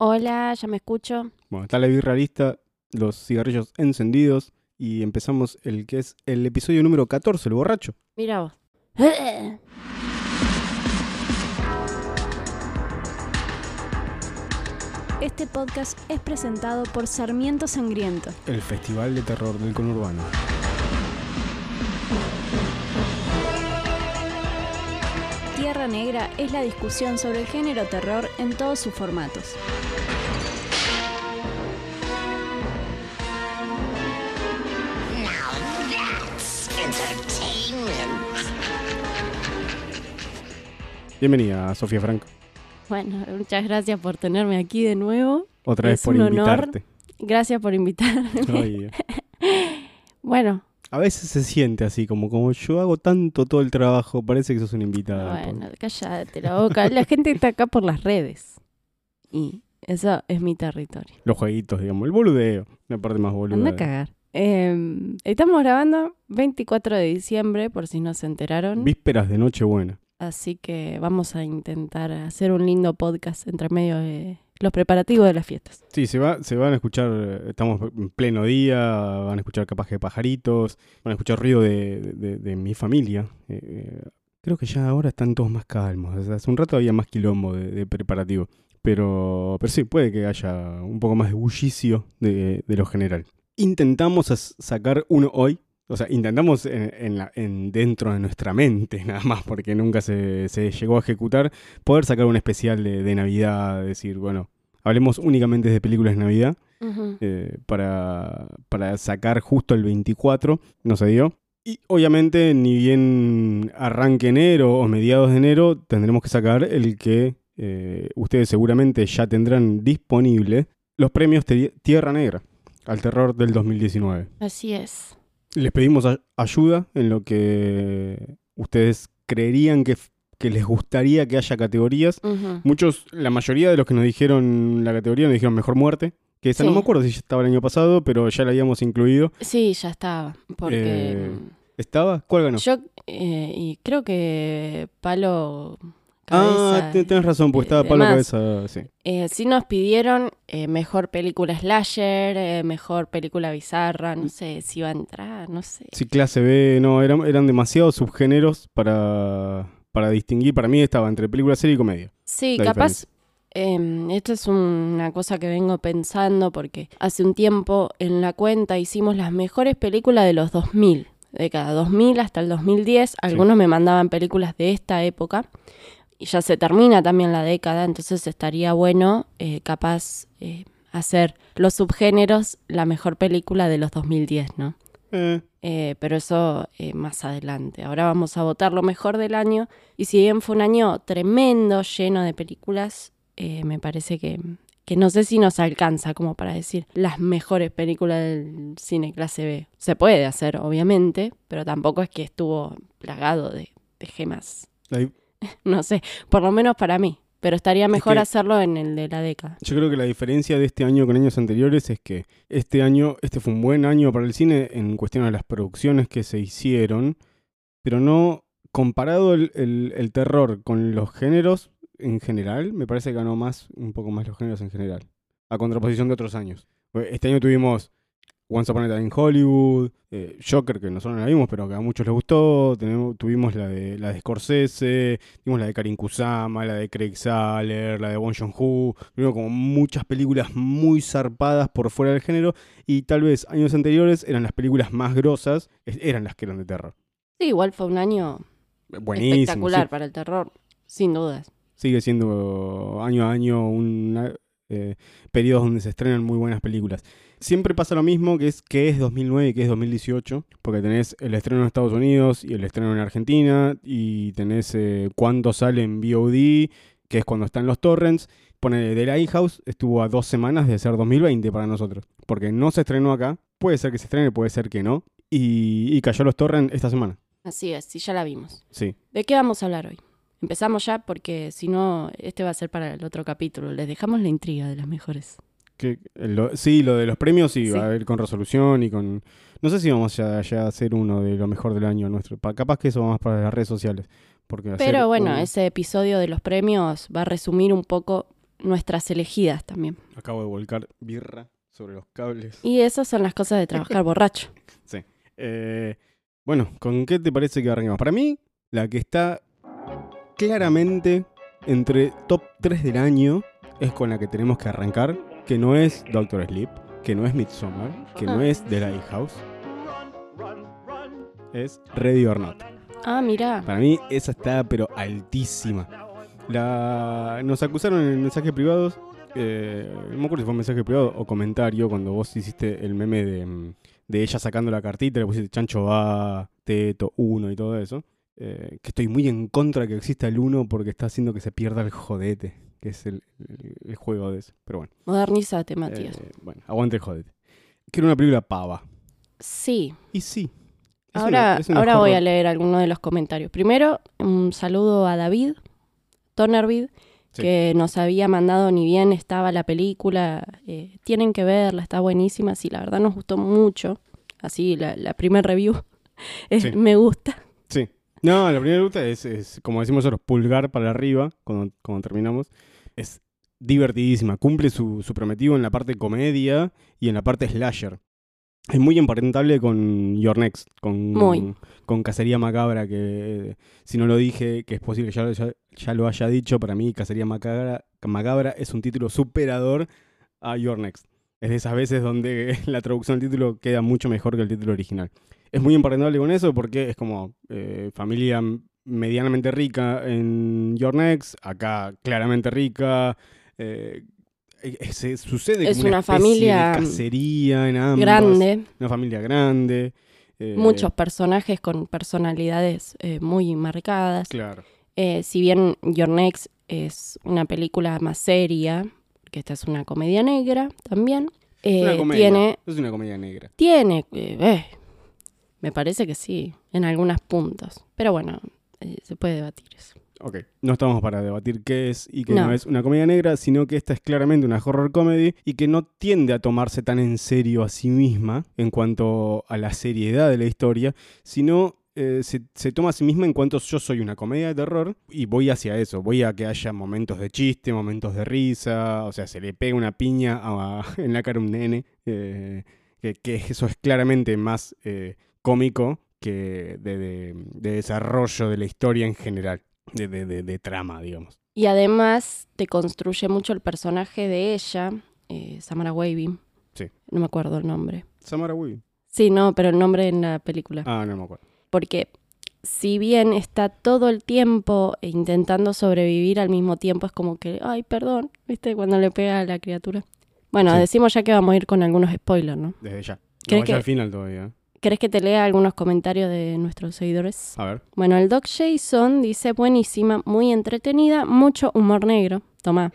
Hola, ya me escucho. Bueno, está la birra lista, los cigarrillos encendidos y empezamos el que es el episodio número 14, el borracho. Mira vos. Este podcast es presentado por Sarmiento Sangriento. El festival de terror del conurbano. Tierra Negra es la discusión sobre el género terror en todos sus formatos. Bienvenida, Sofía Franco. Bueno, muchas gracias por tenerme aquí de nuevo. Otra vez por un honor. invitarte. Gracias por invitarme. Bueno, a veces se siente así, como, como yo hago tanto todo el trabajo, parece que sos una invitada. bueno, cállate la boca. La gente está acá por las redes. Y eso es mi territorio. Los jueguitos, digamos, el boludeo, la parte más boluda. Anda a cagar. Eh, estamos grabando 24 de diciembre, por si no se enteraron. Vísperas de Nochebuena. Así que vamos a intentar hacer un lindo podcast entre medio de los preparativos de las fiestas. Sí, se, va, se van a escuchar, eh, estamos en pleno día, van a escuchar capaz que pajaritos, van a escuchar ruido de, de- de mi familia. Eh, eh, creo que ya ahora están todos más calmos, hace un rato había más quilombo de, de preparativo, pero, pero sí, puede que haya un poco más de bullicio de, de lo general. Intentamos sacar uno hoy, o sea, intentamos en, en la- en dentro de nuestra mente, nada más, porque nunca se, se llegó a ejecutar, poder sacar un especial de, de Navidad, decir, bueno, hablemos únicamente de películas de Navidad eh, para, para sacar justo el 24, no se dio. Y obviamente, ni bien arranque enero o mediados de enero, tendremos que sacar el que eh, ustedes seguramente ya tendrán disponible, los premios Tierra Negra al terror del 2019. Así es. Les pedimos ayuda en lo que ustedes creerían que, que les gustaría que haya categorías. Muchos, la mayoría de los que nos dijeron la categoría nos dijeron mejor muerte. Que esa no me acuerdo si ya estaba el año pasado, pero ya la habíamos incluido. Sí, ya estaba. Porque Eh, ¿Estaba? ¿Cuál ganó? yo eh, y creo que Palo Cabeza, te- tenés razón, porque estaba eh, Pablo demás. Cabeza. Sí. eh, sí nos pidieron eh, mejor película slasher, eh, mejor película bizarra, no sé si iba a entrar, no sé. Sí, clase B, no, eran, eran demasiados subgéneros para, para distinguir. Para mí estaba entre película, serie y comedia. Sí, capaz. eh, esto es una cosa que vengo pensando porque hace un tiempo en la cuenta hicimos las mejores películas de los 2000, de cada 2000 hasta el 2010. Algunos me mandaban películas de esta época y ya se termina también la década, entonces estaría bueno eh, capaz eh, hacer los subgéneros la mejor película de los 2010, ¿no? Eh, Eh, pero eso eh, más adelante. Ahora vamos a votar lo mejor del año. Y si bien fue un año tremendo, lleno de películas, eh, me parece que, que no sé si nos alcanza como para decir las mejores películas del cine clase B. Se puede hacer, obviamente, pero tampoco es que estuvo plagado de, de gemas. No sé, por lo menos para mí. Pero estaría mejor que- hacerlo en el de la década. Yo creo que la diferencia de este año con años anteriores es que este año, este fue un buen año para el cine en cuestión de las producciones que se hicieron, pero no comparado el, el- el terror con los géneros en general, me parece que ganó más, un poco más los géneros en general, a contraposición de otros años. Este año tuvimos Once Upon a Time in Hollywood, eh, Joker, que nosotros no la vimos, pero que a muchos les gustó, tenemos, tuvimos la de, la de Scorsese, tuvimos la de Karin Kusama, la de Craig Saller, la de Bong Joon-ho, tuvimos como muchas películas muy zarpadas por fuera del género y tal vez años anteriores eran las películas más grosas, eran las que eran de terror. Sí, igual fue un año Buenísimo. espectacular sí. para el terror, sin dudas. Sigue siendo año a año un eh, periodos donde se estrenan muy buenas películas. Siempre pasa lo mismo, que es que es 2009 y que es 2018, porque tenés el estreno en Estados Unidos y el estreno en Argentina, y tenés eh, cuándo sale en VOD, que es cuando están los torrents. Pone The Lighthouse, estuvo a dos semanas de ser 2020 para nosotros, porque no se estrenó acá, puede ser que se estrene, puede ser que no, y, y cayó los torrents esta semana. Así es, sí, ya la vimos. Sí. ¿De qué vamos a hablar hoy? Empezamos ya porque si no, este va a ser para el otro capítulo. Les dejamos la intriga de las mejores. Que, lo- sí, lo de los premios sí, Sí. va a ir con resolución y con... No sé si vamos ya, ya a hacer uno de lo mejor del año nuestro. Pa- capaz que eso va más para las redes sociales. Porque hacer Pero bueno, un- ese episodio de los premios va a resumir un poco nuestras elegidas también. Acabo de volcar birra sobre los cables. Y esas son las cosas de trabajar borracho. Eh, bueno, ¿con qué te parece que arranquemos? Para mí, la que está claramente entre top 3 del año es con la que tenemos que arrancar, que no es Doctor Sleep, que no es Midsommar, que no es The Lighthouse. Es Ready or Not. Ah, mira. Para mí esa está pero altísima. La... Nos acusaron en mensajes privados, eh, no me acuerdo si fue mensaje privado o comentario, cuando vos hiciste el meme de, mm, de ella sacando la cartita, le pusiste Chancho va, Teto, 1 y todo eso. eh, que estoy muy en contra de que exista el 1 porque está haciendo que se pierda el jodete, que es el, el- el juego de eso. Pero bueno, Modernízate, Matías. eh, bueno, aguante jodete. Quiero una película pava. sí. Y sí. Es Ahora, una- es una ahora voy a leer algunos de los comentarios. Primero, un saludo a David Tonervid, Sí. que nos había mandado ni bien estaba la película. eh, tienen que verla, está buenísima. Sí, la verdad nos gustó mucho. Así, la, la primer review es- Sí. me gusta. Sí. No, la primera ruta es, es, como decimos nosotros, pulgar para arriba cuando, cuando terminamos. Es divertidísima. Cumple su, su prometido en la parte comedia y en la parte slasher. Es muy emparentable con Your Next, con, Muy. con Cacería Macabra, que si no lo dije, que es posible que ya, lo- ya, ya lo haya dicho, para mí Cacería Macabra, Macabra es un título superador a Your Next. Es de esas veces donde la traducción del título queda mucho mejor que el título original. Es muy emparentable con eso porque es como eh, familia medianamente rica en Your Next, acá claramente rica. eh, eh, se sucede Es como una especie de familia cacería en ambas. Grande, Una familia grande. eh, muchos personajes con personalidades eh, muy marcadas. Claro. Eh, si bien Your Next es una película más seria, que esta es una comedia negra también, una comedia. tiene, Es una comedia negra. tiene, me parece que sí, en algunos puntos. Pero bueno, eh, se puede debatir eso. Ok, no estamos para debatir qué es y qué no. No. es una comedia negra, sino que esta es claramente una horror comedy y que no tiende a tomarse tan en serio a sí misma en cuanto a la seriedad de la historia, sino eh, se, se toma a sí misma en cuanto yo soy una comedia de terror y voy hacia eso, voy a que haya momentos de chiste, momentos de risa, o sea, se le pega una piña a- en la cara a un nene, eh, que, que eso es claramente más eh, cómico que de, de- de desarrollo de la historia en general de, de- de- de trama, digamos. Y además te construye mucho el personaje de ella, eh, Samara Weaving. Sí. No me acuerdo el nombre. Samara Weaving. Sí, no, pero el nombre en la película. Ah, no me acuerdo. porque si bien está todo el tiempo intentando sobrevivir, al mismo tiempo es como que, ay, perdón, ¿viste? Cuando le pega a la criatura. Bueno, Sí. decimos ya que vamos a ir con algunos spoilers, ¿no? Desde ya. No ¿Querés vaya que- al final todavía. ¿Querés que te lea algunos comentarios de nuestros seguidores? A ver. Bueno, el Doc Jason dice, buenísima, muy entretenida, mucho humor negro. Toma.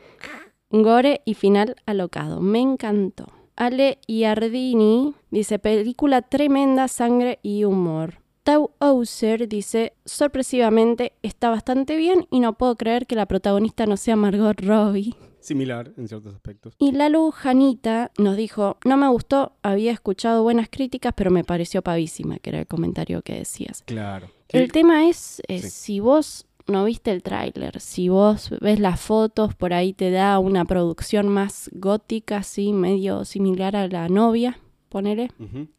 Gore y final alocado. Me encantó. Ale Iardini dice, película tremenda, sangre y humor. Tau Auser dice, sorpresivamente está bastante bien y no puedo creer que la protagonista no sea Margot Robbie. Similar en ciertos aspectos. Y Lalu Janita nos dijo, no me gustó, había escuchado buenas críticas, pero me pareció pavísima, que era el comentario que decías. Claro. El tema es, eh, Sí. si vos no viste el tráiler, si vos ves las fotos, por ahí te da una producción más gótica, así, medio similar a la novia, ponele,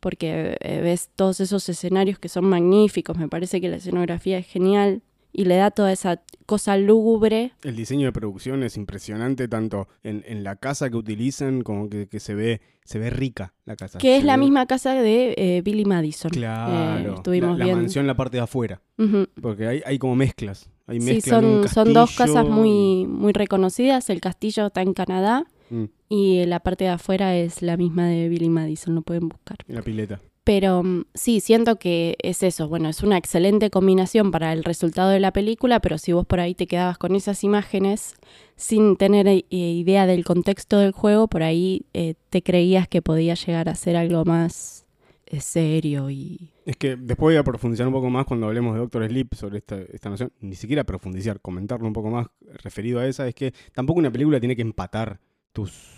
porque eh, ves todos esos escenarios que son magníficos, me parece que la escenografía es genial y le da toda esa cosa lúgubre. El diseño de producción es impresionante, tanto en, en la casa que utilizan como que, que se ve se ve rica la casa. Que es la misma casa de eh, Billy Madison. Eh, Claro. estuvimos la, mansión la parte de afuera. Porque hay, hay como mezclas. Hay Sí, son, son dos casas muy, muy reconocidas. El castillo está en Canadá y- mm, y la parte de afuera es la misma de Billy Madison, lo pueden buscar. la pileta. Pero mm, sí, siento que es eso. Bueno, es una excelente combinación para el resultado de la película, pero si vos por ahí te quedabas con esas imágenes sin tener eh, idea del contexto del juego, por ahí eh, te creías que podía llegar a ser algo más eh, serio y... Es que después voy a profundizar un poco más cuando hablemos de Doctor Sleep sobre esta, esta noción. Ni siquiera profundizar, comentarlo un poco más referido a esa. Es que tampoco una película tiene que empatar tus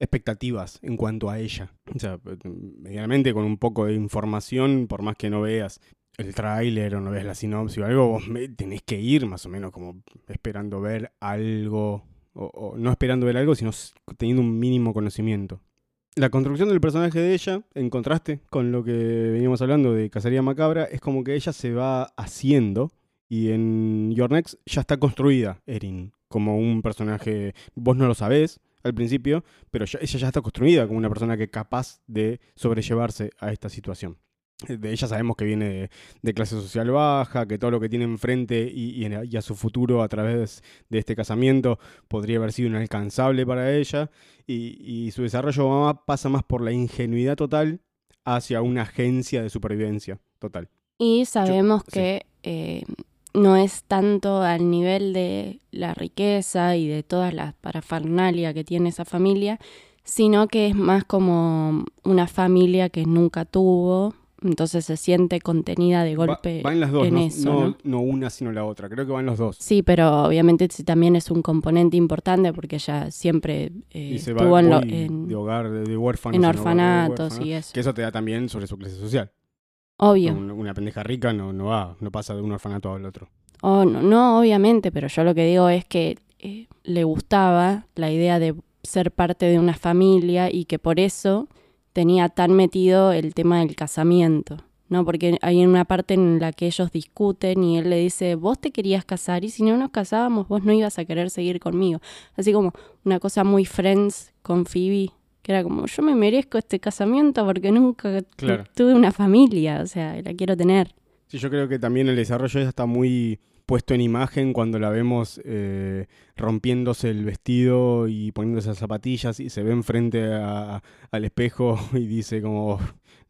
expectativas en cuanto a ella. O sea, medianamente con un poco de información, por más que no veas el tráiler o no veas la sinopsis o algo, vos tenés que ir más o menos como esperando ver algo o, o no esperando ver algo, sino teniendo un mínimo conocimiento. La construcción del personaje de ella, en contraste con lo que veníamos hablando de Cacería Macabra, es como que ella se va haciendo y en Your Next ya está construida Erin como un personaje, vos no lo sabés al principio, pero ya- ella ya está construida como una persona que es capaz de sobrellevarse a esta situación. De ella sabemos que viene de, de clase social baja, que todo lo que tiene enfrente y, y en- y a su futuro a través de este casamiento podría haber sido inalcanzable para ella y, y su desarrollo va- pasa más por la ingenuidad total hacia una agencia de supervivencia total. Y sabemos que eh, no es tanto al nivel de la riqueza y de toda la parafernalia que tiene esa familia, sino que es más como una familia que nunca tuvo, entonces se siente contenida de Va- golpe van las dos, en no, eso, no- ¿no? no una sino la otra, creo que van los dos. Sí, pero obviamente también es un componente importante porque ella siempre eh, y se va estuvo en, lo- en- de hogar, de, de huérfanos. en hogar de orfanatos huérfanos, y eso. Que eso te da también sobre su clase social. Obvio. Una, una pendeja rica no, no va, no pasa de un orfanato al otro. Oh, no, no, obviamente, pero yo lo que digo es que eh, le gustaba la idea de ser parte de una familia y que por eso tenía tan metido el tema del casamiento, ¿no? Porque hay una parte en la que ellos discuten y él le dice, vos te querías casar y si no nos casábamos vos no ibas a querer seguir conmigo. Así como una cosa muy friends con Phoebe, que era como, yo me merezco este casamiento porque nunca Claro. tuve una familia, o sea, la quiero tener. Sí, yo creo que también el desarrollo está muy puesto en imagen cuando la vemos eh, rompiéndose el vestido y poniéndose las zapatillas y se ve enfrente a- al espejo y dice como "Oh,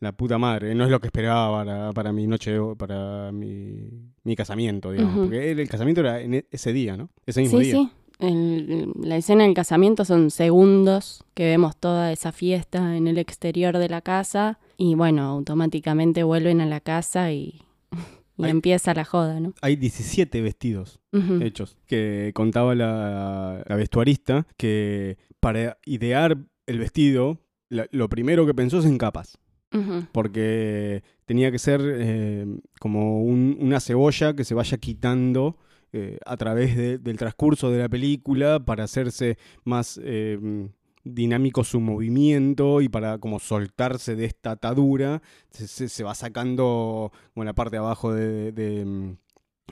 la puta madre, no es lo que esperaba para, para mi noche, para mi, mi casamiento, digamos. Porque el, el casamiento era en e- ese día, ¿no? Ese mismo Sí, día. sí. La escena del casamiento son segundos que vemos toda esa fiesta en el exterior de la casa y bueno, automáticamente vuelven a la casa y, y empieza la joda, ¿no? Hay 17 vestidos hechos. Que contaba la, la vestuarista que para idear el vestido, la- lo primero que pensó es en capas. Porque tenía que ser eh, como un- una cebolla que se vaya quitando eh, a través de- del transcurso de la película para hacerse más eh, dinámico su movimiento y para como soltarse de esta atadura. Se, se- se va sacando como la parte de abajo de- de, mm,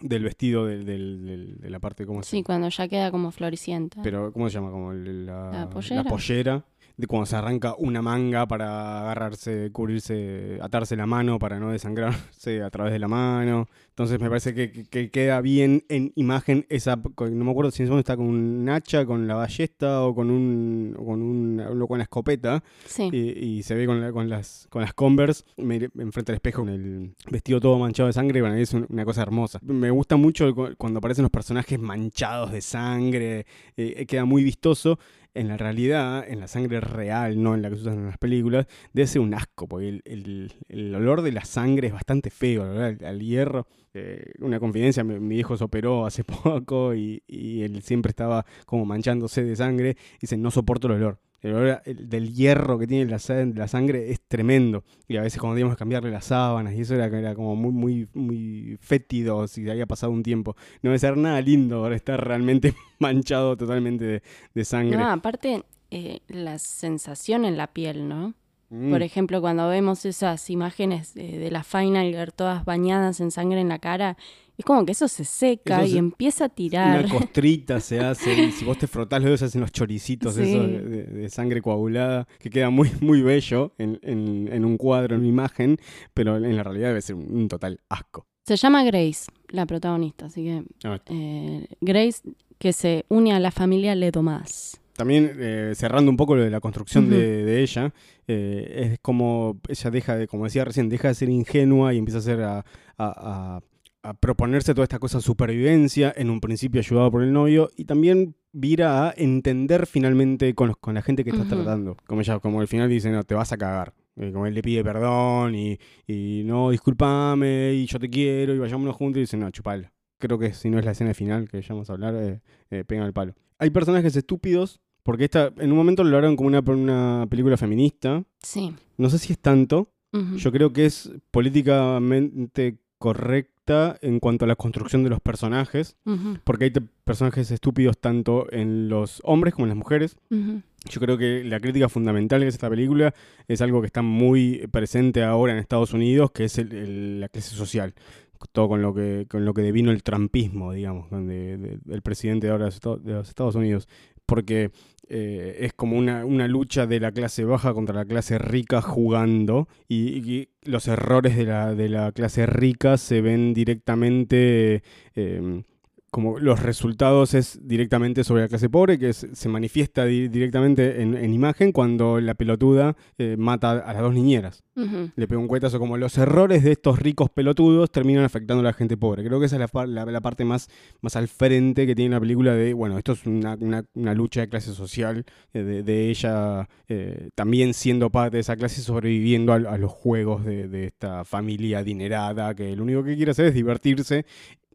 del vestido de la parte, ¿cómo se Sí, cuando ya queda como floricienta. pero ¿cómo se llama? Como la, La pollera. pollera, De cuando se arranca una manga para agarrarse, cubrirse, atarse la mano para no desangrarse a través de la mano. Entonces me parece que, que- que queda bien en imagen esa, no me acuerdo si en ese momento está con un hacha, con la ballesta o con un, con un, o con la escopeta sí. y, y se ve con, la- con las con las Converse me- enfrente al espejo con el vestido todo manchado de sangre y bueno, es un- una cosa hermosa. Me gusta mucho cu- cuando aparecen los personajes manchados de sangre, eh, queda muy vistoso. En la realidad, en la sangre real, no en la que se usan en las películas, debe ser un asco, porque el, olor de la sangre es bastante feo, al, al hierro. Eh, una confidencia, mi, hijo se operó hace poco y, y él siempre estaba como manchándose de sangre. Dice, no soporto el olor. El olor el- del hierro que tiene la sangre es tremendo. Y a veces cuando teníamos que cambiarle las sábanas y eso era, era como muy, muy, muy fétido si había pasado un tiempo. No debe ser nada lindo ahora estar realmente manchado totalmente de, de sangre. No, aparte, eh, la sensación en la piel, ¿no? Mm. Por ejemplo, cuando vemos esas imágenes de, de la Final Girl todas bañadas en sangre en la cara, es como que eso se seca Eso y se- empieza a tirar. Una costrita se hace y si vos te frotás los dedos se hacen los choricitos Sí. esos de, de- de sangre coagulada que queda muy, muy bello en, en- en un cuadro, en una imagen, pero en la realidad debe ser un, un total asco. Se llama Grace, la protagonista, así que Ah, eh, Grace que se une a la familia Ledomas. También eh, cerrando un poco lo de la construcción de, de ella, eh, es como ella deja de, como decía recién, deja de ser ingenua y empieza a ser a, a- a- a proponerse toda esta cosa de supervivencia, en un principio ayudado por el novio, y también vira a entender finalmente con, los- con la gente que está tratando. Como ella, como al final dice, no, te vas a cagar. Eh, como él le pide perdón y, y no, discúlpame, y yo te quiero, y vayámonos juntos, y dice, no, chupala. Creo que si no es la escena final que ya vamos a hablar, pegan el palo. Hay personajes estúpidos, porque esta, en un momento lo hablaron como una, una película feminista. Sí. No sé si es tanto. Yo creo que es políticamente correcta en cuanto a la construcción de los personajes, porque hay personajes estúpidos tanto en los hombres como en las mujeres. Yo creo que la crítica fundamental que es esta película es algo que está muy presente ahora en Estados Unidos, que es el- el- la clase social. Todo con lo que con lo que devino el trampismo, digamos, donde, de- del presidente de ahora de de los Estados Unidos. Porque eh, es como una, lucha de la clase baja contra la clase rica jugando y, y los errores de la, de la clase rica se ven directamente eh, como los resultados es directamente sobre la clase pobre, que es- se manifiesta di- directamente en, en imagen cuando la pelotuda eh, mata a las dos niñeras. Ujú. Le pega un cuetazo como los errores de estos ricos pelotudos terminan afectando a la gente pobre. Creo que esa es la, par- la- la parte más, más al frente que tiene la película de, bueno, esto es una, una- una lucha de clase social, eh, de, de ella eh, también siendo parte de esa clase, sobreviviendo a, a los juegos de, de esta familia adinerada, que lo único que quiere hacer es divertirse.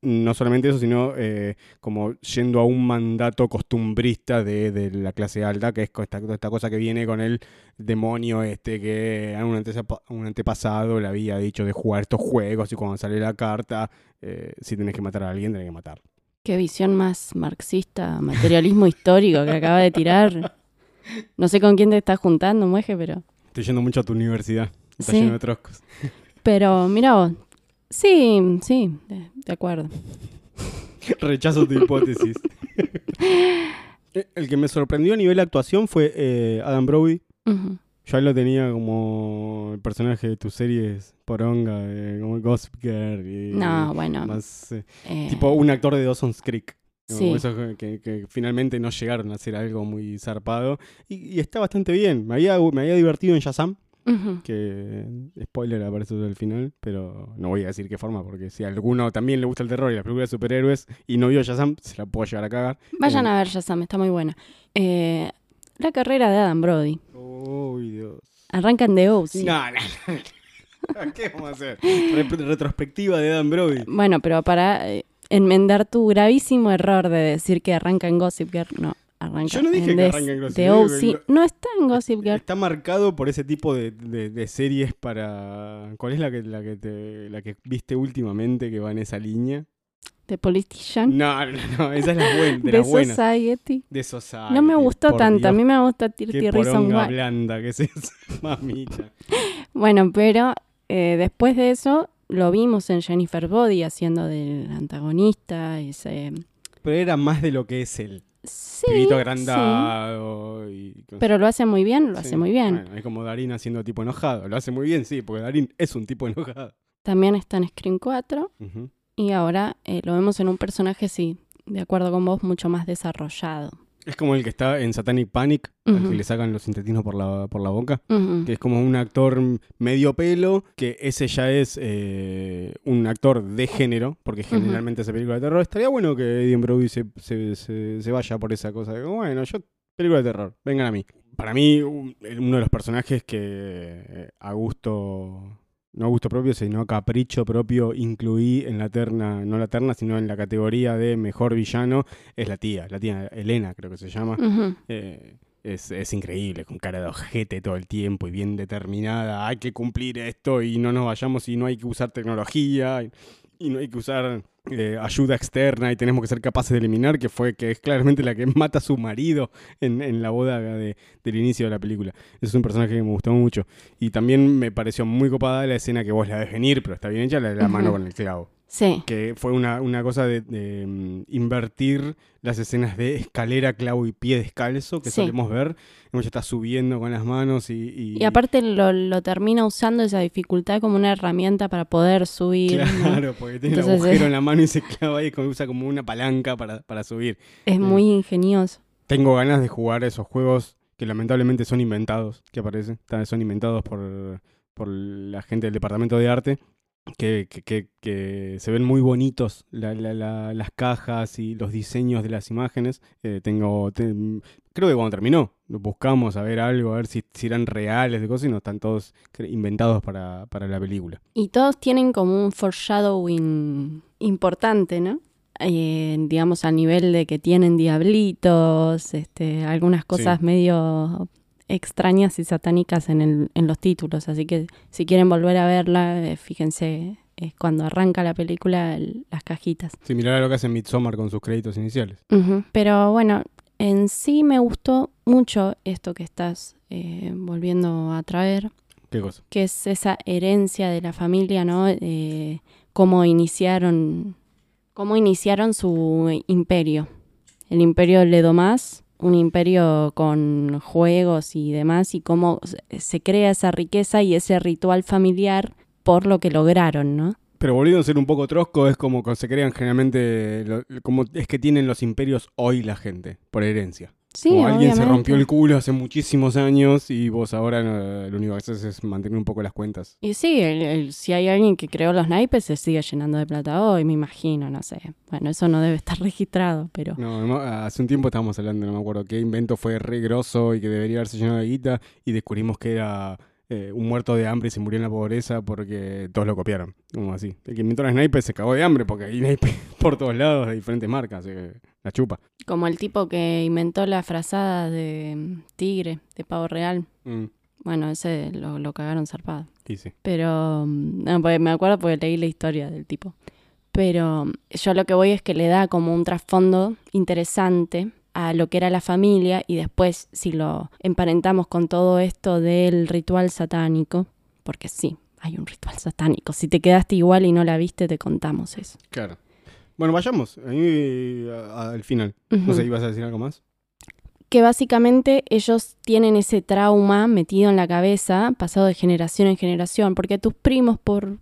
No solamente eso, sino eh, como yendo a un mandato costumbrista de, de la clase alta, que es esta, esta cosa que viene con el demonio este que a un, antepa- un antepasado le había dicho de jugar estos juegos y cuando sale la carta, eh, si tenés que matar a alguien, tenés que matar. Qué visión más marxista, materialismo histórico que acaba de tirar. No sé con quién te estás juntando, mueje, pero... Estoy yendo mucho a tu universidad, está Sí. lleno de troscos. Pero mira vos. Sí, sí, de, de acuerdo. Rechazo tu hipótesis. Eh, el que me sorprendió a nivel actuación fue eh, Adam Brody. Ujú. Yo ahí lo tenía como el personaje de tus series poronga, eh, como Gossip Girl. Y No, bueno. más, eh, tipo un actor de Dawson's Creek. Sí. esos que, que- que finalmente no llegaron a hacer algo muy zarpado. Y, y está bastante bien. Me había, me había divertido en Shazam, que spoiler aparece al final, pero no voy a decir qué forma, porque si a alguno también le gusta el terror y las películas de superhéroes y no vio Shazam, se la puedo llegar a cagar. Vayan Eh, a ver Shazam, está muy buena. Eh, la carrera de Adam Brody. Uy, Dios. Arranca en The O.C. No, no, no. ¿Qué vamos a hacer? Re- retrospectiva de Dan Brody. Bueno, pero para eh, enmendar tu gravísimo error de decir que arranca en Gossip Girl, no, arranca Yo no dije en que arranca en Gossip Girl, No está en Gossip Girl. Está marcado por ese tipo de, de- de series para. ¿Cuál es la que, la que te, la que viste últimamente que va en esa línea? The Politician. No, no, no, esa es la buena, de buenas. Society. De Society. No me gustó tanto, a mí me gusta Qué 30 Reasons poronga Why. blanda que es esa, mamita. Bueno, pero eh, después de eso lo vimos en Jennifer Body haciendo del antagonista. Ese... Pero era más de lo que es el Sí, pibito sí. agrandado. Y, Pero lo hace muy bien, lo Sí, hace muy bien. Bueno, es como Darín haciendo tipo enojado. Lo hace muy bien, sí, porque Darín es un tipo enojado. También está en Scream 4 Ujú. y ahora eh, lo vemos en un personaje, sí, de acuerdo con vos, mucho más desarrollado. Es como el que está en Satanic Panic, al Ujú. que le sacan los intestinos por la, por la boca. Que es como un actor medio pelo, que ese ya es eh, un actor de género, porque generalmente hace película de terror. Estaría bueno que Eddie Brody se, se, se- se vaya por esa cosa. de, bueno, yo, película de terror, vengan a mí. Para mí, un- uno de los personajes que eh, a gusto, no a gusto propio, sino a capricho propio, incluí en la terna, no la terna, sino en la categoría de mejor villano, es la tía, la tía Elena, creo que se llama. Eh, es, es increíble, con cara de ojete todo el tiempo y bien determinada. Hay que cumplir esto y no nos vayamos y no hay que usar tecnología y, y no hay que usar eh, ayuda externa y tenemos que ser capaces de eliminar, que fue que es claramente la que mata a su marido en, en la boda de- del inicio de la película. Ese es un personaje que me gustó mucho. Y también me pareció muy copada la escena que vos la ves venir, pero está bien hecha, la de la mano con el clavo Sí, que fue una, una cosa de, de, mm, invertir las escenas de escalera, clavo y pie descalzo que Sí. solemos ver. Ella está subiendo con las manos y... Y, y aparte lo, lo termina usando esa dificultad como una herramienta para poder subir. ¿no? Claro, porque tiene el agujero eh. en la mano y se clava ahí, como- usa como una palanca para, para subir. Es muy ingenioso. Tengo ganas de jugar esos juegos que lamentablemente son inventados, que aparecen. Son inventados por, por la gente del departamento de arte. Que, que, que- se ven muy bonitos la- la- la- las cajas y los diseños de las imágenes. Eh, tengo, te- creo que cuando terminó buscamos a ver algo, a ver si, si eran reales de cosas y no están todos inventados para, para la película. Y todos tienen como un foreshadowing importante, ¿no? Eh, digamos a nivel de que tienen diablitos, este, algunas cosas medio extrañas y satánicas en, el, en los títulos. Así que si quieren volver a verla, eh, fíjense es cuando arranca la película el- las cajitas. Similar a lo que hace Midsommar con sus créditos iniciales. Pero bueno, en sí me gustó mucho esto que estás eh, volviendo a traer, ¿Qué cosa? que es esa herencia de la familia, ¿no? Eh, cómo iniciaron, cómo iniciaron su imperio. El imperio de Ledomás, un imperio con juegos y demás, y cómo se- crea esa riqueza y ese ritual familiar por lo que lograron, ¿no? Pero volviendo a ser un poco trosco, es como se crean generalmente, como es que tienen los imperios hoy la gente, por herencia. Sí, como alguien se rompió el culo hace muchísimos años y vos ahora no, lo único que haces es mantener un poco las cuentas. Y sí, el- el- si hay alguien que creó los naipes, se sigue llenando de plata hoy, me imagino, no sé. Bueno, eso no debe estar registrado, pero... No, no, hace un tiempo estábamos hablando, no me acuerdo qué invento fue re grosso y que debería haberse llenado de guita y descubrimos que era eh, un muerto de hambre y se murió en la pobreza porque todos lo copiaron. Como así. El que inventó las naipes se cagó de hambre porque hay naipes por todos lados de diferentes marcas, así que la chupa. Como el tipo que inventó la frazada de mm, tigre, de pavo real. Mm, Bueno, ese lo, lo cagaron zarpado. y sí. Pero, mm, no, porque me acuerdo porque leí la historia del tipo. Pero yo lo que voy es que le da como un trasfondo interesante a lo que era la familia y después si lo emparentamos con todo esto del ritual satánico, porque sí, hay un ritual satánico. Si te quedaste igual y no la viste, te contamos eso. Claro. Bueno, vayamos. A a- a- al final. No sé, ¿ibas a decir algo más? que básicamente ellos tienen ese trauma metido en la cabeza, pasado de generación en generación, porque tus primos por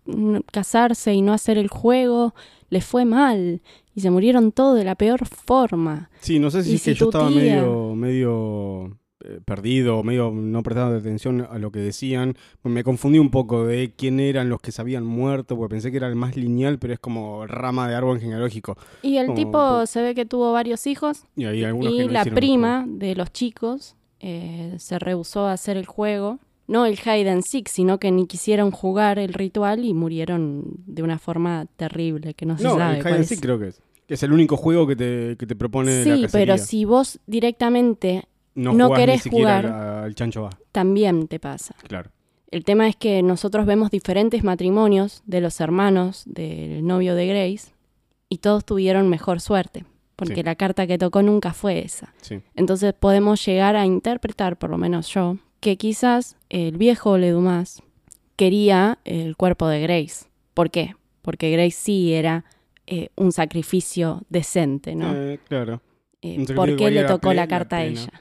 casarse y no hacer el juego les fue mal y se murieron todos de la peor forma. Sí, no sé si es que si yo estaba tía- medio, medio perdido, medio no prestando atención a lo que decían. Me confundí un poco de quién eran los que se habían muerto, porque pensé que era el más lineal, pero es como rama de árbol genealógico. Y el Como tipo por- se ve que tuvo varios hijos Y no la prima de los chicos eh, se rehusó a hacer el juego. No el hide and seek, sino que ni quisieron jugar el ritual y murieron de una forma terrible, que no se. No, sabe el Hide and. Seek creo que es. Es el único juego que te, que te propone Sí, pero si vos directamente no, no querés ni siquiera jugar- al- al chancho va. también te pasa. Claro. El tema es que nosotros vemos diferentes matrimonios de los hermanos del novio de Grace y todos tuvieron mejor suerte, porque Sí. la carta que tocó nunca fue esa. Sí. Entonces podemos llegar a interpretar, por lo menos yo, que quizás el viejo Ledumas quería el cuerpo de Grace. ¿Por qué? Porque Grace sí era eh, un sacrificio decente, ¿no? Eh, claro. Eh, ¿Por qué le tocó la carta a ella?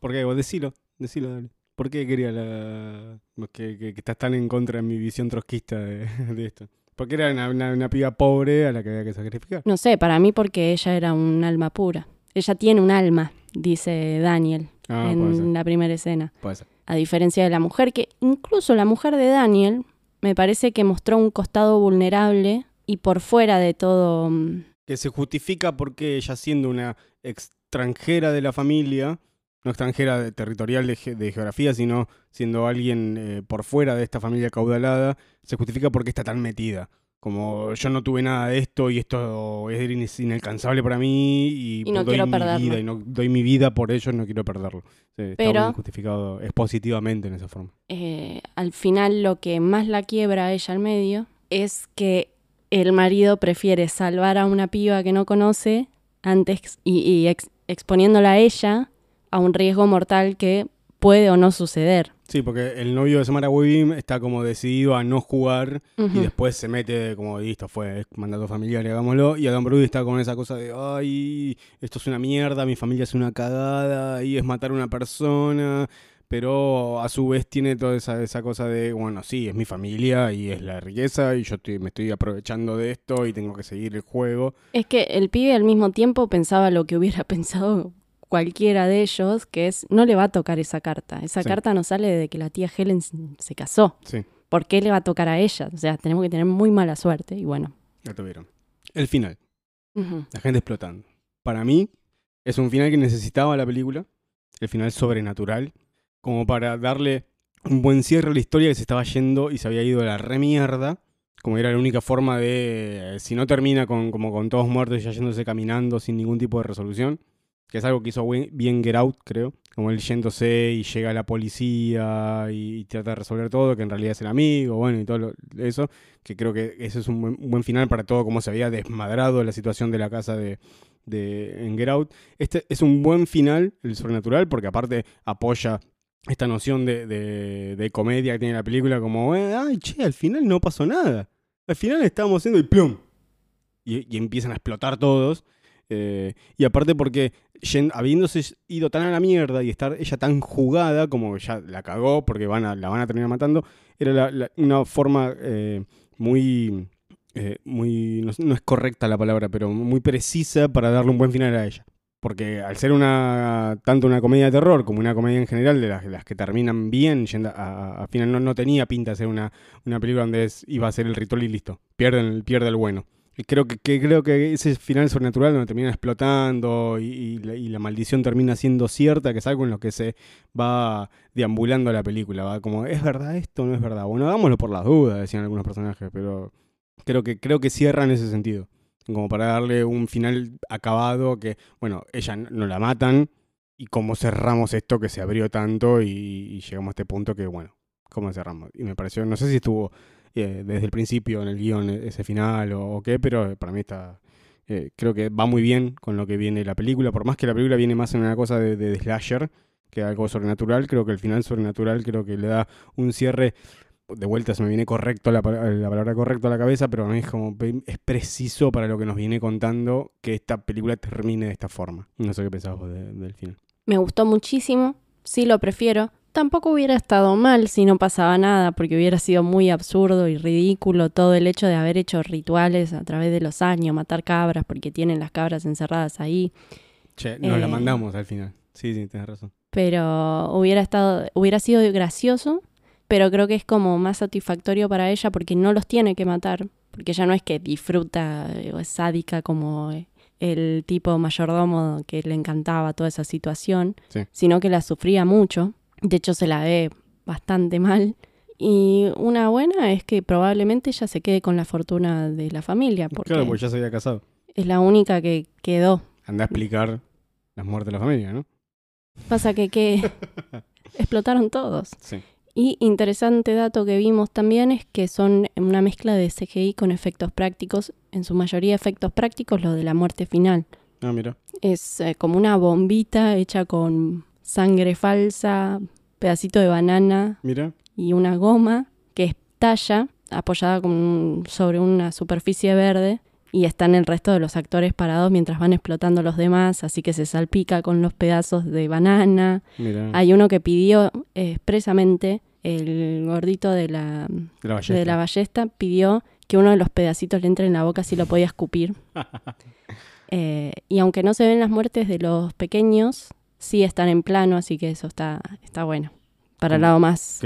¿Por qué? Vos decilo, decilo, dale. ¿Por qué quería la... que, que- que estás tan en contra de mi visión trotskista de, de esto? Porque era una, una, una piba pobre a la que había que sacrificar. No sé, para mí porque ella era un alma pura. Ella tiene un alma, dice Daniel Ah, en la primera escena. puede ser. A diferencia de la mujer, que incluso la mujer de Daniel me parece que mostró un costado vulnerable y por fuera de todo... mm, Que se justifica porque ella siendo una extranjera de la familia, no extranjera de- territorial de, ge- de geografía, sino siendo alguien eh, por fuera de esta familia caudalada, se justifica porque está tan metida. Como yo no tuve nada de esto y esto es in- inalcanzable para mí y, Y no doy quiero mi perderlo. vida y no doy mi vida por ello, no quiero perderlo. Sí, está Pero- muy justificado expositivamente en esa forma. eh, al final lo que más la quiebra a ella al medio es que el marido prefiere salvar a una piba que no conoce antes y, y ex- exponiéndola a ella a un riesgo mortal que puede o no suceder. Sí, porque el novio de Samara Weaving está como decidido a no jugar y después se mete como, listo, fue mandato familiar, hagámoslo. Y Adam Brody está con esa cosa de, ay, esto es una mierda, mi familia es una cagada, y es matar a una persona. Pero a su vez tiene toda esa, esa cosa de, bueno, sí, es mi familia y es la riqueza y yo estoy- me estoy aprovechando de esto y tengo que seguir el juego. Es que el pibe al mismo tiempo pensaba lo que hubiera pensado cualquiera de ellos, que es, no le va a tocar esa carta. Esa Sí. carta no sale de que la tía Helen se casó. Sí, ¿Por qué le va a tocar a ella? O sea, tenemos que tener muy mala suerte y bueno. ya tuvieron. El final. La gente explotando. Para mí, es un final que necesitaba la película. El final sobrenatural. Como para darle un buen cierre a la historia que se estaba yendo y se había ido a la remierda. Como era la única forma de. eh, si no termina con, como con todos muertos y ya yéndose caminando sin ningún tipo de resolución. Que es algo que hizo bien Get Out, creo. Como él yéndose y llega la policía y, trata de resolver todo, que en realidad es el amigo, bueno, y todo lo- eso. Que creo que ese es un buen, final para todo, como se había desmadrado la situación de la casa de, en Get Out. Este es un buen final, el sobrenatural, porque aparte apoya esta noción de, comedia que tiene la película, como, eh, ay, che, al final no pasó nada. Al final estábamos haciendo y plum. Y empiezan a explotar todos. Eh, y aparte porque yen- habiéndose ido tan a la mierda y estar ella tan jugada, como ya la cagó porque van a, la van a terminar matando, era la- una forma eh, muy... eh, muy no, es correcta la palabra, pero muy precisa para darle un buen final a ella. Porque al ser una tanto una comedia de terror como una comedia en general, de las, que terminan bien, yendo a, final no, no tenía pinta de ser una, una película donde es- iba a ser el ritual y listo. Pierden, pierde el bueno. Y creo que, creo que ese final sobrenatural donde termina explotando y, la, maldición termina siendo cierta, que es algo en lo que se va deambulando la película. Va como, ¿es verdad esto o no es verdad? Bueno, hagámoslo por las dudas, decían algunos personajes, pero creo que, creo que cierra en ese sentido como para darle un final acabado que, bueno, ella no la matan y cómo cerramos esto que se abrió tanto y, y llegamos a este punto que, bueno, cómo cerramos. Y me pareció, no sé si estuvo eh, desde el principio en el guion e- ese final o, qué, pero para mí está, eh, creo que va muy bien con lo que viene la película, por más que la película viene más en una cosa de, slasher que algo sobrenatural, creo que el final sobrenatural creo que le da un cierre de vuelta se me viene correcto la, pa- la palabra correcto a la cabeza, pero a mí es como es preciso para lo que nos viene contando que esta película termine de esta forma. No sé qué pensabas del final. Me gustó muchísimo, sí lo prefiero. Tampoco hubiera estado mal si no pasaba nada, porque hubiera sido muy absurdo y ridículo todo el hecho de haber hecho rituales a través de los años, matar cabras porque tienen las cabras encerradas ahí. Che, nos la Eh. mandamos al final. Sí, sí, tenés razón. Pero hubiera estado, hubiera sido gracioso, pero creo que es como más satisfactorio para ella porque no los tiene que matar, porque ella no es que disfruta eh, o es sádica como eh, el tipo mayordomo que le encantaba toda esa situación, Sí. sino que la sufría mucho. De hecho, se la ve bastante mal. Y una buena es que probablemente ella se quede con la fortuna de la familia, porque Claro, porque ya se había casado. es la única que quedó. Anda a explicar las muertes de la familia, ¿no? Pasa que, que explotaron todos. Sí. Y interesante dato que vimos también es que son una mezcla de CGI con efectos prácticos, en su mayoría efectos prácticos, lo de la muerte final. Ah, mira. Es eh, como una bombita hecha con sangre falsa, pedacito de banana Mira. y una goma que estalla apoyada con un- sobre una superficie verde y están el resto de los actores parados mientras van explotando los demás, así que se salpica con los pedazos de banana. Mira. Hay uno que pidió eh, expresamente, el gordito de la, de la ballesta. de la ballesta, pidió que uno de los pedacitos le entre en la boca si lo podía escupir. Eh, y aunque no se ven las muertes de los pequeños, sí están en plano, así que eso está, está bueno. Para el lado más,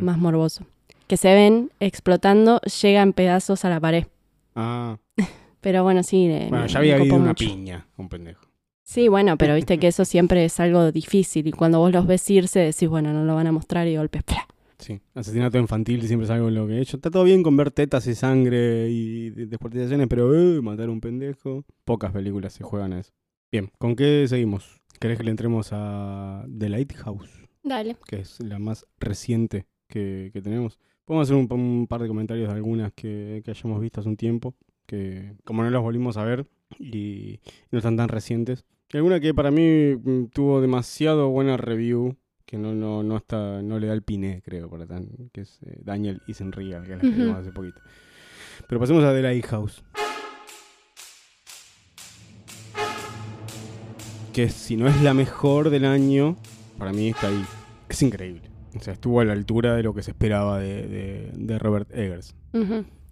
más morboso. Que se ven explotando, llegan pedazos a la pared. Ah, Pero bueno, sí. bueno, me- ya había habido una piña, un pendejo. Sí, bueno, pero viste que eso siempre es algo difícil. Y cuando vos los ves irse, decís, bueno, no lo van a mostrar y golpes. ¡plá! Sí, asesinato infantil siempre es algo en lo que he hecho. Está todo bien con ver tetas y sangre y de- descuartizaciones, pero eh, matar a un pendejo. Pocas películas se juegan a eso. Bien, ¿con qué seguimos? ¿Querés que le entremos a The Lighthouse? Dale. Que es la más reciente que, que tenemos. Podemos hacer un, pa- un par de comentarios de algunas que, que hayamos visto hace un tiempo. Que como no las volvimos a ver y no están tan recientes. Y alguna que para mí mm, tuvo demasiado buena review que no, no, no está, no le da el piné, creo, para tan, que es eh, Daniel Isenriga, que la que Ujú. vimos hace poquito. Pero pasemos a The Lighthouse. Que si no es la mejor del año, para mí está ahí. Es increíble. O sea, estuvo a la altura de lo que se esperaba de, de- de Robert Eggers.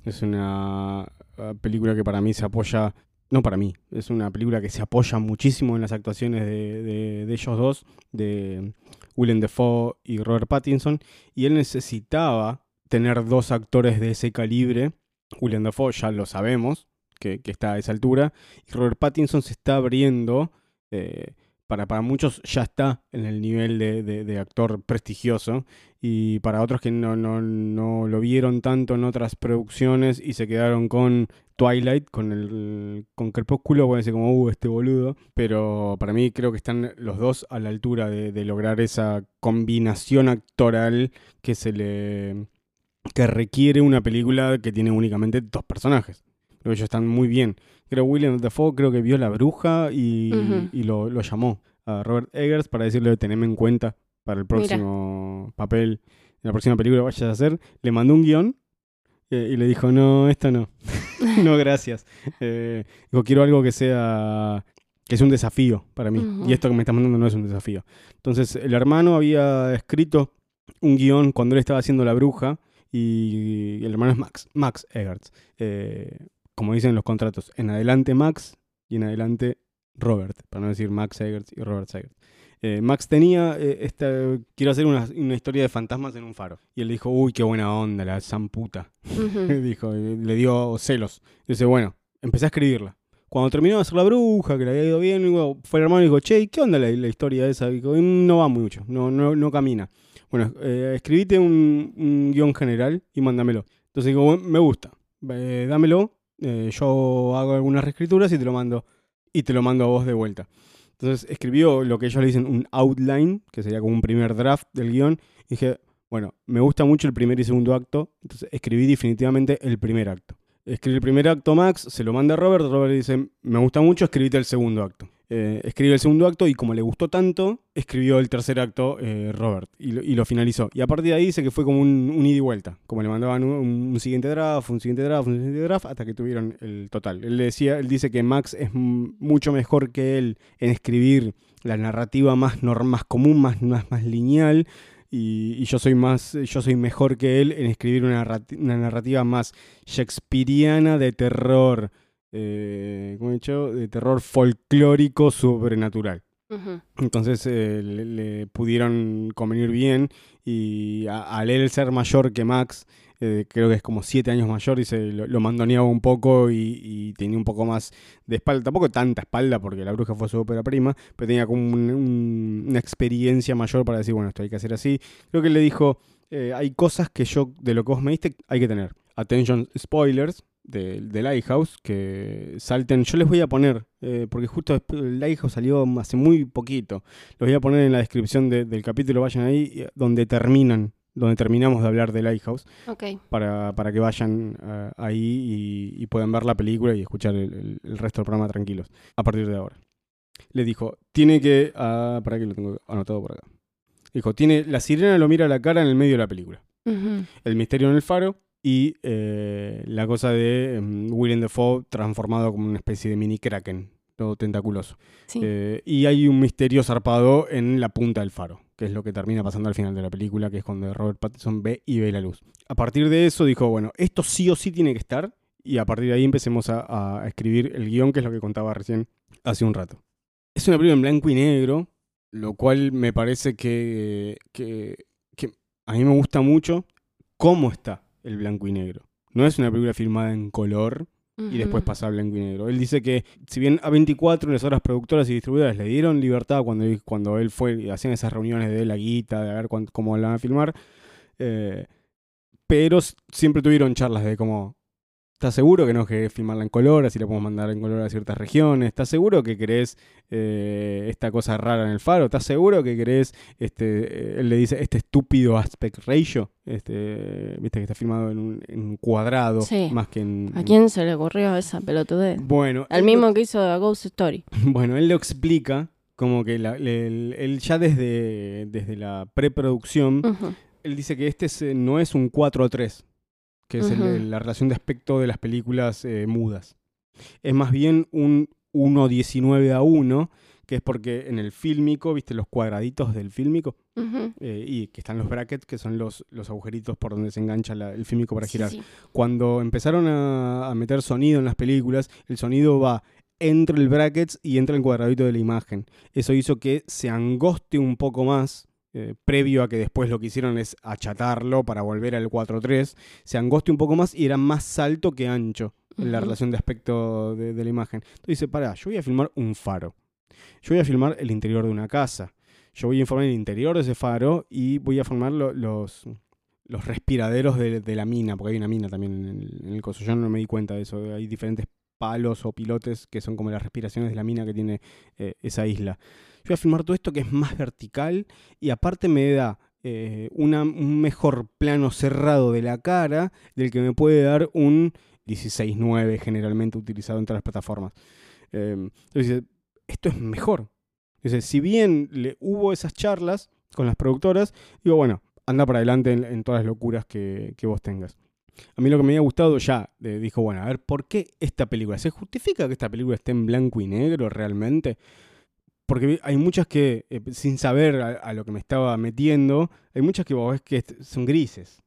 Es una uh, película que para mí se apoya, no para mí, es una película que se apoya muchísimo en las actuaciones de, de- de ellos dos, de Willem Dafoe y Robert Pattinson, y él necesitaba tener dos actores de ese calibre. Willem Dafoe ya lo sabemos, que, que está a esa altura, y Robert Pattinson se está abriendo, eh, para, para muchos ya está en el nivel de, actor prestigioso, y para otros que no, no, no lo vieron tanto en otras producciones y se quedaron con Twilight con el con Crepúsculo, puede ser como, uh, este boludo. Pero para mí creo que están los dos a la altura de, de lograr esa combinación actoral que se le. que requiere una película que tiene únicamente dos personajes. Que ellos están muy bien. Creo William Dafoe creo que vio La Bruja y, y lo, lo llamó a Robert Eggers para decirle teneme en cuenta para el próximo papel, la próxima película que vayas a hacer. Le mandó un guion eh, y le dijo, no, esta no. no, gracias. Eh, dijo, quiero algo que sea que sea un desafío para mí. Y esto que me estás mandando no es un desafío. Entonces, el hermano había escrito un guion cuando él estaba haciendo La Bruja y el hermano es Max, Max Eggers. Eh, como dicen los contratos, en adelante Max y en adelante Robert, para no decir Max Eggers y Robert Eggers. Eh, Max tenía eh, esta, quiero hacer una, una historia de fantasmas en un faro. Y él dijo, uy, qué buena onda, la zamputa. Dijo, eh, le dio celos. Dice, bueno, empecé a escribirla. Cuando terminó de hacer la bruja, que le había ido bien, fue el hermano y dijo, che, ¿qué onda la, la historia esa? Dijo, "Mm, no va mucho, no, no, no camina. Bueno, eh, escribite un, un guion general y mándamelo. Entonces digo, "Bueno, me gusta, dámelo, eh, yo hago algunas reescrituras y te lo mando y te lo mando a vos de vuelta. Entonces escribió lo que ellos le dicen un outline, que sería como un primer draft del guion. Y dije, bueno, me gusta mucho el primer y segundo acto, entonces escribí definitivamente el primer acto. Escribí el primer acto Max, se lo manda a Robert, Robert le dice, me gusta mucho, escribite el segundo acto. Eh, escribe el segundo acto y como le gustó tanto, escribió el tercer acto eh, Robert y lo, finalizó. Y a partir de ahí dice que fue como un, ida y vuelta, como le mandaban un, siguiente draft, un siguiente draft, un siguiente draft, hasta que tuvieron el total. Él decía, él dice que Max es mucho mejor que él en escribir la narrativa más, norm- más común, más, más, lineal. Y, yo soy más, yo soy mejor que él en escribir una, una narrativa más shakespeariana de terror, eh, ¿cómo he dicho? De terror folclórico sobrenatural. Entonces eh, le, le pudieron convenir bien y a- al él ser mayor que Max, eh, creo que es como siete años mayor, y se lo, lo mandoneaba un poco y, y tenía un poco más de espalda, tampoco tanta espalda porque la bruja fue su ópera prima, pero tenía como un- un- una experiencia mayor para decir, bueno, esto hay que hacer así. Creo que le dijo, eh, hay cosas que yo, de lo que vos me diste, hay que tener. Attention spoilers, de, de Lighthouse que salten. Yo les voy a poner, eh, porque justo después- el Lighthouse salió hace muy poquito. Los voy a poner en la descripción de- del capítulo, vayan ahí, eh, donde terminan, donde terminamos de hablar de Lighthouse, Ok. para, para que vayan eh, ahí y, y puedan ver la película y escuchar el, el- el resto del programa tranquilos, a partir de ahora. Le dijo, tiene que... ah, para que lo tengo anotado por acá. Dijo, tiene, la sirena lo mira a la cara en el medio de la película el misterio en el faro y eh, la cosa de em, Willem Dafoe transformado como una especie de mini kraken, todo tentaculoso. Sí. Eh, y hay un misterio zarpado en la punta del faro, que es lo que termina pasando al final de la película, que es cuando Robert Pattinson ve y ve la luz. A partir de eso dijo, bueno, esto sí o sí tiene que estar, y a partir de ahí empecemos a, a escribir el guion, que es lo que contaba recién hace un rato. Es una película en blanco y negro, lo cual me parece que, que, que a mí me gusta mucho cómo está el blanco y negro. No es una película filmada en color y después Ujú. pasa a blanco y negro. Él dice que si bien A24 y las otras productoras y distribuidoras le dieron libertad cuando, él- cuando él fue y hacían esas reuniones de la guita, de ver cómo la van a filmar, eh, pero siempre tuvieron charlas de cómo... ¿Estás seguro que no querés filmarla en color? Así la podemos mandar en color a ciertas regiones. ¿Estás seguro que querés eh, esta cosa rara en el faro? ¿Estás seguro que querés, este, eh, él le dice, este estúpido aspect ratio? Este, Viste que está filmado en un, en un cuadrado Sí. más que en... ¿A quién se le ocurrió esa pelotudez? Bueno, Al lo- mismo que hizo a Ghost Story. bueno, él lo explica como que la- él ya desde, desde la preproducción, él dice que este es, eh, no es un 4 a 3, que es el- la relación de aspecto de las películas eh, mudas. Es más bien un 1.19 a 1, que es porque en el fílmico, viste los cuadraditos del fílmico. Eh, y que están los brackets, que son los, los agujeritos por donde se engancha la- el fílmico para Sí, girar sí. cuando empezaron a, a meter sonido en las películas, el sonido va entre el brackets y entre el cuadradito de la imagen. Eso hizo que se angoste un poco más, eh, previo a que después lo que hicieron es achatarlo para volver al 4.3, se angoste un poco más y era más alto que ancho en la relación de aspecto de, de la imagen. Entonces dice, pará, yo voy a filmar un faro. Yo voy a filmar el interior de una casa. Yo voy a informar el interior de ese faro y voy a filmar lo- los, los respiraderos de, la mina, porque hay una mina también en el, en el coso. Yo no me di cuenta de eso. Hay diferentes palos o pilotes que son como las respiraciones de la mina que tiene eh, esa isla. Yo voy a filmar todo esto que es más vertical y aparte me da eh, un mejor plano cerrado de la cara del que me puede dar un 16.9 generalmente utilizado en todas las plataformas. Em, entonces, esto es mejor. Entonces, si bien le, hubo esas charlas con las productoras, digo, bueno, anda para adelante en, todas las locuras que, vos tengas. A mí lo que me había gustado ya, dijo, bueno, a ver, ¿por qué esta película? ¿Se justifica que esta película esté en blanco y negro realmente? Porque hay muchas que, eh, sin saber a, lo que me estaba metiendo, hay muchas que vos ves que son grises.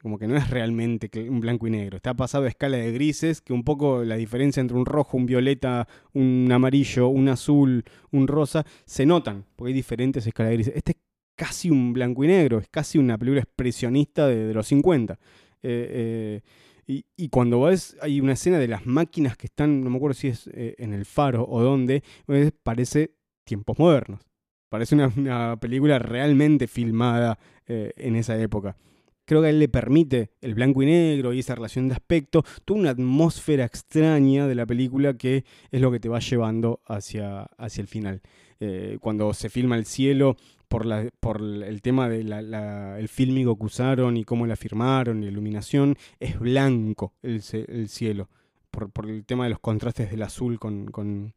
Como que no es realmente un blanco y negro. Está pasado a escala de grises, que un poco la diferencia entre un rojo, un violeta, un amarillo, un azul, un rosa, se notan, porque hay diferentes escalas de grises. Este es casi un blanco y negro, es casi una película expresionista de, los 50. Eh, eh, y, cuando ves, hay una escena de las máquinas que están, no me acuerdo si es en el faro o dónde, parece tiempos modernos. Parece una, película realmente filmada eh, en esa época. Creo que a él le permite el blanco y negro y esa relación de aspecto, toda una atmósfera extraña de la película que es lo que te va llevando hacia, hacia el final. Eh, cuando se filma el cielo, por, la, por el tema del el fílmico que usaron y cómo la firmaron, la iluminación, es blanco el, cielo, por, por, el tema de los contrastes del azul con, con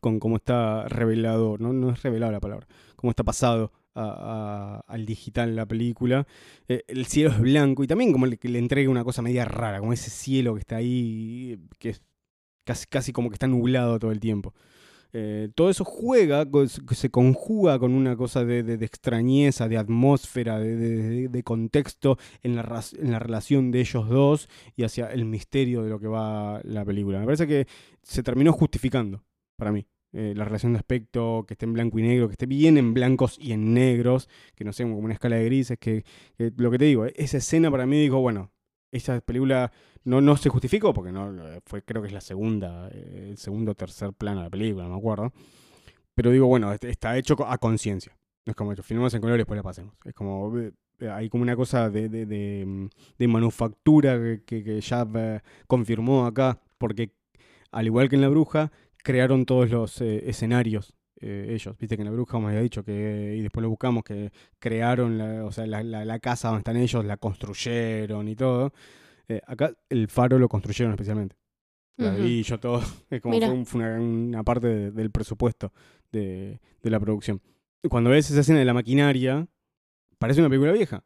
cómo está revelado, no, no es revelado la palabra, cómo está pasado al digital la película. Eh, el cielo es blanco y también como le, le entrega una cosa media rara, como ese cielo que está ahí, que es casi, casi como que está nublado todo el tiempo. Eh, todo eso juega, se conjuga con una cosa de, extrañeza, de atmósfera, de, contexto en la, en la, relación de ellos dos y hacia el misterio de lo que va la película. Me parece que se terminó justificando para mí. Eh, la relación de aspecto, que esté en blanco y negro, que esté bien en blancos y en negros, que no sea como una escala de grises, que, lo que te digo, esa escena para mí dijo, bueno, esa película no, no se justificó, porque no fue creo que es la segunda, eh, el segundo o tercer plano de la película, no me acuerdo. Pero digo, bueno, este, está hecho a conciencia. No es como esto, filmamos en color y después la pasemos. Es como, eh, hay como una cosa de, de, manufactura que, que ya confirmó acá, porque al igual que en La Bruja, crearon todos los eh, escenarios eh, ellos. Viste que en la bruja me había dicho que, y después lo buscamos, que crearon la, o sea, la, casa donde están ellos, la construyeron y todo. Eh, acá el faro lo construyeron especialmente. La vi yo todo. Es como fue, una, parte del presupuesto de, de, la producción. Cuando ves esa escena de la maquinaria, parece una película vieja.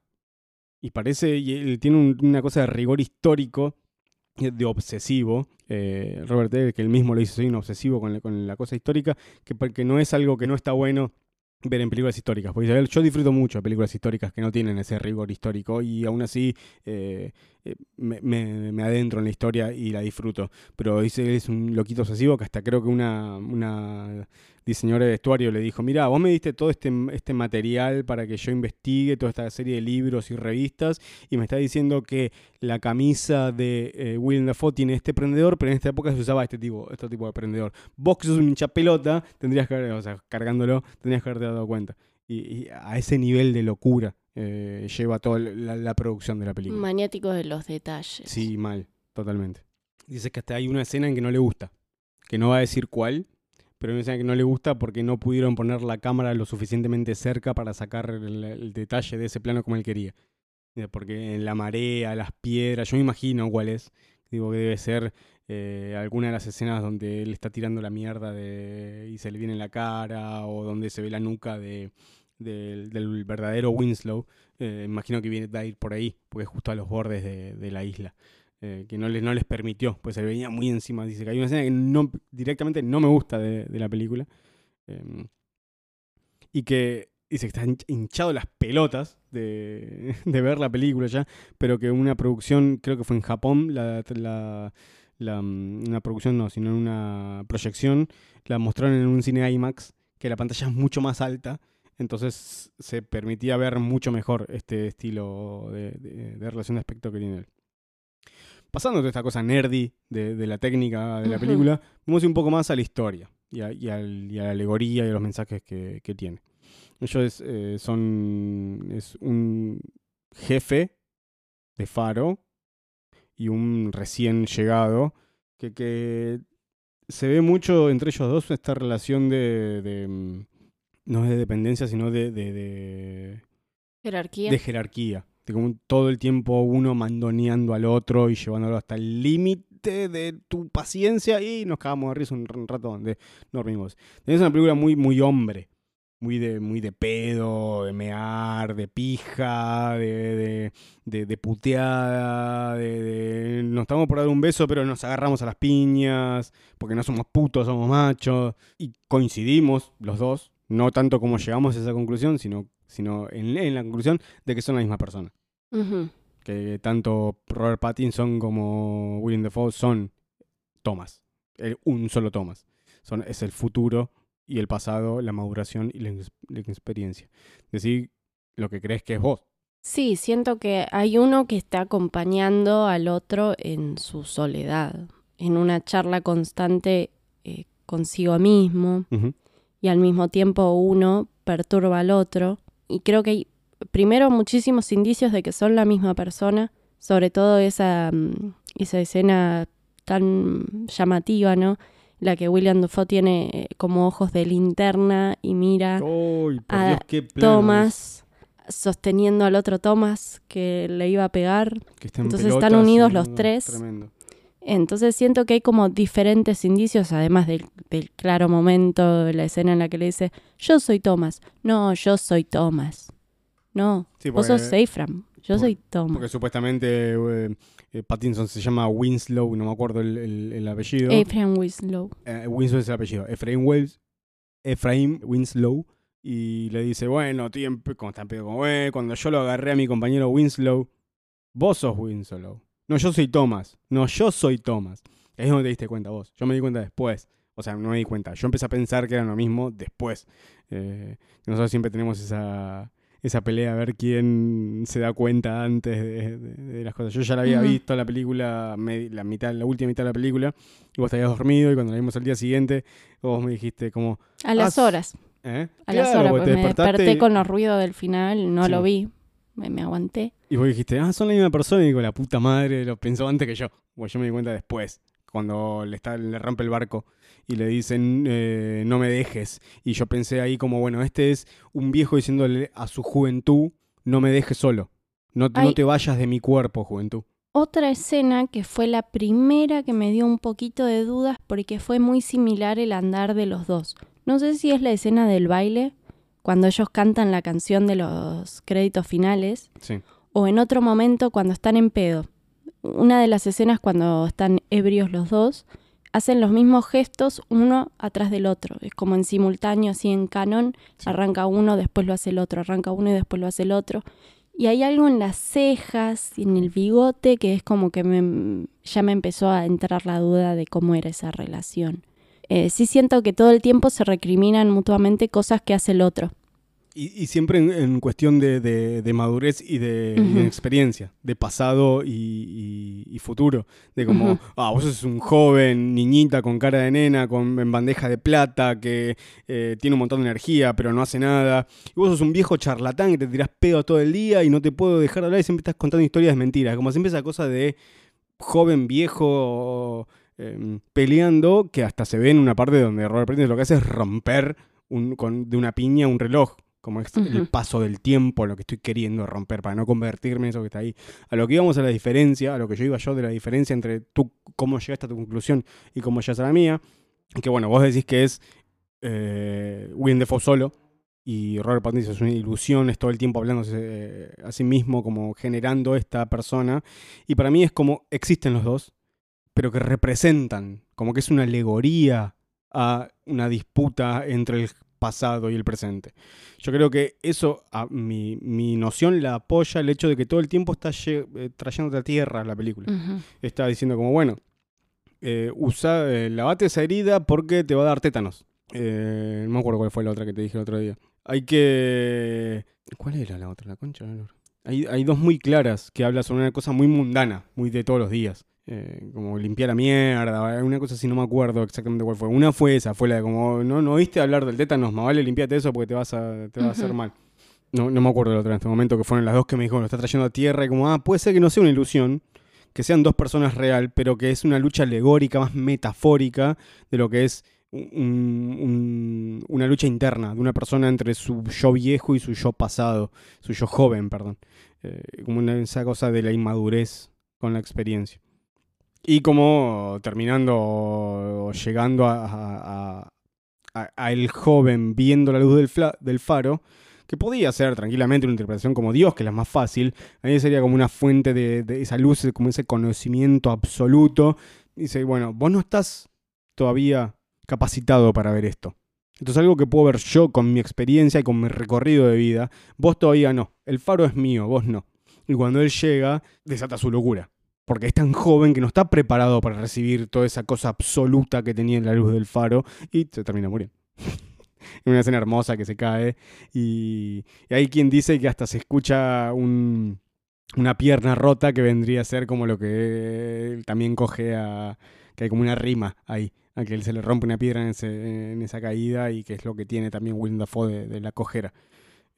Y parece, y tiene una cosa de rigor histórico de obsesivo. Eh, Robert Eggers, que él mismo lo hizo, soy un obsesivo con la, con la cosa histórica, que porque no es algo que no está bueno ver en películas históricas. Porque yo disfruto mucho de películas históricas que no tienen ese rigor histórico y aún así eh, eh, me, me, adentro en la historia y la disfruto. Pero dice es un loquito obsesivo que hasta creo que una, una diseñadora de vestuario le dijo, mira, vos me diste todo este, este material para que yo investigue toda esta serie de libros y revistas y me está diciendo que la camisa de eh, William Dafoe tiene este prendedor, pero en esta época se usaba este tipo, este tipo de prendedor. Vos que sos un hincha pelota, tendrías que o sea, cargándolo, tendrías que haberte dado cuenta. Y, a ese nivel de locura eh, lleva toda la, la, producción de la película. Maniático de los detalles. Sí, mal, totalmente. Dice que hasta hay una escena en que no le gusta, que no va a decir cuál, pero me decían que no le gusta porque no pudieron poner la cámara lo suficientemente cerca para sacar el, detalle de ese plano como él quería. Porque en la marea, las piedras, yo me imagino cuál es. Digo que debe ser eh, alguna de las escenas donde él está tirando la mierda de, y se le viene en la cara, o donde se ve la nuca de, del verdadero Winslow. Eh, imagino que viene, a ir por ahí, porque es justo a los bordes de la isla. Eh, que no les, no les permitió, pues se le venía muy encima. Dice que hay una escena que directamente no me gusta de, la película. Em, y que dice que está hinchado las pelotas de, de, ver la película ya, pero que una producción, creo que fue en Japón, la, la, mm, una producción no, sino una proyección, la mostraron en un cine IMAX, que la pantalla es mucho más alta, entonces se permitía ver mucho mejor este estilo de, de relación de aspecto que tiene él pasando de esta cosa nerdy de, la técnica de la película, vamos a ir un poco más a la historia y a, la alegoría y a los mensajes que, tiene. Ellos eh, son es un jefe de Faro y un recién llegado, que, que se ve mucho entre ellos dos esta relación de, de, mm, no es de dependencia, sino de, de, de, Jerarquía. de jerarquía. De como todo el tiempo uno mandoneando al otro y llevándolo hasta el límite de tu paciencia y nos cagamos de risa un rato donde reímos. Es una película muy, muy hombre. Muy de, muy de pedo, de mear, de pija, de, de, de- de puteada, de- Nos estamos por dar un beso, pero nos agarramos a las piñas, porque no somos putos, somos machos. Y coincidimos los dos, no tanto como llegamos a esa conclusión, sino, sino en, en la conclusión de que son la misma persona. Que tanto Robert Pattinson como William Dafoe son Thomas. El- un solo Thomas. Son, es el futuro y el pasado, la maduración y la, ex- la experiencia. Decir lo que crees que es vos. Sí, siento que hay uno que está acompañando al otro en su soledad, en una charla constante eh, consigo mismo y al mismo tiempo uno perturba al otro. Y creo que hay, primero, muchísimos indicios de que son la misma persona, sobre todo esa, mm, esa escena tan llamativa, ¿no? La que William Dafoe tiene eh, como ojos de linterna y mira ¡Ay, por a Dios, qué plano Thomas sosteniendo al otro Thomas que le iba a pegar. que entonces están unidos los tres. Tremendo. Entonces siento que hay como diferentes indicios, además del, del claro momento, la escena en la que le dice, yo soy Thomas. No, yo soy Thomas. No, Sí, vos sos Seyfram. Yo soy Thomas. Porque supuestamente eh, eh, Pattinson se llama Winslow, no me acuerdo el, el- el apellido. Ephraim Winslow. Eh, Winslow es el apellido. Wels- Efraín Winslow. Y le dice, bueno, pe- como está como, "Eh, cuando yo lo agarré a mi compañero Winslow, vos sos Winslow. No, yo soy Thomas. No, yo soy Thomas. Ahí es donde te diste cuenta vos. Yo me di cuenta después. O sea, no me di cuenta. Yo empecé a pensar que era lo mismo después. Eh, nosotros siempre tenemos esa, esa pelea a ver quién se da cuenta antes de, de- de las cosas. Yo ya la había visto la película, me- la mitad, la última mitad de la película, y vos te habías dormido, y cuando la vimos al día siguiente, vos me dijiste como, A las Ah, horas. ¿eh? A las horas, pues me desperté y- con los ruidos del final, no Sí. lo vi. Me, me aguanté. Y vos dijiste, ah, son la misma persona. Y digo, la puta madre lo pensó antes que yo. Pues yo me di cuenta después, cuando le, está, le rompe el barco y le dicen, eh, no me dejes. Y yo pensé ahí como, bueno, este es un viejo diciéndole a su juventud, no me dejes solo. No, no te vayas de mi cuerpo, juventud. Otra escena que fue la primera que me dio un poquito de dudas porque fue muy similar el andar de los dos. No sé si es la escena del baile, cuando ellos cantan la canción de los créditos finales, Sí. o en otro momento cuando están en pedo. Una de las escenas cuando están ebrios los dos, hacen los mismos gestos uno atrás del otro. Es como en simultáneo, así en canon, Sí. arranca uno, después lo hace el otro, arranca uno y después lo hace el otro. Y hay algo en las cejas y en el bigote que es como que me- ya me empezó a entrar la duda de cómo era esa relación. Eh, sí siento que todo el tiempo se recriminan mutuamente cosas que hace el otro. Y, y siempre en, en cuestión de, de- de madurez y de, experiencia, de pasado y, y- y futuro. De como, ah, vos sos un joven, niñita con cara de nena, con en bandeja de plata, que eh, tiene un montón de energía, pero no hace nada. Y vos sos un viejo charlatán que te tirás pedo todo el día y no te puedo dejar de hablar y siempre estás contando historias de mentiras. Como siempre esa cosa de joven, viejo, eh, peleando, que hasta se ve en una parte donde Robert Pattinson lo que hace es romper un- con, de una piña un reloj. Como es el paso del tiempo, lo que estoy queriendo romper para no convertirme en eso que está ahí. A lo que íbamos a la diferencia, a lo que yo iba yo de la diferencia entre tú, cómo llegaste a tu conclusión y cómo llegas a la mía. Que bueno, vos decís que es eh, Willem Dafoe solo y Robert Pattinson es una ilusión, es todo el tiempo hablándose eh, a sí mismo, como generando esta persona. Y para mí es como existen los dos, pero que representan, como que es una alegoría a una disputa entre el pasado y el presente. Yo creo que eso, a mi, mi noción la apoya el hecho de que todo el tiempo está eh, trayéndote a tierra la película. Está diciendo como, bueno, eh, usa, eh, lavate esa herida porque te va a dar tétanos. Eh, no me acuerdo cuál fue la otra que te dije el otro día. Hay que... ¿Cuál era la otra? La concha. Hay, hay dos muy claras que hablan sobre una cosa muy mundana, muy de todos los días. Eh, como limpiar la mierda, una cosa así, no me acuerdo exactamente cuál fue. Una fue esa, fue la de como, no, no oíste hablar del tétanos, más vale limpiate eso porque te vas a, te va a hacer mal. no, no me acuerdo del otro en este momento, que fueron las dos que me dijo, lo está trayendo a tierra, y como, ah, puede ser que no sea una ilusión, que sean dos personas real, pero que es una lucha alegórica, más metafórica de lo que es un- un- una lucha interna de una persona entre su yo viejo y su yo pasado, su yo joven, perdón. Eh, como una, esa cosa de la inmadurez con la experiencia. Y como terminando o llegando a, el joven viendo la luz del faro, que podía ser tranquilamente una interpretación como Dios, que es la más fácil, a mí sería como una fuente de, de esa luz, como ese conocimiento absoluto. Dice, bueno, vos no estás todavía capacitado para ver esto. Esto es algo que puedo ver yo con mi experiencia y con mi recorrido de vida. Vos todavía no. El faro es mío, vos no. Y cuando él llega, desata su locura. Porque es tan joven que no está preparado para recibir toda esa cosa absoluta que tenía en la luz del faro y se termina muriendo. una escena hermosa que se cae. Y, y hay quien dice que hasta se escucha un- una pierna rota que vendría a ser como lo que él también coge a. que hay como una rima ahí. A que él se le rompe una piedra en, ese- en esa caída y que es lo que tiene también Willem Dafoe de, de la cojera.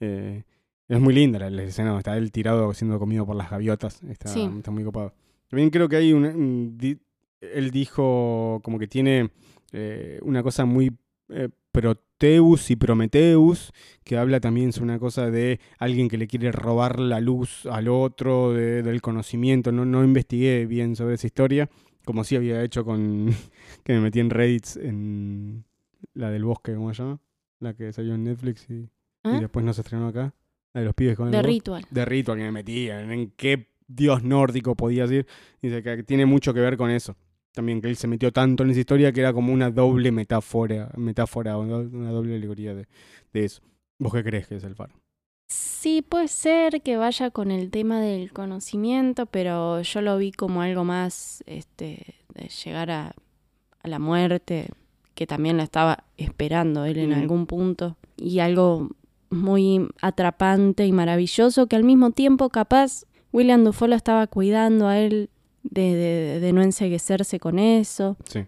Eh, es muy linda la, la escena donde está él tirado siendo comido por las gaviotas. Está, Sí. está muy copado. También creo que hay un. un di- él dijo como que tiene eh, una cosa muy eh, Proteus y Prometeus, que habla también sobre una cosa de alguien que le quiere robar la luz al otro, de- del conocimiento. No, no investigué bien sobre esa historia, como sí había hecho con. que me metí en Reddit en la del bosque, ¿cómo se llama? La que salió en Netflix y, y ¿Eh? después no se estrenó acá. La de los pibes con el De ritual. de ritual que me metía, en qué dios nórdico podía decir. Dice que tiene mucho que ver con eso. También que él se metió tanto en esa historia que era como una doble metáfora, metáfora o una doble alegoría de, de eso. ¿Vos qué crees que es el faro? Sí, puede ser que vaya con el tema del conocimiento, pero yo lo vi como algo más este, de llegar a, a la muerte, que también la estaba esperando él en Mm. algún punto, y algo muy atrapante y maravilloso que al mismo tiempo capaz William Dafoe lo estaba cuidando a él de, de- de no enseguecerse con eso. Sí.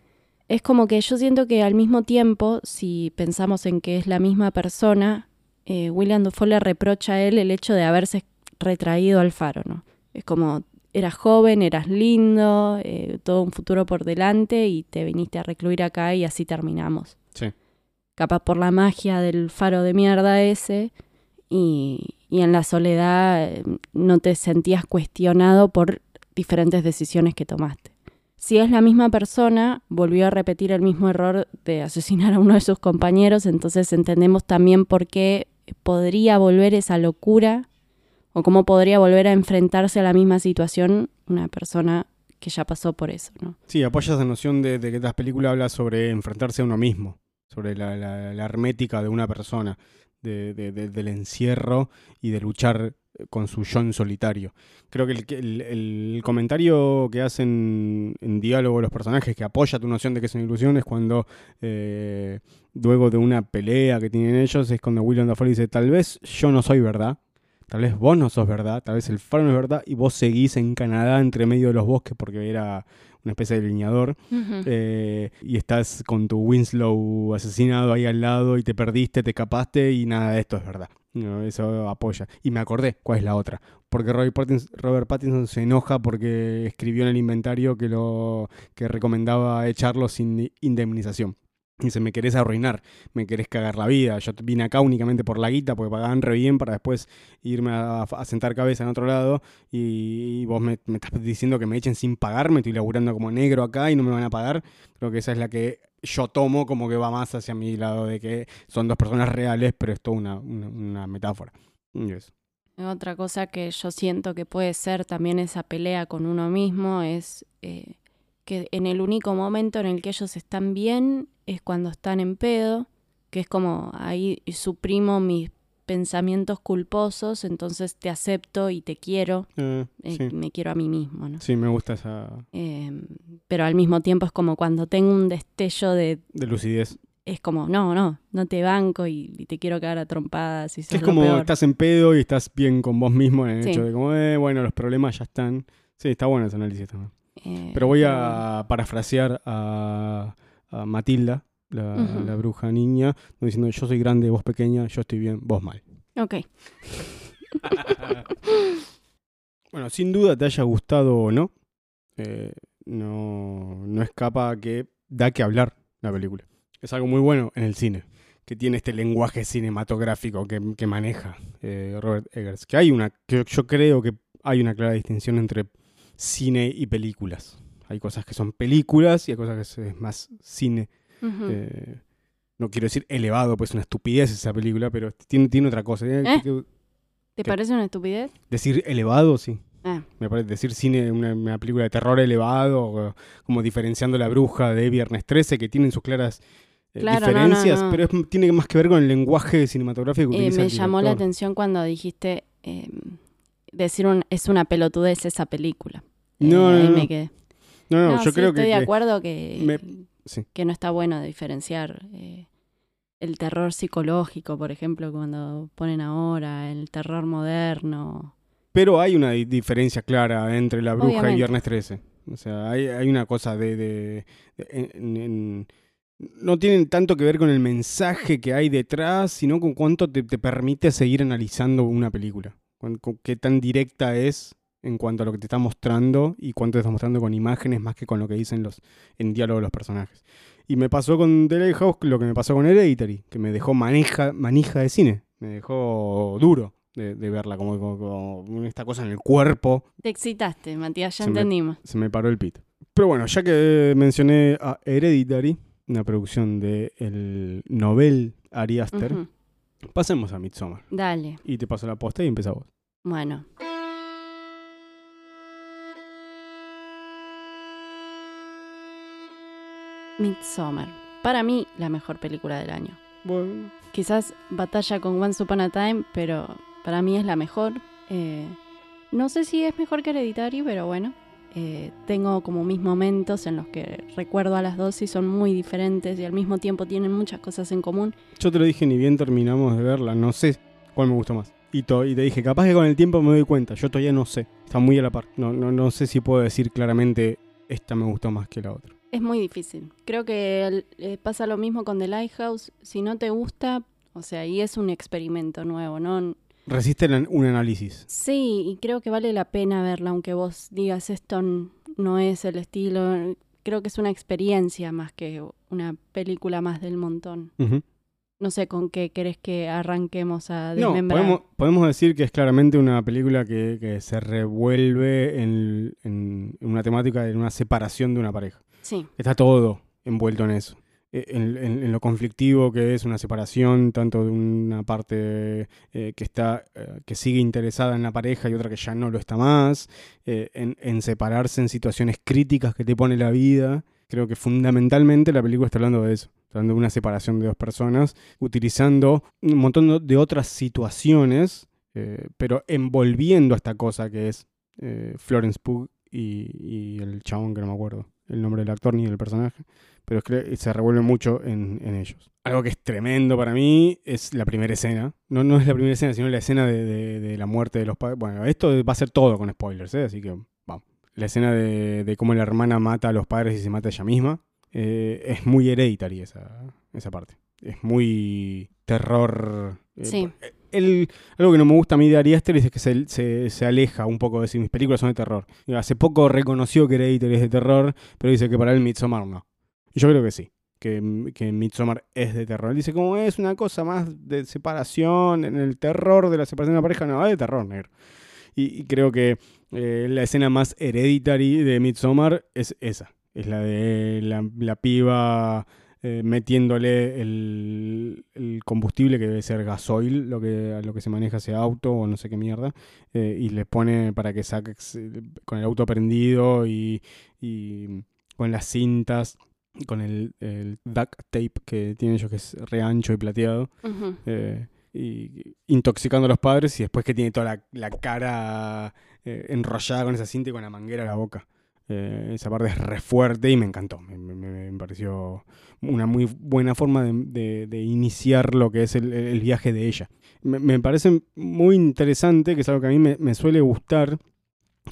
Es como que yo siento que al mismo tiempo, si pensamos en que es la misma persona, eh, William Dafoe le reprocha a él el hecho de haberse retraído al faro, ¿no? Es como, eras joven, eras lindo, eh, todo un futuro por delante y te viniste a recluir acá y así terminamos. Sí. Capaz por la magia del faro de mierda ese y, y en la soledad eh, no te sentías cuestionado por diferentes decisiones que tomaste. Si es la misma persona, volvió a repetir el mismo error de asesinar a uno de sus compañeros, entonces entendemos también por qué podría volver esa locura o cómo podría volver a enfrentarse a la misma situación una persona que ya pasó por eso, ¿no? Sí, apoya esa noción de, que esta película habla sobre enfrentarse a uno mismo, sobre la, la- la hermética de una persona, de- de- de- del encierro y de luchar con su yo en solitario. Creo que el, el- el comentario que hacen en diálogo los personajes que apoya tu noción de que es una ilusión es cuando eh, luego de una pelea que tienen ellos es cuando William Dafoe dice tal vez yo no soy verdad, tal vez vos no sos verdad, tal vez el faro no es verdad y vos seguís en Canadá entre medio de los bosques porque era una especie de lineador eh, y estás con tu Winslow asesinado ahí al lado y te perdiste, te escapaste y nada de esto es verdad. No, eso apoya. Y me acordé cuál es la otra. Porque Robert Pattinson, Robert Pattinson se enoja porque escribió en el inventario que lo que recomendaba echarlo sin indemnización. Dice, me querés arruinar, me querés cagar la vida. Yo vine acá únicamente por la guita, porque pagaban re bien para después irme a, sentar cabeza en otro lado. Y, vos me, estás diciendo que me echen sin pagarme, estoy laburando como negro acá y no me van a pagar. Creo que esa es la que yo tomo como que va más hacia mi lado de que son dos personas reales, pero es toda una, una, metáfora. Y eso. Otra cosa que yo siento que puede ser también esa pelea con uno mismo es eh, que en el único momento en el que ellos están bien es cuando están en pedo, que es como ahí suprimo mis pensamientos culposos, entonces te acepto y te quiero, Eh, eh, sí. me quiero a mí mismo, ¿no? Sí, me gusta esa Eh, pero al mismo tiempo es como cuando tengo un destello de... de lucidez. Es como, no, no, no te banco y, y te quiero cagar a trompadas y Es lo como peor. estás en pedo y estás bien con vos mismo en el Sí. hecho de como, eh, bueno, los problemas ya están. Sí, está bueno ese análisis también. Eh, Pero voy a parafrasear a, a Matilda, la bruja niña, diciendo yo soy grande, vos pequeña, yo estoy bien, vos mal. Ok. Bueno, sin duda te haya gustado o no, eh, no, no escapa que da que hablar la película. Es algo muy bueno en el cine, que tiene este lenguaje cinematográfico que, que maneja eh, Robert Eggers. Que hay una, que yo creo que hay una clara distinción entre cine y películas. Hay cosas que son películas y hay cosas que es más cine. Eh, no quiero decir elevado, pues es una estupidez esa película, pero tiene, tiene otra cosa. ¿Eh? que- ¿Te ¿qué? parece una estupidez? Decir elevado, sí. Ah, Me parece decir cine, una, una película de terror elevado, como diferenciando La Bruja de Viernes 13, que tienen sus claras eh, Claro, no, no, diferencias, no. pero es- tiene más que ver con el lenguaje cinematográfico que eh, utiliza me el llamó la atención cuando dijiste eh, decir un, es una pelotudez esa película. No, Eh, no, ahí no. me quedé. No, no, No, yo sí, creo estoy que, de que- acuerdo que, me- sí. que no está bueno diferenciar eh, el terror psicológico, por ejemplo, cuando ponen ahora, el terror moderno. Pero hay una di- diferencia clara entre La Bruja Obviamente. y Viernes 13. O sea, hay, hay una cosa de... de- de- en- en- no tienen tanto que ver con el mensaje que hay detrás, sino con cuánto te, te permite seguir analizando una película. Con, con qué tan directa es en cuanto a lo que te está mostrando y cuánto te está mostrando con imágenes más que con lo que dicen los en diálogo los personajes. Y me pasó con The Lighthouse lo que me pasó con Hereditary, que me dejó maneja, manija de cine. Me dejó duro de, de verla, como, como- como esta cosa en el cuerpo. Te excitaste, Matías, ya Se me- entendimos. Se me paró el pito. Pero bueno, ya que mencioné a Hereditary, una producción de el novel Ari Aster. Pasemos a Midsommar. Dale, Y te paso la posta y empieza vos. bueno. Midsommar. Para mí, la mejor película del año. Bueno, Quizás batalla con Once Upon a Time, pero para mí es la mejor. Eh, no sé si es mejor que Hereditary, pero bueno. Eh, tengo como mis momentos en los que recuerdo a las dos y son muy diferentes y al mismo tiempo tienen muchas cosas en común. yo te lo dije ni bien terminamos de verla, no sé cuál me gustó más. Y, to- y te dije, capaz que con el tiempo me doy cuenta, yo todavía no sé, está muy a la par. No, no, no sé si puedo decir claramente, esta me gustó más que la otra. Es muy difícil. Creo que eh, pasa lo mismo con The Lighthouse. Si no te gusta, o sea, y es un experimento nuevo, ¿no? Resiste el an- un análisis. Sí, y creo que vale la pena verla, aunque vos digas esto no es el estilo. Creo que es una experiencia más que una película más del montón. No sé con qué querés que arranquemos a No, desmembrar. podemos, podemos decir que es claramente una película que, que se revuelve en, en una temática de una separación de una pareja. Sí, Está todo envuelto en eso. Eh, En, lo conflictivo que es una separación, tanto de una parte eh, que está eh, que sigue interesada en la pareja y otra que ya no lo está más, en, separarse en situaciones críticas que te pone la vida. Creo que fundamentalmente la película está hablando de eso, está hablando de una separación de dos personas, utilizando un montón de otras situaciones, pero envolviendo esta cosa que es Florence Pugh y, y el chabón que no me acuerdo el nombre del actor ni del personaje, pero es que se revuelve mucho en, en ellos. Algo que es tremendo para mí es la primera escena. No, no es la primera escena, sino la escena de, de- de la muerte de los padres. Bueno, esto va a ser todo con spoilers, ¿eh? así que vamos. La escena de, de cómo la hermana mata a los padres y se mata ella misma. eh, es muy hereditaria esa, esa parte. Es muy terror. eh, Sí. El- algo que no me gusta a mí de Ari Aster es que se, se- se aleja un poco de si mis películas son de terror. Hace poco reconoció que Hereditary es de terror, pero dice que para él Midsommar no. Y yo creo que sí, que, que Midsommar es de terror. Él dice como es una cosa más de separación, en el terror de la separación de la pareja, no, es de terror, negro. Y, y creo que eh, la escena más hereditary de Midsommar es esa. Es la de la, la piba eh, metiéndole el, el combustible que debe ser gasoil, lo que, a lo que se maneja ese auto o no sé qué mierda, eh, y le pone para que saque con el auto prendido y, y con las cintas, con el, el duct tape que tienen ellos que es re ancho y plateado, eh, y intoxicando a los padres y después que tiene toda la, la cara eh, enrollada con esa cinta y con la manguera a la boca. Eh, esa parte es re fuerte y me encantó. Me, pareció una muy buena forma de, iniciar lo que es el, viaje de ella. Me, parece muy interesante, que es algo que a mí me, suele gustar,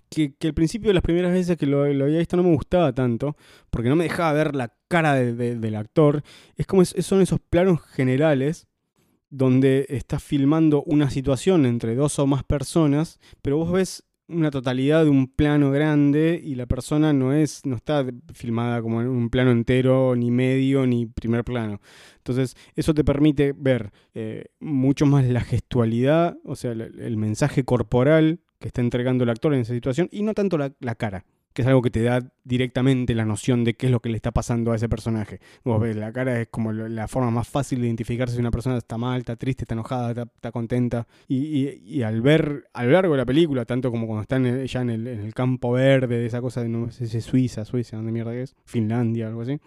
que, que al principio las primeras veces que lo, lo había visto no me gustaba tanto, porque no me dejaba ver la cara de- de- del actor. Es como son esos planos generales donde estás filmando una situación entre dos o más personas, pero vos ves una totalidad de un plano grande y la persona no es no está filmada como en un plano entero ni medio ni primer plano. Entonces eso te permite ver eh, mucho más la gestualidad o sea el, mensaje corporal que está entregando el actor en esa situación y no tanto la cara que es algo que te da directamente la noción de qué es lo que le está pasando a ese personaje. Vos ves, la cara es como la forma más fácil de identificar si una persona está mal, está triste, está enojada, está, contenta. Y, al ver a lo largo de la película, tanto como cuando están ya en el, campo verde, de esa cosa de no sé si es Suiza, Suiza, ¿dónde mierda es? Finlandia, algo así.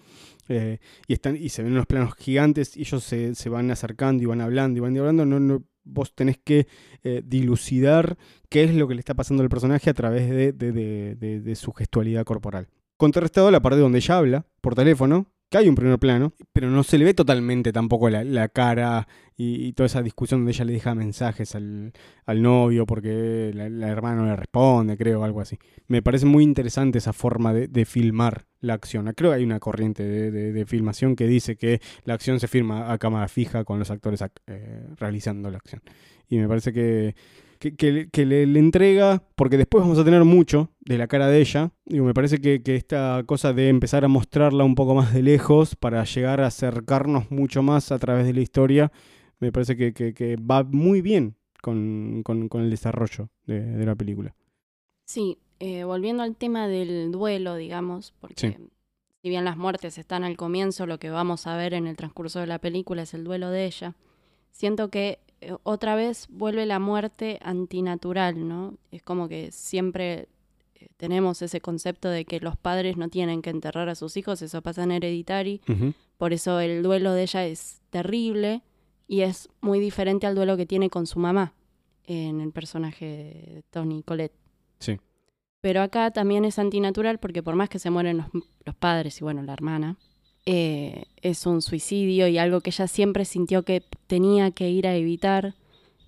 Eh, y están y se ven unos planos gigantes y ellos se, se van acercando y van hablando y van hablando. No, vos tenés que eh, dilucidar qué es lo que le está pasando al personaje a través de, su gestualidad corporal. Contrarrestado la parte donde ella habla por teléfono, que hay un primer plano, pero no se le ve totalmente tampoco la, la cara y, toda esa discusión donde ella le deja mensajes al, al novio porque la, la hermana no le responde, creo, algo así. Me parece muy interesante esa forma de, filmar la acción. Creo que hay una corriente de, filmación que dice que la acción se filma a cámara fija con los actores ac- eh, realizando la acción. Y me parece que, que, que le- que le, le entrega, porque después vamos a tener mucho de la cara de ella. Digo, me parece que, que esta cosa de empezar a mostrarla un poco más de lejos para llegar a acercarnos mucho más a través de la historia, me parece que, va muy bien con, con- con el desarrollo de, de la película. Sí, eh, volviendo al tema del duelo, digamos, porque Sí. si bien las muertes están al comienzo, lo que vamos a ver en el transcurso de la película es el duelo de ella. Siento que otra vez vuelve la muerte antinatural, ¿no? Es como que siempre eh, tenemos ese concepto de que los padres no tienen que enterrar a sus hijos, eso pasa en Hereditary, por eso el duelo de ella es terrible y es muy diferente al duelo que tiene con su mamá en el personaje de Tony Colette. Sí. Pero acá también es antinatural porque por más que se mueren los, los padres y bueno, la hermana, eh, es un suicidio y algo que ella siempre sintió que tenía que ir a evitar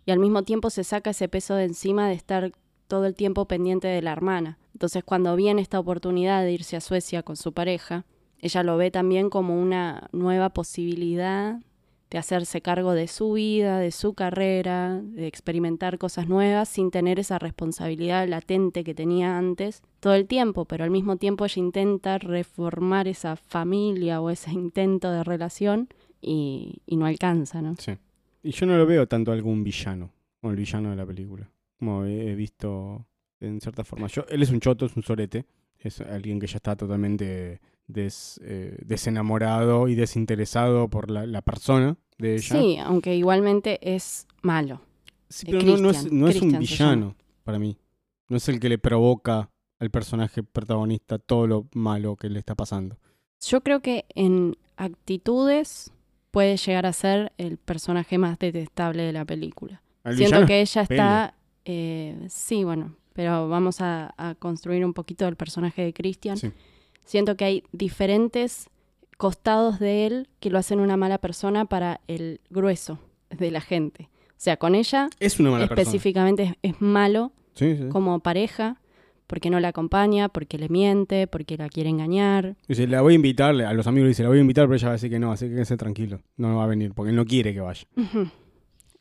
y al mismo tiempo se saca ese peso de encima de estar todo el tiempo pendiente de la hermana. Entonces cuando viene esta oportunidad de irse a Suecia con su pareja, ella lo ve también como una nueva posibilidad de hacerse cargo de su vida, de su carrera, de experimentar cosas nuevas sin tener esa responsabilidad latente que tenía antes todo el tiempo, pero al mismo tiempo ella intenta reformar esa familia o ese intento de relación y, no alcanza, ¿no? Sí. Y yo no lo veo tanto algún villano, como el villano de la película. Como he he visto en cierta forma. Yo, él es un choto, es un sorete. Es alguien que ya está totalmente des- eh, desenamorado y desinteresado por la, la persona de ella. Sí, aunque igualmente es malo. Sí, pero no, no es, Christian, no es un villano para mí. No es el que le provoca al personaje protagonista todo lo malo que le está pasando. Yo creo que en actitudes puede llegar a ser el personaje más detestable de la película. Al Siento que ella está... eh, sí, bueno, pero vamos a, a construir un poquito el personaje de Christian. Sí. Siento que hay diferentes costados de él que lo hacen una mala persona para el grueso de la gente. O sea, con ella Es una mala persona. específicamente es, es malo Sí, sí. como pareja porque no la acompaña, porque le miente, porque la quiere engañar. Dice, la voy a invitar, a los amigos le dice, la voy a invitar, pero ella va a decir que no, así que quédese tranquilo. No, no va a venir, porque él no quiere que vaya.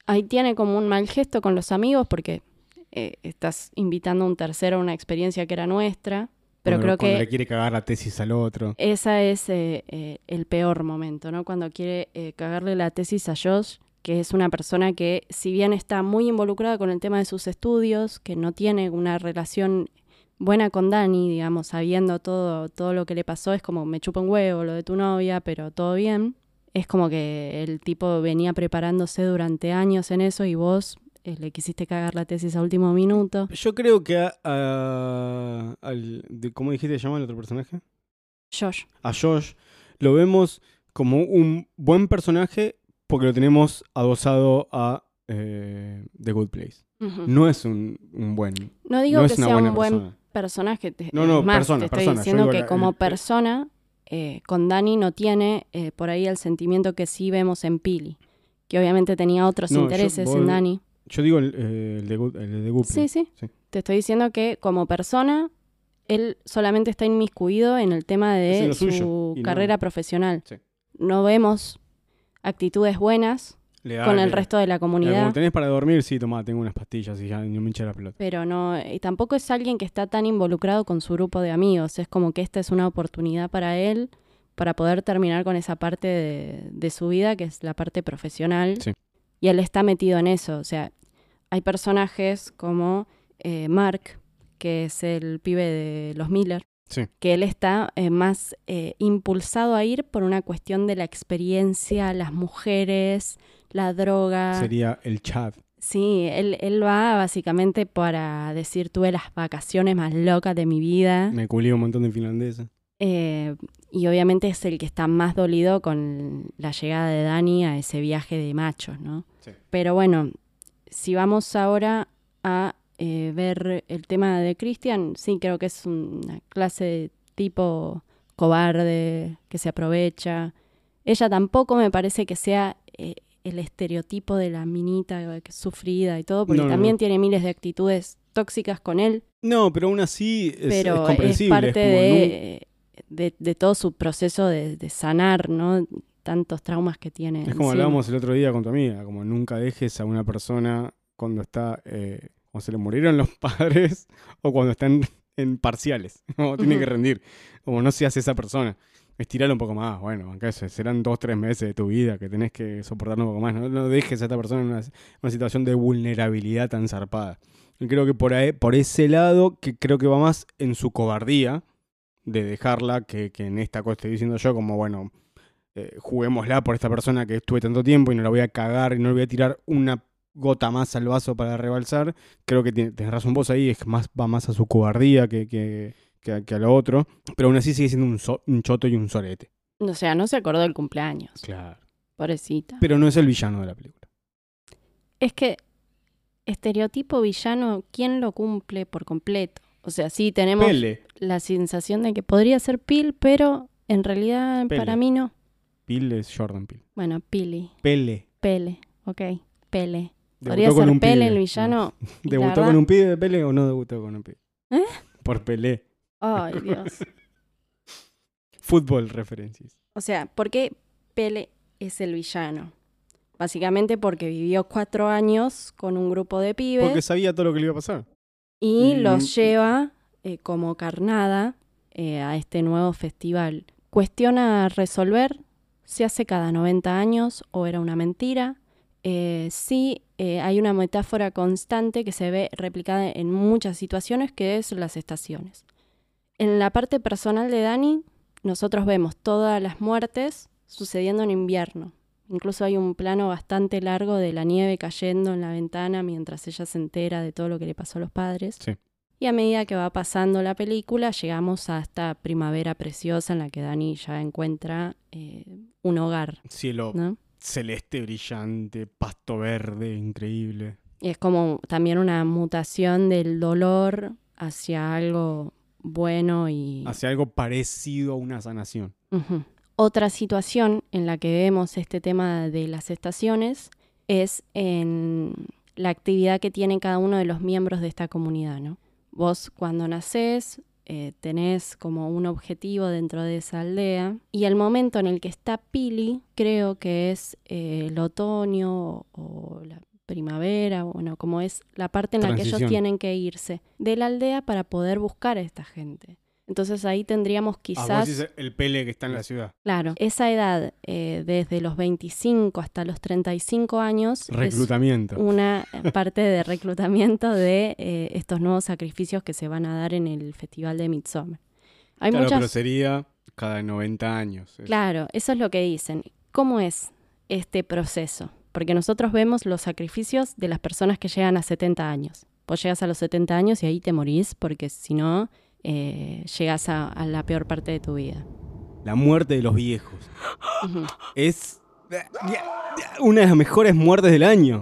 Ahí tiene como un mal gesto con los amigos porque eh, estás invitando a un tercero a una experiencia que era nuestra, pero Cuando- creo cuando que le quiere cagar la tesis al otro. esa es eh, eh, el peor momento, ¿no? Cuando quiere eh, cagarle la tesis a Josh, que es una persona que si bien está muy involucrada con el tema de sus estudios, que no tiene una relación buena con Dani, digamos, sabiendo todo, todo lo que le pasó, es como me chupa un huevo lo de tu novia, pero todo bien. Es como que el tipo venía preparándose durante años en eso y vos le quisiste cagar la tesis a último minuto. Yo creo que a, a- al, de- ¿cómo dijiste se llama el otro personaje? Josh. A Josh lo vemos como un buen personaje porque lo tenemos adosado a eh, The Good Place. No es un, un buen, No digo no que sea un buen persona. personaje. te- No, no, más, persona, te estoy persona. Diciendo que la- como el- persona, eh, con Dani no tiene eh, por ahí el sentimiento que sí vemos en Pili. Que obviamente tenía otros No, yo- intereses vos- en Dani. Yo digo el, eh, el de Good, el de Good Sí, sí, Sí. Te estoy diciendo que como persona, él solamente está inmiscuido en el tema de su suyo, y no- carrera profesional. Sí. No vemos actitudes buenas da- con el le- resto de la comunidad. Como tenés para dormir, sí, tomá, tengo unas pastillas y ya no me hincha la pelota. Pero no, y tampoco es alguien que está tan involucrado con su grupo de amigos. Es como que esta es una oportunidad para él para poder terminar con esa parte de, de su vida, que es la parte profesional. Sí. Y él está metido en eso. O sea, hay personajes como eh, Mark, que es el pibe de los Miller, Sí. que él está eh, más eh, impulsado a ir por una cuestión de la experiencia, las mujeres, la droga. Sería el chat. Sí, él, él va básicamente para decir tuve las vacaciones más locas de mi vida. Me culí un montón de finlandesa. Eh, y obviamente es el que está más dolido con la llegada de Dani a ese viaje de machos, ¿no? Sí. Pero bueno, si vamos ahora a eh, ver el tema de Christian, sí, creo que es una clase de tipo cobarde, que se aprovecha. Ella tampoco me parece que sea eh, el estereotipo de la minita que es sufrida y todo, porque No, también no. tiene miles de actitudes tóxicas con él No, pero aún así es, pero es, comprensible. parte como de, de todo su proceso de, de sanar, ¿no? Tantos traumas que tiene. Es como hablábamos el otro día con tu amiga, como nunca dejes a una persona cuando está, eh, cuando se le murieron los padres o cuando están en parciales, como tiene que rendir, como no seas esa persona. Estiralo un poco más, bueno, aunque se- serán dos, tres meses de tu vida que tenés que soportar un poco más, no, no dejes a esta persona en una, una situación de vulnerabilidad tan zarpada. Y creo que por, ahí, por ese lado, que creo que va más en su cobardía de dejarla, que, que en esta cosa estoy diciendo yo, como bueno, eh, juguémosla por esta persona que estuve tanto tiempo y no la voy a cagar y no le voy a tirar una gota más al vaso para rebalsar. Creo que tenés razón vos ahí, es más, va más a su cobardía que, que, que a, que a lo otro. Pero aún así sigue siendo un, so- un choto y un sorete. O sea, no se acordó del cumpleaños. Claro. Pobrecita. Pero no es el villano de la película. Es que estereotipo villano, ¿quién lo cumple por completo? O sea, sí tenemos Pele. la sensación de que podría ser Pil, pero en realidad Pele. para mí no. Pele es Jordan Pele. Bueno, Pili, Pele. Pele, ok, Pele. Podría ser un Pele pibe. el villano. la ¿Debutó verdad- con un pibe de Pele o no debutó con un pibe? ¿Eh? Por Pelé. Ay, Dios. Fútbol referencias. O sea, ¿por qué Pele es el villano? Básicamente porque vivió cuatro años con un grupo de pibes Porque sabía todo lo que le iba a pasar. y y- los lleva eh, como carnada eh, a este nuevo festival. Cuestiona resolver si hace cada 90 años o era una mentira. Eh, sí, eh, hay una metáfora constante que se ve replicada en muchas situaciones que es las estaciones. En la parte personal de Dani, nosotros vemos todas las muertes sucediendo en invierno. Incluso hay un plano bastante largo de la nieve cayendo en la ventana mientras ella se entera de todo lo que le pasó a los padres. Sí. Y a medida que va pasando la película, llegamos a esta primavera preciosa en la que Dani ya encuentra eh, un hogar, Cielo ¿no? celeste, brillante, pasto verde, increíble. Y es como también una mutación del dolor hacia algo bueno y... Hacia algo parecido a una sanación. Otra situación en la que vemos este tema de las estaciones es en la actividad que tiene cada uno de los miembros de esta comunidad, ¿no? Vos cuando nacés eh, tenés como un objetivo dentro de esa aldea y el momento en el que está Pili creo que es eh, el otoño o la primavera, bueno, como es la parte en la que ellos tienen que irse de la aldea para poder buscar a esta gente. Entonces ahí tendríamos Ah, vos quizás... decís el pele que está en la ciudad. Claro, esa edad, eh, desde los 25 hasta los 35 años, Reclutamiento. es una parte de reclutamiento de eh, estos nuevos sacrificios que se van a dar en el Festival de Midsommar. Hay claro, pero muchas... sería cada 90 años. Claro, eso es lo que dicen. ¿Cómo es este proceso? Porque nosotros vemos los sacrificios de las personas que llegan a 70 años. Vos llegas a los 70 años y ahí te morís porque si no, eh, llegas a, a la peor parte de tu vida. La muerte de los viejos. Es una de las mejores muertes del año.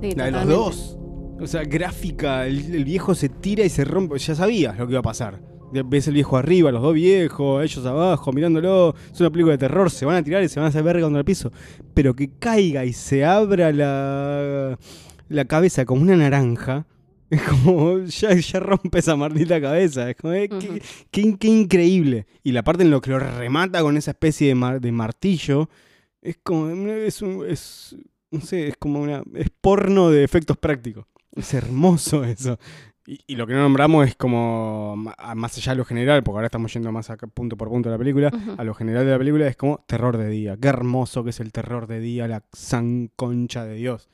Sí, La de los dos. O sea, gráfica, el, el viejo se tira y se rompe. Ya sabías lo que iba a pasar. Ves el viejo arriba, los dos viejos, ellos abajo, mirándolo. Es una película de terror, se van a tirar y se van a hacer verga contra el piso. Pero que caiga y se abra la, la cabeza como una naranja. Es como, ya, ya rompe esa maldita cabeza. Es como, eh, qué, qué- qué increíble. Y la parte en lo que lo remata con esa especie de, mar- de martillo. Es como, es, un- es no sé, es como una, es porno de efectos prácticos. Es hermoso eso. Y, y lo que no nombramos es como, a- más allá de lo general, porque ahora estamos yendo más acá, punto por punto de la película, a lo general de la película es como terror de día. Qué hermoso que es el terror de día, la san concha de Dios.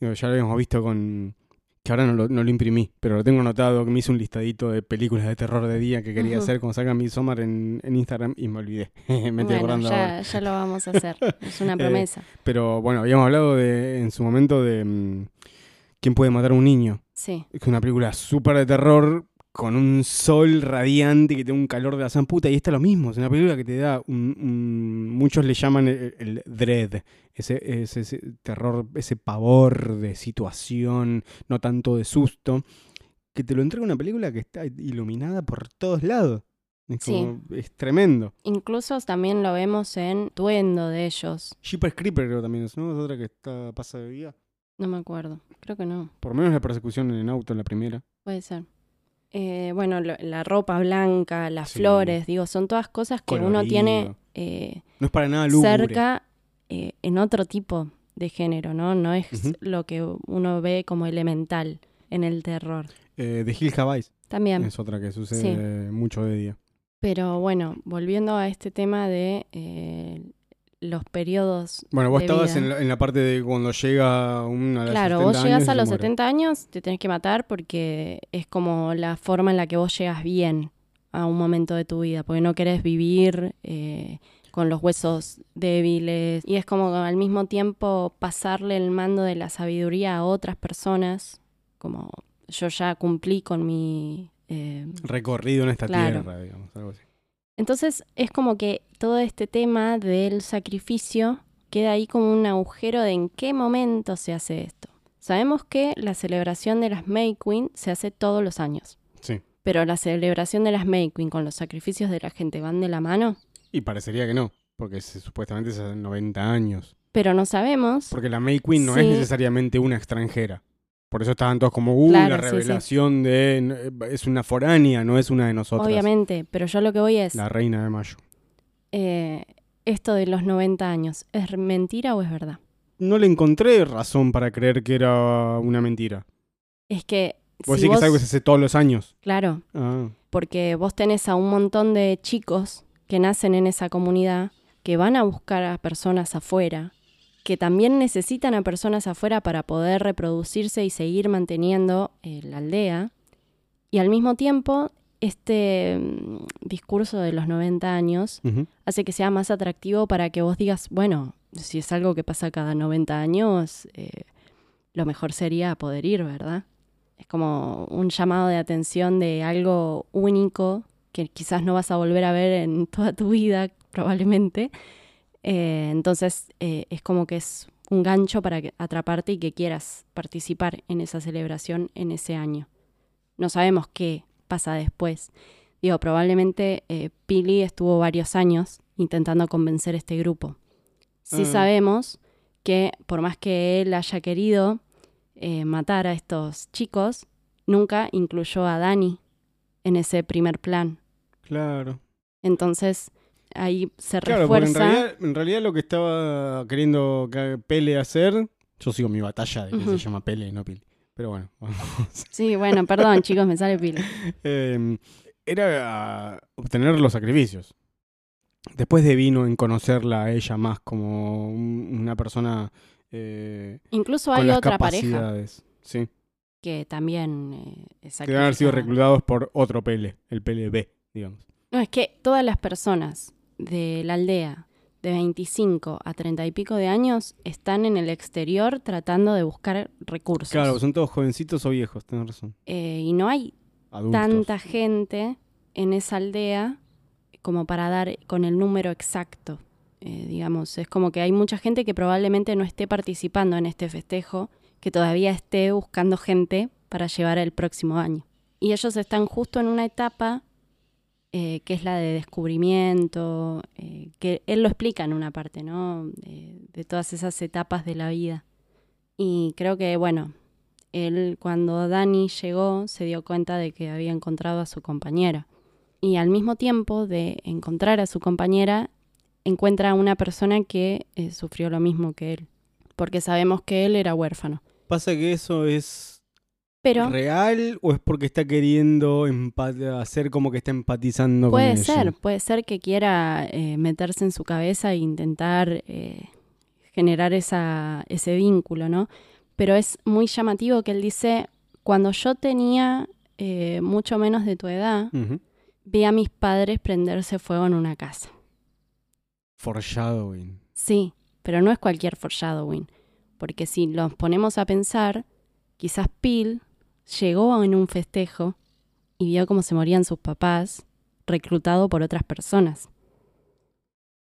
Ya lo habíamos visto con... Que ahora no lo, no lo imprimí, pero lo tengo anotado, que me hice un listadito de películas de terror de día que quería Ujú. hacer cuando salga Midsommar en, en Instagram y me olvidé. me estoy bueno, acordando ahora. ya, ya lo vamos a hacer. Es una Eh, promesa. Pero bueno, habíamos hablado de, en su momento de mm, ¿Quién puede matar a un niño? Sí. Es una película súper de terror con un sol radiante que tiene un calor de la zamputa y esta es lo mismo, es una película que te da un, un- muchos le llaman el, el dread, ese, ese, ese terror, ese pavor de situación, no tanto de susto, que te lo entrega una película que está iluminada por todos lados. Es, Sí. como- es tremendo. Incluso también lo vemos en Duendo de ellos. Jeepers Creeper creo también es, ¿no? Es otra que está, pasa de día. No me acuerdo. Creo que no. Por lo menos la persecución en el auto en la primera. Puede ser. Eh, bueno, lo- la ropa blanca, las Sí. flores, digo, son todas cosas que uno tiene eh, No es para nada lúgubre. cerca eh, en otro tipo de género, ¿no? No es lo que uno ve como elemental en el terror. Eh, The Hill Eyes También. es otra que sucede mucho de día. Pero bueno, volviendo a este tema de los periodos. Bueno, vos de estabas vida. en la, en la parte de cuando llega un, a los Claro, 70 vos llegas a los se muere. 70 años, te tenés que matar porque es como la forma en la que vos llegas bien a un momento de tu vida, porque no querés vivir eh, con los huesos débiles y es como al mismo tiempo pasarle el mando de la sabiduría a otras personas, como yo ya cumplí con mi... eh, Recorrido en esta Claro. tierra, digamos, algo así. Entonces es como que todo este tema del sacrificio queda ahí como un agujero de en qué momento se hace esto. Sabemos que la celebración de las May Queen se hace todos los años, Sí. pero la celebración de las May Queen con los sacrificios de la gente van de la mano, Y parecería que no, porque se- supuestamente es hace 90 años. pero no sabemos. Porque la May Queen no es necesariamente una extranjera. Por eso estaban todos como, uh, Claro, la sí, sí. revelación de... n- Es una foránea, no es una de nosotras. Obviamente, pero yo lo que voy es, La reina de mayo. eh, esto de los 90 años, ¿es mentira o es verdad? No le encontré razón para creer que era una mentira. Es que... Vos si decís que es algo que se hace todos los años. Claro, Ah, porque vos tenés a un montón de chicos que nacen en esa comunidad, que van a buscar a personas afuera, que también necesitan a personas afuera para poder reproducirse y seguir manteniendo eh, la aldea. Y al mismo tiempo, este mm, discurso de los 90 años hace que sea más atractivo para que vos digas, bueno, si es algo que pasa cada 90 años, eh, lo mejor sería poder ir, ¿verdad? Es como un llamado de atención de algo único que quizás no vas a volver a ver en toda tu vida, probablemente. Eh, entonces eh, es como que es un gancho para que- atraparte y que quieras participar en esa celebración en ese año. No sabemos qué pasa después. Digo, probablemente eh, Pili estuvo varios años intentando convencer a este grupo. Sí Ah. sabemos que por más que él haya querido matar a estos chicos, nunca incluyó a Dani en ese primer plan. Claro. Entonces ahí se Claro, porque en refuerza. realidad, en realidad lo que estaba queriendo que Pele hacer, yo sigo mi batalla de que se llama Pele y no Pili. Pero bueno, vamos. Sí, bueno, perdón, chicos, me sale Pili. Eh, era obtener los sacrificios. Después de vino en conocerla a ella más como un- una persona eh, Incluso con hay las otra pareja. Sí, que también eh, que deben haber sido reclutados por otro Pele, el PLB, digamos. No, es que todas las personas de la aldea de 25 a 30 y pico de años están en el exterior tratando de buscar recursos. Claro, son todos jovencitos o viejos, tenés razón. Eh, y no hay Adultos. tanta gente en esa aldea como para dar con el número exacto. Eh, digamos, es como que hay mucha gente que probablemente no esté participando en este festejo, que todavía esté buscando gente para llevar el próximo año. Y ellos están justo en una etapa eh, que es la de descubrimiento, eh, que él lo explica en una parte, ¿no? De, de todas esas etapas de la vida. Y creo que, bueno, él cuando Dani llegó se dio cuenta de que había encontrado a su compañera. Y al mismo tiempo de encontrar a su compañera, encuentra a una persona que eh, sufrió lo mismo que él. porque sabemos que él era huérfano. ¿Pasa que eso es Pero real o es porque está queriendo hacer como que está empatizando puede con ella? ser, puede ser que quiera eh, meterse en su cabeza e intentar eh, generar esa, ese vínculo, ¿no? Pero es muy llamativo que él dice, cuando yo tenía eh, mucho menos de tu edad, Ujú. vi a mis padres prenderse fuego en una casa. Foreshadowing. Sí, pero no es cualquier foreshadowing, porque si nos ponemos a pensar, quizás Pil llegó en un festejo y vio cómo se morían sus papás, reclutado por otras personas.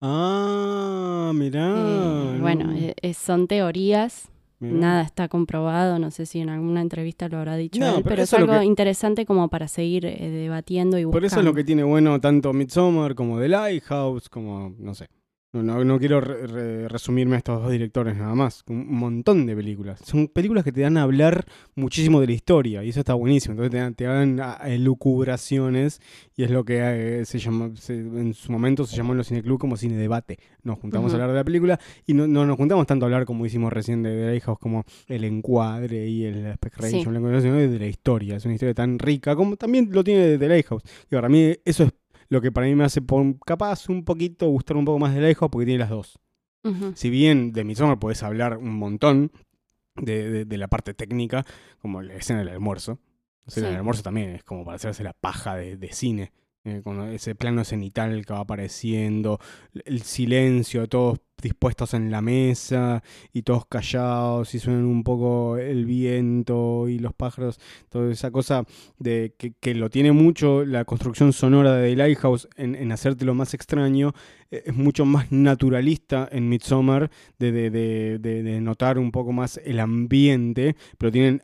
Ah, mirá. Eh, bueno, no, eh, eh, son teorías, mirá. nada está comprobado, no sé si en alguna entrevista lo habrá dicho No, él, pero pero, es algo que- interesante como para seguir eh, debatiendo y buscando. Por eso es lo que tiene bueno tanto Midsommar como The Lighthouse, como, no sé. No, no, no quiero re- re- resumirme a estos dos directores nada más. Un montón de películas. Son películas que te dan a hablar muchísimo de la historia y eso está buenísimo. Entonces te dan, te dan a- a elucubraciones y es lo que eh, se llama, se- en su momento se llamó en los cineclub como cine debate. Nos juntamos a hablar de la película y no, no nos juntamos tanto a hablar como hicimos recién de The Lighthouse, como el encuadre y el aspect ratio, Sí. la de la historia. Es una historia tan rica como también lo tiene The Lighthouse. Y para mí eso es lo que para mí me hace capaz un poquito gustar un poco más de Lighthouse porque tiene las dos. Si bien de Midsommar podés hablar un montón de, de- de la parte técnica, como la escena del almuerzo. La escena Sí. del almuerzo también es como para hacerse la paja de, de cine. Eh, con ese plano cenital que va apareciendo, el silencio todos dispuestos en la mesa y todos callados y suenan un poco el viento y los pájaros, toda esa cosa de que, lo tiene mucho la construcción sonora de The Lighthouse en, en hacerte lo más extraño, eh, es mucho más naturalista en Midsommar de, de, de, de- notar un poco más el ambiente, pero tienen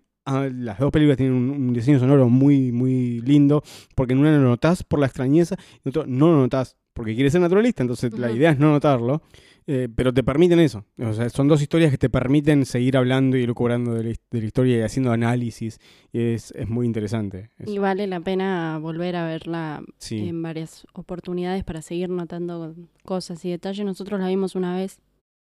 las dos películas tienen un, un diseño sonoro muy muy lindo, porque en una lo notás por la extrañeza y en otro no lo notás porque quiere ser naturalista, entonces la idea es no notarlo. eh, pero te permiten eso. O sea, son dos historias que te permiten seguir hablando y lucubrando de de la historia y haciendo análisis. Y es, es muy interesante. Es- Y vale la pena volver a verla sí. en varias oportunidades para seguir notando cosas y detalles. Nosotros la vimos una vez.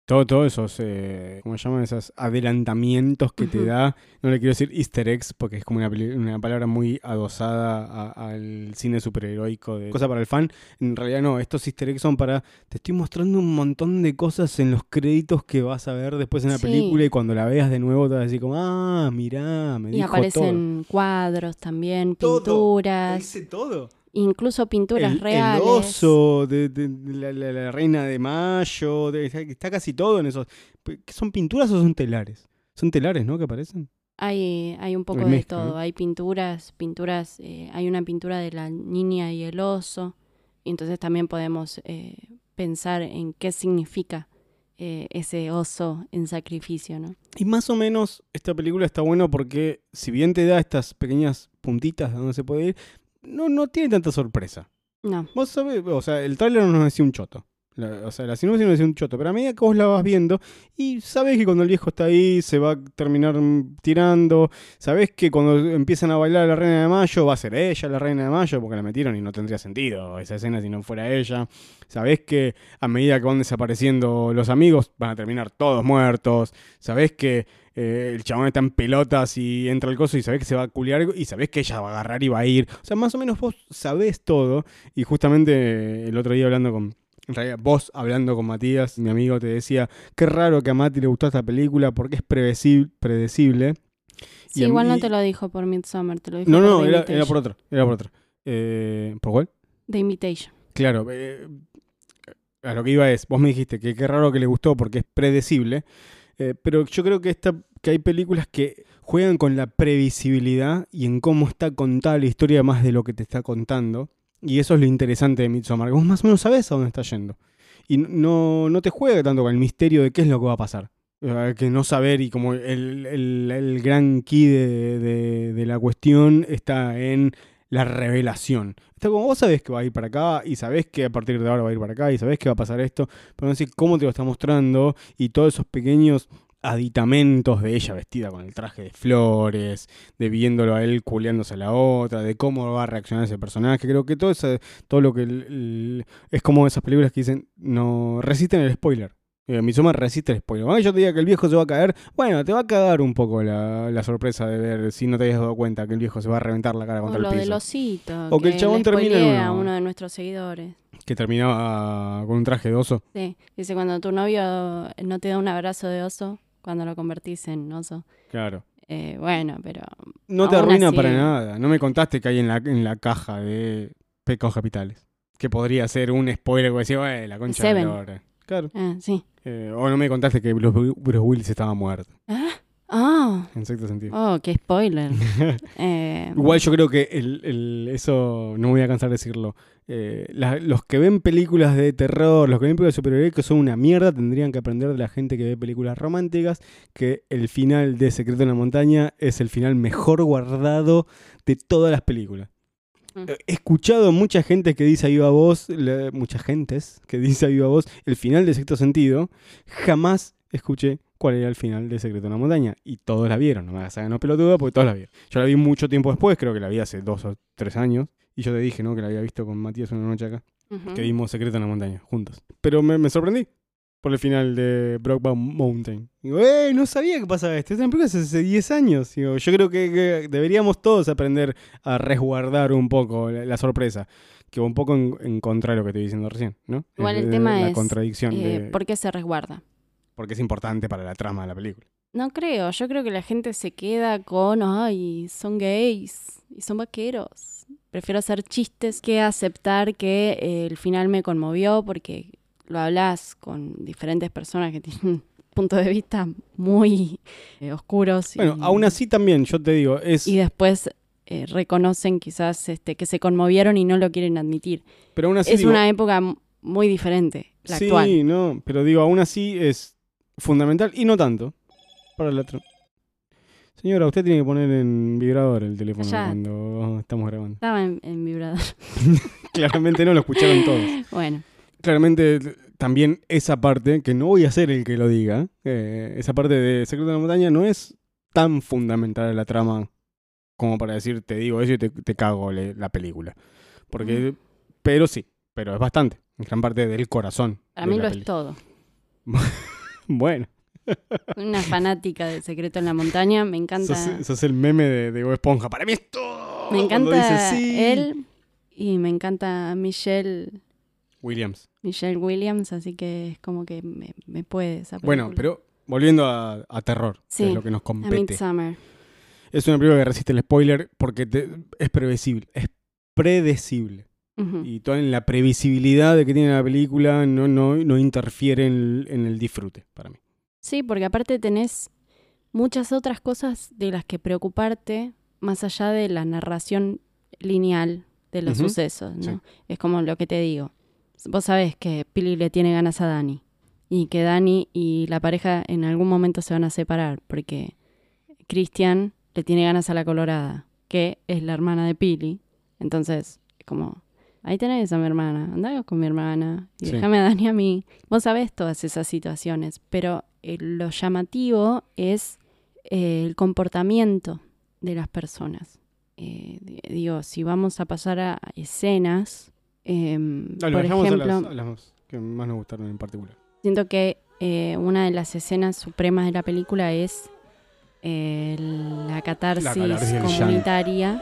Todo, todo esos, eh, ¿cómo se llaman? Esos adelantamientos que te da. No le quiero decir easter eggs porque es como una, una palabra muy adosada a- al cine superheroico de cosa para el fan. En realidad no, estos easter eggs son para... Te estoy mostrando un montón de cosas en los créditos que vas a ver después en la Sí. película y cuando la veas de nuevo te vas a decir como, ah, mirá, me Y dijo aparecen cuadros también, Todo. todo. pinturas, Dice todo. Incluso pinturas el, reales. el oso de, de- de la, la- la reina de mayo, de- está, casi todo en esos. ¿Qué ¿Son pinturas o son telares? Son telares, ¿no? Que aparecen. Hay, hay un poco de todo. Hay pinturas, pinturas, eh, hay una pintura de la niña y el oso. Y entonces también podemos eh, pensar en qué significa eh, ese oso en sacrificio, ¿no? Y más o menos esta película está buena porque si bien te da estas pequeñas puntitas de donde se puede ir, no, no tiene tanta sorpresa. No. Vos sabés, o sea, el tráiler no nos decía un choto. La- o sea, la sinopsis no decía un choto, pero a medida que vos la vas viendo y sabés que cuando el viejo está ahí se va a terminar tirando, sabés que cuando empiezan a bailar a la reina de mayo va a ser ella la reina de mayo porque la metieron y no tendría sentido esa escena si no fuera ella. Sabés que a medida que van desapareciendo los amigos van a terminar todos muertos. Sabés que eh, el chabón está en pelotas y entra al coso y sabés que se va a culiar y sabés que ella va a agarrar y va a ir. O sea, más o menos vos sabés todo. Y justamente el otro día hablando con. En realidad, vos hablando con Matías, mi amigo, te decía: Qué raro que a Mati le gustó esta película porque es predecible. Sí, Y igual mí- no te lo dijo por Midsommar, te lo dijo No, por no, The era, por otra. Era por otra. Eh, ¿Por cuál? The Invitation. Claro, eh, a lo que iba es, vos me dijiste que qué raro que le gustó porque es predecible, eh, pero yo creo que, esta, que hay películas que juegan con la previsibilidad y en cómo está contada la historia más de lo que te está contando, y eso es lo interesante de Midsommar, vos más o menos sabés a dónde está yendo, y no, no te juega tanto con el misterio de qué es lo que va a pasar. Eh, Que no saber y como el, el- el gran key de, de- de la cuestión está en la revelación. Está como vos sabés que va a ir para acá y sabés que a partir de ahora va a ir para acá y sabés que va a pasar esto, pero no sé cómo te lo está mostrando y todos esos pequeños aditamentos de ella vestida con el traje de flores, de viéndolo a él culeándose a la otra, de cómo va a reaccionar ese personaje. Creo que todo eso, todo lo que el- el- es como esas películas que dicen no resisten el spoiler. Eh, Midsommar resiste el spoiler. Aunque yo te diga que el viejo se va a caer, bueno, te va a cagar un poco la, la sorpresa de ver si no te habías dado cuenta que el viejo se va a reventar la cara O contra el piso. del osito. O que el chabón le termine en spoileé una- a uno de nuestros seguidores. Que terminaba con un traje de oso. Sí. Dice, cuando tu novio no te da un abrazo de oso, cuando lo convertís en oso. Claro. Eh, bueno, pero No te arruina así- para nada. No me contaste que hay en la, en la caja de Pecados Capitales. Que podría ser un spoiler que decía, "Güey, la concha de Seven. la lora". Claro. Ah, sí. Eh, o no me contaste que Bruce, Bruce Willis estaba muerto. Ah, ah, En cierto sentido. oh, qué spoiler. Eh, Igual yo creo que el, el- eso, no me voy a cansar de decirlo, eh, la- los que ven películas de terror, los que ven películas de superhéroes que son una mierda, tendrían que aprender de la gente que ve películas románticas, que el final de Secreto en la Montaña es el final mejor guardado de todas las películas. Mm. Eh, He escuchado mucha gente que dice a viva voz, muchas gentes que dice a viva voz el final de Sexto Sentido, jamás escuché cuál era el final de Secreto en la Montaña. Y todos la vieron, no me hagas no pelotuda porque todos la vieron. Yo la vi mucho tiempo después, creo que la vi hace dos o tres años. Y yo te dije, ¿no? Que la había visto con Matías una noche acá. ujú. Que vimos Secreto en la Montaña, juntos. Pero me, me sorprendí por el final de Brokeback Mountain. Digo, ¡eh! No sabía que pasaba esto. Esta película hace 10 años. Digo, yo creo que, que deberíamos todos aprender a resguardar un poco la, la sorpresa. Que va un poco en, en contra de lo que estoy diciendo recién, ¿no? Igual el de tema la es, contradicción. Eh, de- ¿Por qué se resguarda? Porque es importante para la trama de la película. No creo, yo creo que la gente se queda con, ay, son gays y son vaqueros. Prefiero hacer chistes que aceptar que eh, el final me conmovió porque lo hablas con diferentes personas que tienen puntos de vista muy eh, oscuros. y- Bueno, aún así también, yo te digo, es... Y después eh, reconocen quizás este, que se conmovieron y no lo quieren admitir. pero aún así es digo, una época muy diferente, la sí, actual. no, pero digo, aún así es fundamental y no tanto para la Señora, usted tiene que poner en vibrador el teléfono Ya. cuando estamos grabando. Estaba en, en vibrador. Claramente no, lo escucharon todos. bueno, Claramente también esa parte, que no voy a ser el que lo diga, eh, esa parte de Secreto de la Montaña no es tan fundamental a la trama como para decir, te digo eso y te, te cago le- la película. Porque, pero sí, pero es bastante, en gran parte del corazón. para de mí lo es todo. Bueno, una fanática de Secreto en la Montaña, me encanta. sos, sos el meme de, de Bob Esponja. Para mí es todo. me encanta dice sí. él y me encanta Michelle, Williams. Michelle Williams, así que es como que me, me puede esa película. Bueno, pero volviendo a, a terror, que Sí, es lo que nos A compete. Es una película que resiste el spoiler porque te- es previsible, es predecible. Y toda en la previsibilidad de que tiene la película no, no, no interfiere en el, en el disfrute para mí. Sí, porque aparte tenés muchas otras cosas de las que preocuparte más allá de la narración lineal de los sucesos, ¿no? Sí. Es como lo que te digo. Vos sabés que Pili le tiene ganas a Dani y que Dani y la pareja en algún momento se van a separar porque Cristian le tiene ganas a la colorada, que es la hermana de Pili. Entonces, es como, ahí tenés a mi hermana, andá con mi hermana y Sí. déjame a Dani a mí. Vos sabés todas esas situaciones, pero eh, lo llamativo es eh, el comportamiento de las personas. Eh, di- digo, si vamos a pasar a escenas, em, Dale, por vayamos a ejemplo, las, a las que más nos gustaron en particular. siento que eh, una de las escenas supremas de la película es eh, la catarsis, La catarsis comunitaria.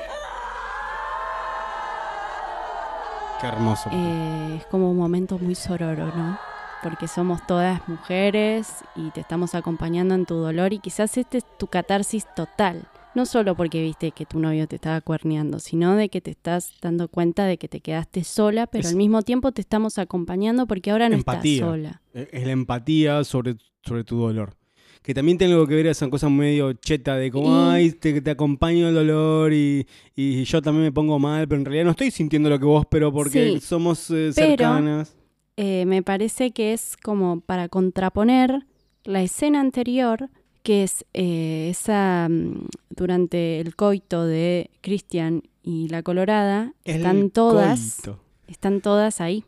Qué hermoso. Eh, es como un momento muy sororo, ¿no? Porque somos todas mujeres y te estamos acompañando en tu dolor y quizás este es tu catarsis total. No solo porque viste que tu novio te estaba cuerneando, sino de que te estás dando cuenta de que te quedaste sola, pero Es- al mismo tiempo te estamos acompañando porque ahora no Empatía. estás sola. Eh, Es la empatía sobre, sobre tu dolor. Que también tiene algo que ver esa cosa medio cheta de como, ay, te, te acompaño el dolor y, y yo también me pongo mal, pero en realidad no estoy sintiendo lo que vos, pero porque Sí, somos eh, pero- cercanas. Eh, me parece que es como para contraponer la escena anterior, que es eh, esa mm, durante el coito de Christian y la Colorada, están todas, coito. están todas ahí.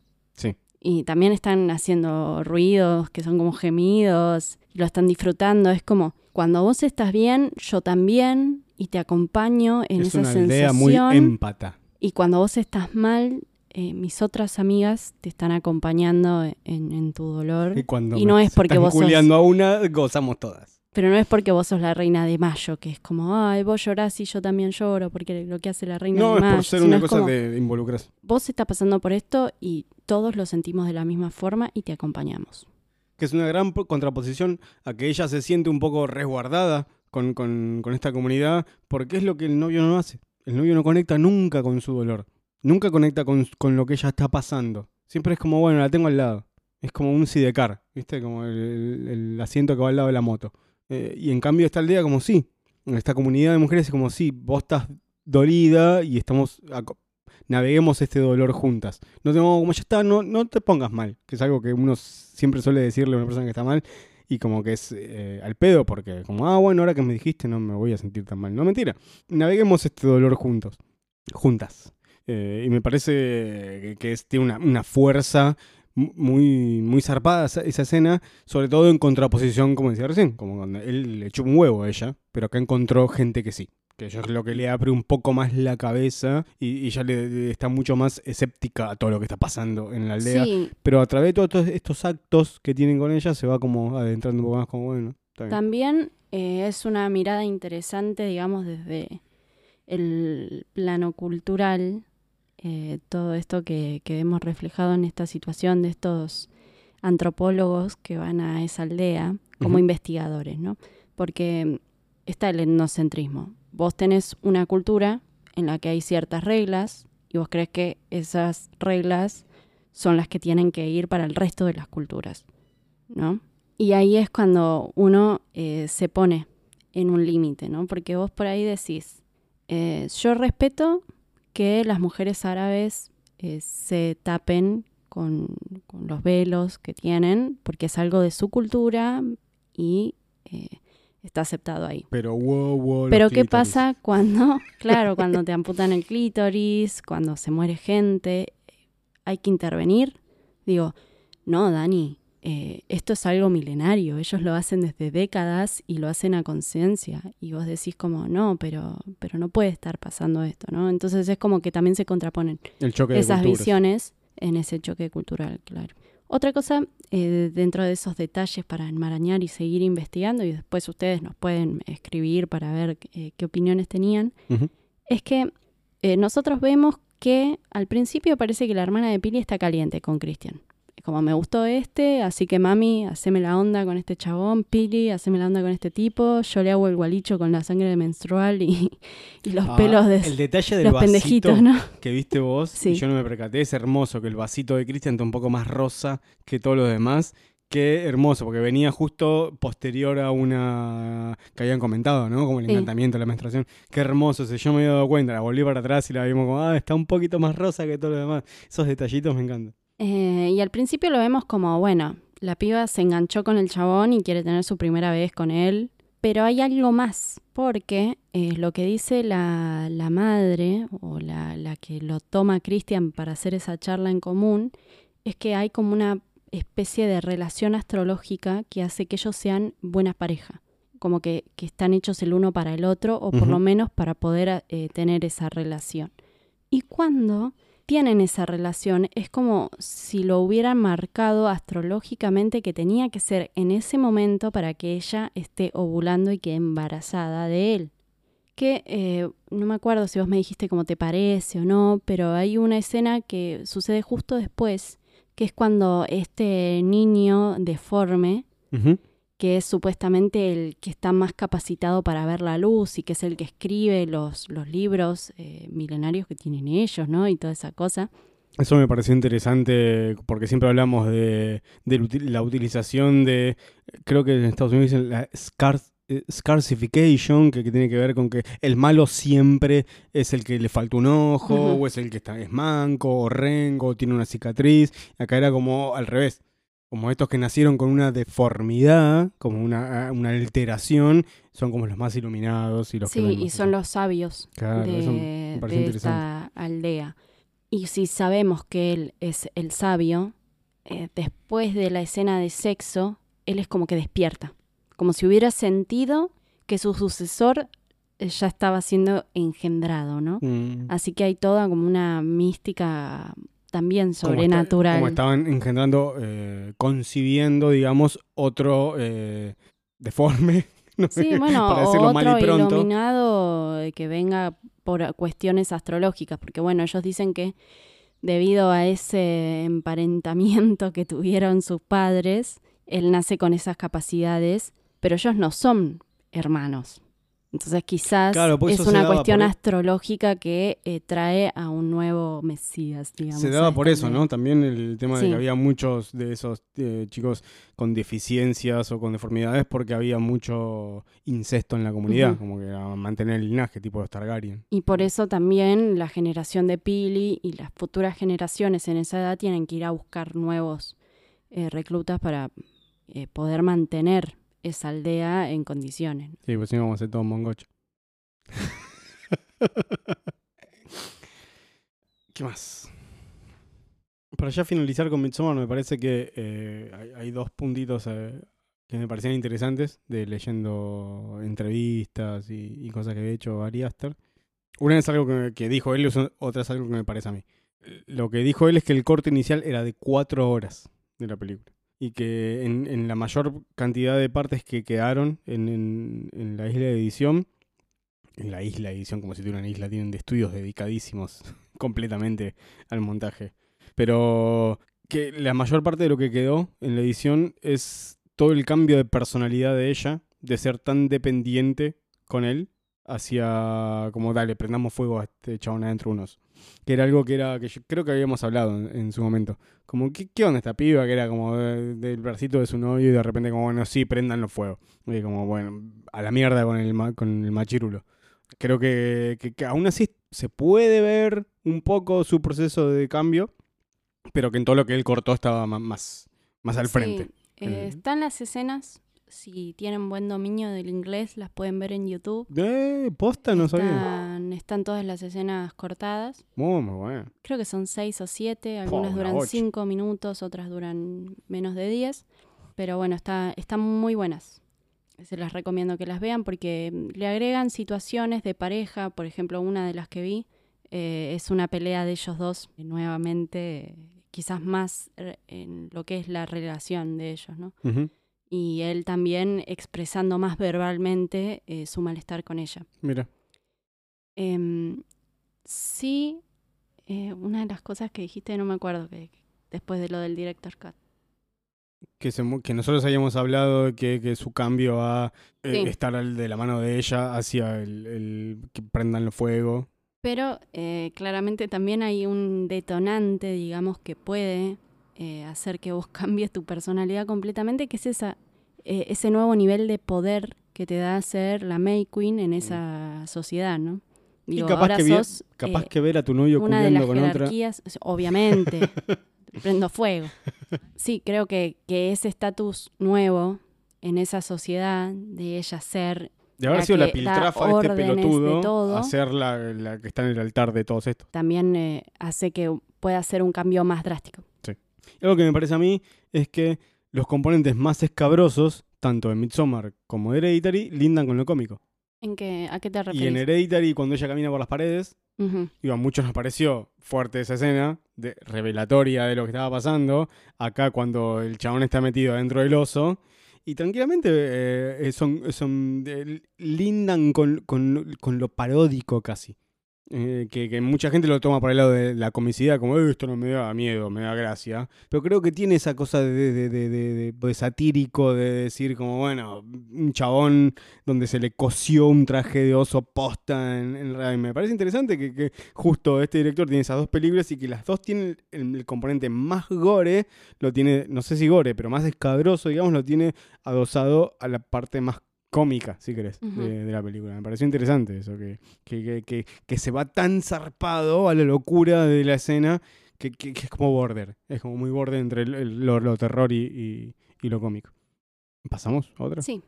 Y también están haciendo ruidos que son como gemidos, y lo están disfrutando. Es como, cuando vos estás bien, yo también, y te acompaño en es esa una sensación. muy empata. Y cuando vos estás mal, eh, mis otras amigas te están acompañando en, en tu dolor. Y, cuando Y no es porque vos sos- a una, gozamos todas. Pero no es porque vos sos la reina de mayo, que es como, ay, vos llorás y yo también lloro, porque lo que hace la reina No, de es mayo. por ser una es cosa como, de involucrarse. Vos estás pasando por esto y todos lo sentimos de la misma forma y te acompañamos. Que es una gran po- contraposición a que ella se siente un poco resguardada con, con- con esta comunidad, porque es lo que el novio no hace. El novio no conecta nunca con su dolor. Nunca conecta con, con lo que ella está pasando. Siempre es como, bueno, la tengo al lado. Es como un sidecar, ¿viste? Como el asiento que va al lado de la moto. Eh, y en cambio esta aldea como sí. Esta comunidad de mujeres es como sí, vos estás dolida y estamos... Naveguemos este dolor juntas. No tengo, como ya está, no, no te pongas mal. Que es algo que uno siempre suele decirle a una persona que está mal. Y como que es eh, al pedo, porque como, ah, bueno, ahora que me dijiste no me voy a sentir tan mal. No, mentira. Naveguemos este dolor juntos. Juntas. Eh, y me parece que, es, tiene una, una fuerza muy, muy zarpada esa, esa escena, sobre todo en contraposición, como decía recién, como cuando él le echó un huevo a ella, pero acá encontró gente que sí. Que eso es lo que le abre un poco más la cabeza y, y ya le, le está mucho más escéptica a todo lo que está pasando en la aldea. Sí, Pero a través de todos estos, estos actos que tienen con ella, se va como adentrando un poco más, como bueno. También eh, es una mirada interesante, digamos, desde el plano cultural, eh, todo esto que, que vemos reflejado en esta situación de estos antropólogos que van a esa aldea como investigadores, ¿no? Porque está el etnocentrismo. Vos tenés una cultura en la que hay ciertas reglas y vos crees que esas reglas son las que tienen que ir para el resto de las culturas, ¿no? Y ahí es cuando uno eh, se pone en un límite, ¿no? Porque vos por ahí decís, eh, yo respeto que las mujeres árabes eh, se tapen con, con los velos que tienen, porque es algo de su cultura y eh, está aceptado ahí. Pero wow, wow. Pero ¿qué pasa cuando, claro, cuando te amputan el clítoris, cuando se muere gente, hay que intervenir? Digo, no, Dani, eh, esto es algo milenario, ellos lo hacen desde décadas y lo hacen a conciencia. Y vos decís como, no, pero, pero no puede estar pasando esto, ¿no? Entonces es como que también se contraponen El choque de esas visiones en ese choque cultural, claro. Otra cosa, eh, dentro de esos detalles para enmarañar y seguir investigando, y después ustedes nos pueden escribir para ver eh, qué opiniones tenían, es que eh, nosotros vemos que al principio parece que la hermana de Pili está caliente con Cristian. Como me gustó este, así que mami, haceme la onda con este chabón, Pili, haceme la onda con este tipo, yo le hago el gualicho con la sangre menstrual y, y los Ah, pelos de El detalle del los vasito pendejitos, ¿no? que viste vos, Sí. y yo no me percaté, es hermoso que el vasito de Cristian está un poco más rosa que todos los demás. Qué hermoso, porque venía justo posterior a una que habían comentado, ¿no? Como el Sí. encantamiento, la menstruación. Qué hermoso, si yo me había dado cuenta, la volví para atrás y la vimos como, ah, está un poquito más rosa que todo lo demás. Esos detallitos me encantan. Eh, y al principio lo vemos como, bueno, la piba se enganchó con el chabón y quiere tener su primera vez con él. Pero hay algo más, porque eh, lo que dice la, la madre o la, la que lo toma Cristian para hacer esa charla en común es que hay como una especie de relación astrológica que hace que ellos sean buena pareja. Como que, que están hechos el uno para el otro o por lo menos para poder eh, tener esa relación. Y cuando tienen esa relación, es como si lo hubieran marcado astrológicamente que tenía que ser en ese momento para que ella esté ovulando y quede embarazada de él. Que eh, no me acuerdo si vos me dijiste cómo te parece o no, pero hay una escena que sucede justo después, que es cuando este niño deforme. Que es supuestamente el que está más capacitado para ver la luz y que es el que escribe los, los libros eh, milenarios que tienen ellos, ¿no? Y toda esa cosa. Eso me pareció interesante porque siempre hablamos de, de la uti- la utilización de, creo que en Estados Unidos dicen la scar, eh, que, que tiene que ver con que el malo siempre es el que le falta un ojo, o es el que está, es manco, o rengo, o tiene una cicatriz. Acá era como al revés. Como estos que nacieron con una deformidad, como una, una alteración, son como los más iluminados y los que Sí, y son los sabios Claro, de, esta aldea. Y si sabemos que él es el sabio, eh, después de la escena de sexo, él es como que despierta, como si hubiera sentido que su sucesor eh, ya estaba siendo engendrado, ¿no? Mm. Así que hay toda como una mística también Como está- sobrenatural. Como estaban engendrando, eh, concibiendo, digamos, otro eh, deforme. no Sí, bueno, para o otro iluminado eh, que venga por cuestiones astrológicas, porque bueno, ellos dicen que debido a ese emparentamiento que tuvieron sus padres, él nace con esas capacidades, pero ellos no son hermanos. Entonces quizás Claro, es una cuestión por e- astrológica que eh, trae a un nuevo Mesías, digamos. Se daba a por eso. ¿no? También el tema de que había muchos de esos eh, chicos con deficiencias o con deformidades porque había mucho incesto en la comunidad, como que era mantener el linaje, tipo los Targaryen. Y por eso también la generación de Pili y las futuras generaciones en esa edad tienen que ir a buscar nuevos eh, reclutas para poder mantener esa aldea en condiciones. Sí, pues si no vamos a hacer todo mongocho. ¿Qué más? Para ya finalizar con Midsommar, me parece que eh, hay, dos puntitos eh, que me parecían interesantes de leyendo entrevistas y, cosas que había hecho Ari Aster. Una es algo que, que dijo él, y otra es algo que me parece a mí. Lo que dijo él es que el corte inicial era de cuatro horas de la película. Y que en, en la mayor cantidad de partes que quedaron en, en- en la isla de edición, en la isla de edición, como si tuviera una isla, tienen de estudios dedicadísimos completamente al montaje. Pero que la mayor parte de lo que quedó en la edición es todo el cambio de personalidad de ella, de ser tan dependiente con él, hacia como dale, prendamos fuego a este chabón adentro unos. Que era algo que era, que yo creo que habíamos hablado en, en su momento. Como, ¿qué, ¿qué onda esta piba? Que era como de- del bracito de su novio y de repente como, bueno, sí, prendan los fuegos. Y como, bueno, a la mierda con el, con el machirulo. Creo que, que, que aún así se puede ver un poco su proceso de cambio, pero que en todo lo que él cortó estaba más, más al frente. Sí, eh, están las escenas, si tienen buen dominio del inglés, las pueden ver en YouTube. Eh, posta, no sabía. Están, están todas las escenas cortadas. Muy, muy bueno. Creo que son seis o siete, algunas una duran cinco minutos, otras duran menos de diez. Pero bueno, está, están muy buenas. Se las recomiendo que las vean porque le agregan situaciones de pareja. Por ejemplo, una de las que vi eh, es una pelea de ellos dos, eh, nuevamente, eh, quizás más en lo que es la relación de ellos, ¿no? Ujú. Y él también expresando más verbalmente eh, su malestar con ella. Mira. Em, sí, eh, una de las cosas que dijiste, no me acuerdo, que después de lo del director cut. que, se que nosotros habíamos hablado de que, que su cambio a eh, Sí. estar de la mano de ella hacia el, el que prendan el fuego. Pero claramente también hay un detonante, digamos, que puede eh, hacer que vos cambies tu personalidad completamente, que es esa, eh, ese nuevo nivel de poder que te da ser la May Queen en esa sociedad, ¿no? Y capaz ahora que vi- sos Capaz eh, que ver a tu novio una de las con otra. jerarquías, obviamente, prendo fuego. Sí, creo que, que ese estatus nuevo en esa sociedad de ella ser De haber la sido la piltrafa de este de pelotudo todo. a ser la, la que está en el altar de todos estos. también eh, hace que pueda ser un cambio más drástico. Y Algo que me parece a mí es que los componentes más escabrosos, tanto en Midsommar como de Hereditary, lindan con lo cómico. ¿En qué, ¿A qué te Y en refieres? Hereditary, cuando ella camina por las paredes, Ujú. Digo, a muchos nos pareció fuerte esa escena, de, revelatoria de lo que estaba pasando. Acá cuando el chabón está metido dentro del oso. Y tranquilamente eh, son, son eh, lindan con, con- con lo paródico casi. Eh, que, mucha gente lo toma por el lado de la comicidad, como "Eh, esto no me da miedo, me da gracia. Pero creo que tiene esa cosa de, de satírico, de decir como, bueno, un chabón donde se le cosió un traje de oso posta en, en me parece interesante que, que justo este director tiene esas dos películas y que las dos tienen el, el componente más gore, lo tiene, no sé si gore, pero más escabroso, digamos, lo tiene adosado a la parte más cómica, si querés, de, de la película. Me pareció interesante eso, que, que, que, que- se va tan zarpado a la locura de la escena que, es como border. Es como muy border entre el- el- lo, lo terror y, y- y lo cómico. ¿Pasamos a otra? Sí,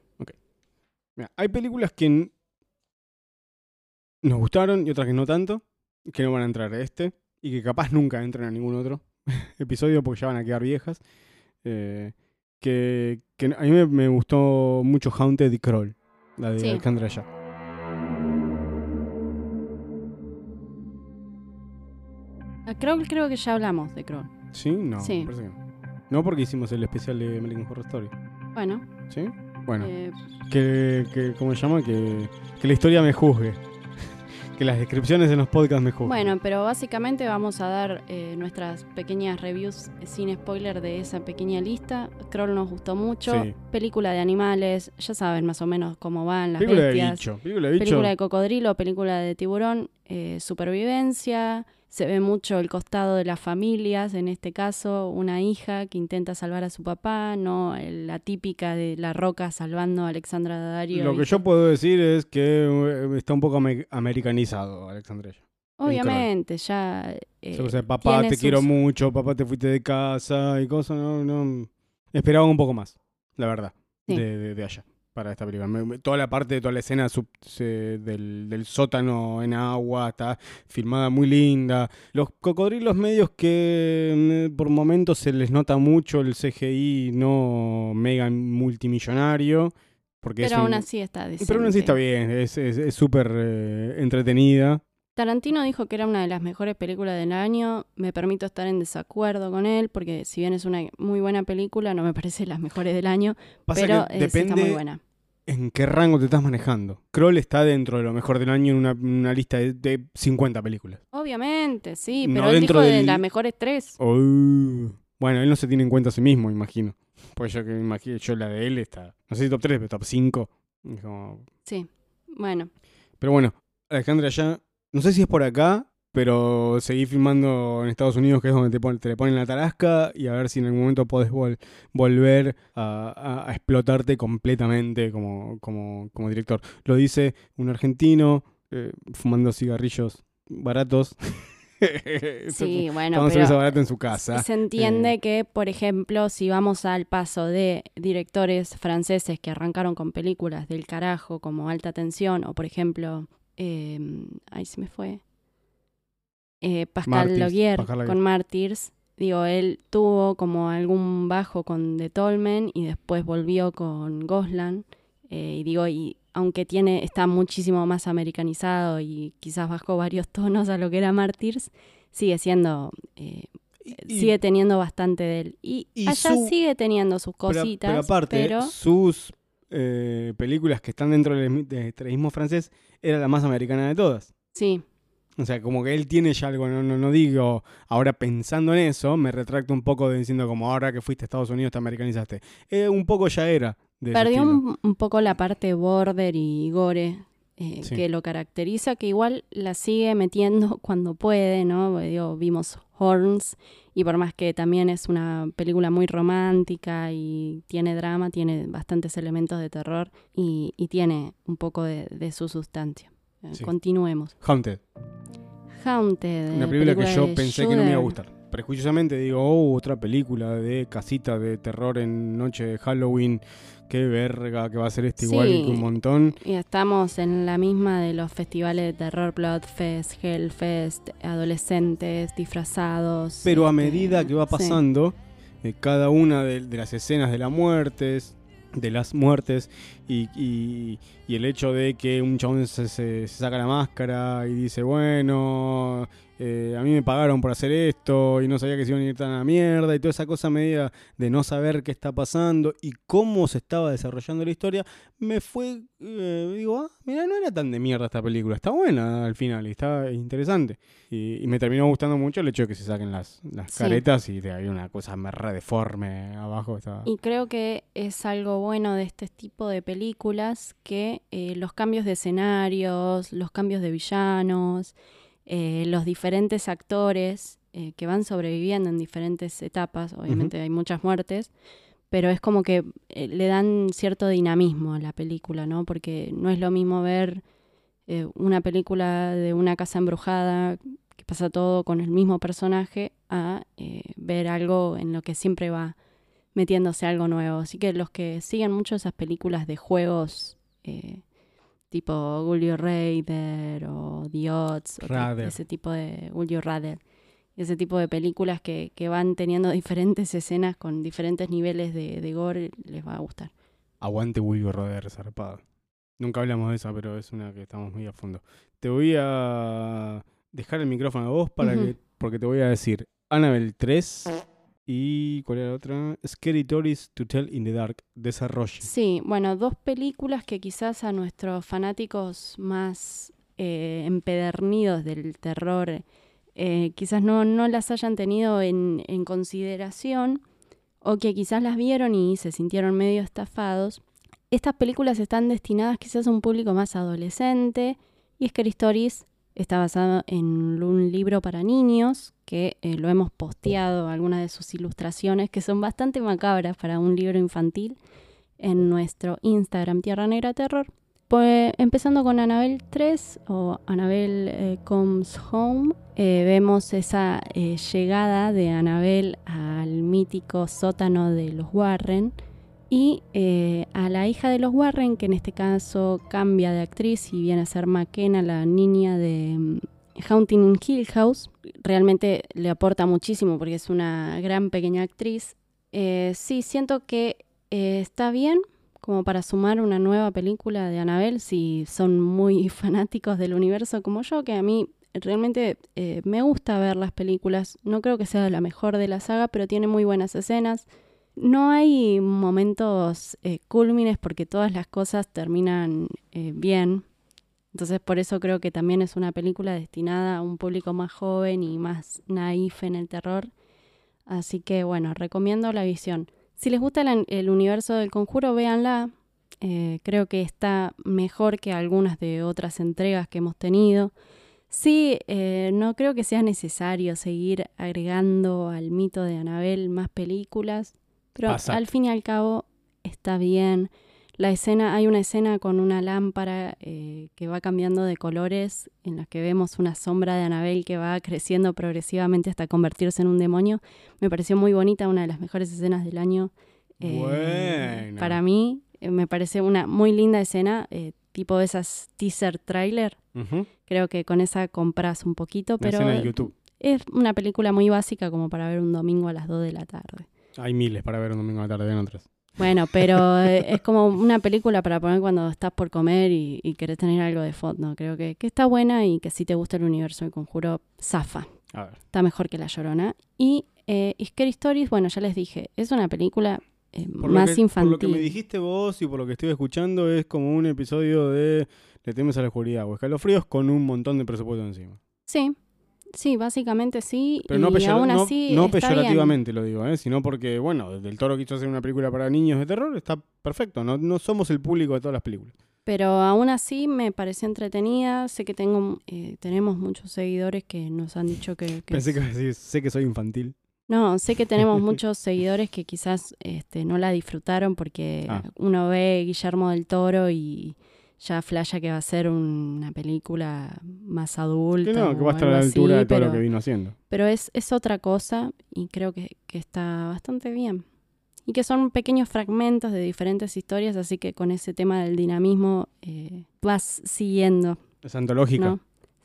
Mira, hay películas que nos gustaron y otras que no tanto, que no van a entrar a este y que capaz nunca entran a ningún otro episodio porque ya van a quedar viejas. Eh, que, que a mí me, me gustó mucho Haunted y Crawl, la de Sí. Alejandra Ya. A Kroll creo que ya hablamos de Kroll. ¿Sí? No, Sí. me parece que no. No porque hicimos el especial de American Horror Story. Bueno, ¿Sí? Bueno, eh, que, que, ¿cómo se llama? Que, que la historia me juzgue. Que las descripciones en los podcasts me juzguen. bueno, pero básicamente vamos a dar eh, nuestras pequeñas reviews sin spoiler de esa pequeña lista. Kroll nos gustó mucho. Sí. Película de animales, ya saben más o menos cómo van las película de bestias. bicho. Película de bicho. Película de cocodrilo, película de tiburón, eh, supervivencia. Se ve mucho el costado de las familias, en este caso una hija que intenta salvar a su papá, no la típica de la roca salvando a Alexandra Daddario. Lo que yo puedo decir es que eh, está un poco ame- americanizado, Alexandria. Obviamente, ya... eh, o sea, papá, te quiero mucho, papá, te fuiste de casa y cosas. No, no. Esperaba un poco más, la verdad, Sí. de, de- de allá, para esta película. Me- me- toda la parte, toda la escena sub- se- del, del sótano en agua está filmada muy linda. Los cocodrilos medios que mm, por momentos se les nota mucho el CGI no mega multimillonario. Porque es Pero aún así está pero aún así está bien, es es- es súper eh, entretenida. Tarantino dijo que era una de las mejores películas del año. Me permito estar en desacuerdo con él, porque si bien es una muy buena película, no me parece las mejores del año, Pasa pero que sí está muy depende buena. en qué rango te estás manejando. Kroll está dentro de lo mejor del año en una, una lista de, de 50 películas. Obviamente, sí, No pero él dentro dijo de las mejores tres. Oh. Bueno, él no se tiene en cuenta a sí mismo, imagino. Pues yo que me imagino, yo la de él está, no sé si top 3, pero top 5. Es como- Sí, bueno, Pero bueno, Alejandra ya, no sé si es por acá, pero seguí filmando en Estados Unidos, que es donde te, pon- te le ponen la tarasca, y a ver si en algún momento podés vol- volver a, a- a explotarte completamente como, como, como director. Lo dice un argentino eh, fumando cigarrillos baratos. sí, bueno, Vamos a pero eso barato en su casa. se entiende Eh. que, por ejemplo, si vamos al paso de directores franceses que arrancaron con películas del carajo como Alta Tensión, o por ejemplo, eh, ahí se me fue, eh, Pascal Martyrs, Logier Pascal Logier. con Martyrs. Digo, él tuvo como algún bajo con The Tolmen y después volvió con Goslan. Eh, y digo, y aunque tiene, está muchísimo más americanizado y quizás bajó varios tonos a lo que era Martyrs, sigue siendo, eh, Y- sigue teniendo bastante de él. Y, y allá su- sigue teniendo sus pero, cositas, pero aparte, pero- sus eh, películas que están dentro del extremismo francés era la más americana de todas. sí, O sea, como que él tiene ya algo, no, no, no digo, ahora pensando en eso, me retracto un poco de diciendo como ahora que fuiste a Estados Unidos te americanizaste. Eh, un poco ya era. De perdió un poco la parte border y gore eh, Sí. que lo caracteriza, que igual la sigue metiendo cuando puede, ¿no? Porque, digo, vimos Horns y por más que también es una película muy romántica y tiene drama, tiene bastantes elementos de terror y, y tiene un poco de, de su sustancia. Eh, Sí. Continuemos. Haunted, Haunted. una película que yo pensé que no me iba a gustar. Prejuiciosamente digo, oh, otra película de casita de terror en noche de Halloween. Qué verga que va a ser este igual Sí. que un montón. Y estamos en la misma de los festivales de terror, Bloodfest, Hellfest, adolescentes disfrazados. Pero a este, medida que va sí. pasando, eh, cada una de, de las escenas de las muertes, de las muertes, y, y- y el hecho de que un chabón se, se- se saca la máscara y dice, bueno, eh, a mí me pagaron por hacer esto y no sabía que se iban a ir tan a la mierda y toda esa cosa media de no saber qué está pasando y cómo se estaba desarrollando la historia, me fue, eh, digo, ah, mira, no era tan de mierda esta película, está buena al final y está interesante. Y, y me terminó gustando mucho el hecho de que se saquen las, las Sí. caretas y de, había una cosa re deforme abajo. Estaba... Y creo que es algo bueno de este tipo de películas que eh, los cambios de escenarios, los cambios de villanos, eh, los diferentes actores eh, que van sobreviviendo en diferentes etapas, obviamente hay muchas muertes, pero es como que le dan cierto dinamismo a la película, ¿no? Porque no es lo mismo ver una película de una casa embrujada que pasa todo con el mismo personaje a ver algo en lo que siempre va metiéndose algo nuevo. Así que los que siguen mucho esas películas de juegos eh, tipo You Raider o The Odds, o ese tipo de You Rather, ese tipo de películas que, que van teniendo diferentes escenas con diferentes niveles de, de gore, les va a gustar. Aguante Wilbur Roder, zarpado. Nunca hablamos de esa, pero es una que estamos muy a fondo. Te voy a dejar el micrófono a vos para que porque te voy a decir Annabelle 3 y ¿cuál era la otra? Scary Stories to Tell in the Dark, Desarrollo. Sí, bueno, dos películas que quizás a nuestros fanáticos más eh, empedernidos del terror eh, quizás no, no, las hayan tenido en, en consideración o que quizás las vieron y se sintieron medio estafados. Estas películas están destinadas quizás a un público más adolescente y Scary Stories está basado en un libro para niños que eh, lo hemos posteado, algunas de sus ilustraciones que son bastante macabras para un libro infantil en nuestro Instagram Tierra Negra Terror. Pues empezando con Annabelle 3 o Annabelle eh, Comes Home, eh, vemos esa llegada de Annabelle al mítico sótano de los Warren y a la hija de los Warren, que en este caso cambia de actriz y viene a ser McKenna, la niña de mm, Haunting in Hill House. Realmente le aporta muchísimo porque es una gran pequeña actriz. Eh, sí, siento que eh, está bien como para sumar una nueva película de Annabelle si son muy fanáticos del universo como yo, que a mí realmente eh, me gusta ver las películas. No creo que sea la mejor de la saga, pero tiene muy buenas escenas. No hay momentos eh, cúlmines porque todas las cosas terminan eh, bien. Entonces por eso creo que también es una película destinada a un público más joven y más naif en el terror. Así que bueno, recomiendo la visión. Si les gusta el, universo del conjuro, véanla. Eh, creo que está mejor que algunas de otras entregas que hemos tenido. Sí, no creo que sea necesario seguir agregando al mito de Anabel más películas. Pero al fin y al cabo está bien. La escena, hay una escena con una lámpara eh, que va cambiando de colores, en la que vemos una sombra de Anabel que va creciendo progresivamente hasta convertirse en un demonio. Me pareció muy bonita, una de las mejores escenas del año. Eh, para mí, eh, me parece una muy linda escena, tipo esas teaser trailer. Creo que con esa compras un poquito, pero es una película muy básica como para ver un domingo a las 2 de la tarde. Hay miles para ver un domingo a la tarde, en otras. Bueno, pero eh, es como una película para poner cuando estás por comer y, querés tener algo de fondo. Creo que, está buena y que si te gusta el universo del conjuro, zafa. Está mejor que La Llorona. Y eh, Scary Stories, bueno, ya les dije, es una película eh, más infantil. Por lo que me dijiste vos y por lo que estoy escuchando, es como un episodio de Le temes a la oscuridad o escalofríos con un montón de presupuesto encima. Sí, Sí, básicamente sí. Pero no, aún así no, peyorativamente lo digo, ¿eh? sino porque, bueno, Del Toro quiso hacer una película para niños de terror, está perfecto. No, no somos el público de todas las películas. Pero aún así me pareció entretenida. Sé que tengo eh, tenemos muchos seguidores que nos han dicho que. Pensé que sé que soy infantil. No, sé que tenemos muchos seguidores que quizás este, no la disfrutaron porque ah. uno ve Guillermo del Toro y ya flasha que va a ser una película más adulta. no, que va a estar a la altura de todo lo que vino haciendo. Pero es, es otra cosa y creo que, está bastante bien. Y que son pequeños fragmentos de diferentes historias, así que con ese tema del dinamismo eh, vas siguiendo. Es antológica.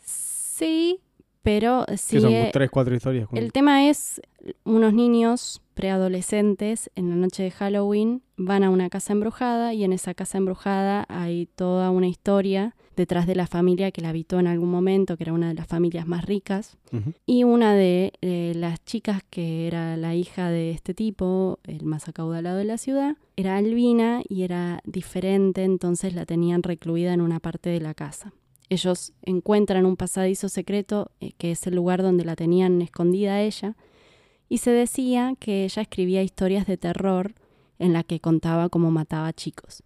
Sí, pero sigue... son tres, cuatro historias. El tema es unos niños preadolescentes en la noche de Halloween van a una casa embrujada y en esa casa embrujada hay toda una historia detrás de la familia que la habitó en algún momento, que era una de las familias más ricas. Y una de eh, las chicas que era la hija de este tipo, el más acaudalado de la ciudad, era albina y era diferente, entonces la tenían recluida en una parte de la casa. Ellos encuentran un pasadizo secreto, eh, que es el lugar donde la tenían escondida ella, y se decía que ella escribía historias de terror en la que contaba cómo mataba chicos.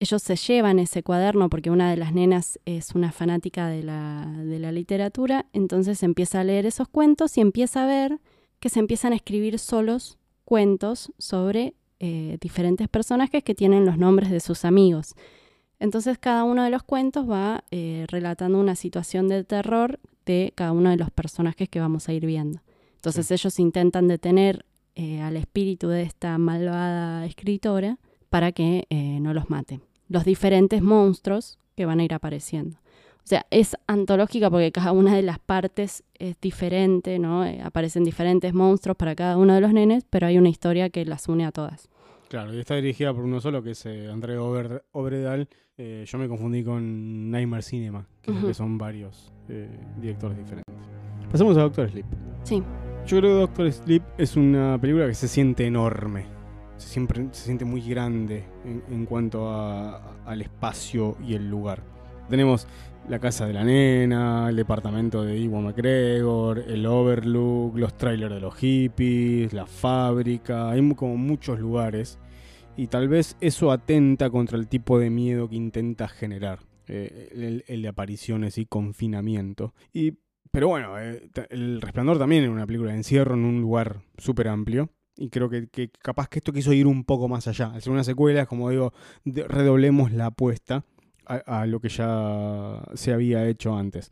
Ellos se llevan ese cuaderno porque una de las nenas es una fanática de la, de la literatura, entonces empieza a leer esos cuentos y empieza a ver que se empiezan a escribir solos cuentos sobre eh, diferentes personajes que tienen los nombres de sus amigos. Entonces cada uno de los cuentos va eh, relatando una situación de terror de cada uno de los personajes que vamos a ir viendo. Entonces ellos intentan detener eh, al espíritu de esta malvada escritora para que eh, no los mate. Los diferentes monstruos que van a ir apareciendo. O sea, es antológica porque cada una de las partes es diferente, ¿no? Eh, aparecen diferentes monstruos para cada uno de los nenes, pero hay una historia que las une a todas. Claro, y está dirigida por uno solo, que es André Obredal. yo me confundí con Nightmare Cinema, que, que son varios directores diferentes. Pasamos a Doctor Sleep. Sí. Yo creo que Doctor Sleep es una película que se siente enorme. Se, siempre, se siente muy grande en, cuanto al espacio y el lugar. Tenemos la casa de la nena, el departamento de Iwan McGregor, el Overlook, los trailers de los hippies, la fábrica. Hay como muchos lugares. Y tal vez eso atenta contra el tipo de miedo que intenta generar. eh, el, el de apariciones y confinamiento. Y pero bueno, eh, El Resplandor también era una película de encierro en un lugar súper amplio. Y creo que, que capaz que esto quiso ir un poco más allá. Al ser una secuela, como digo, redoblemos la apuesta a, a lo que ya se había hecho antes.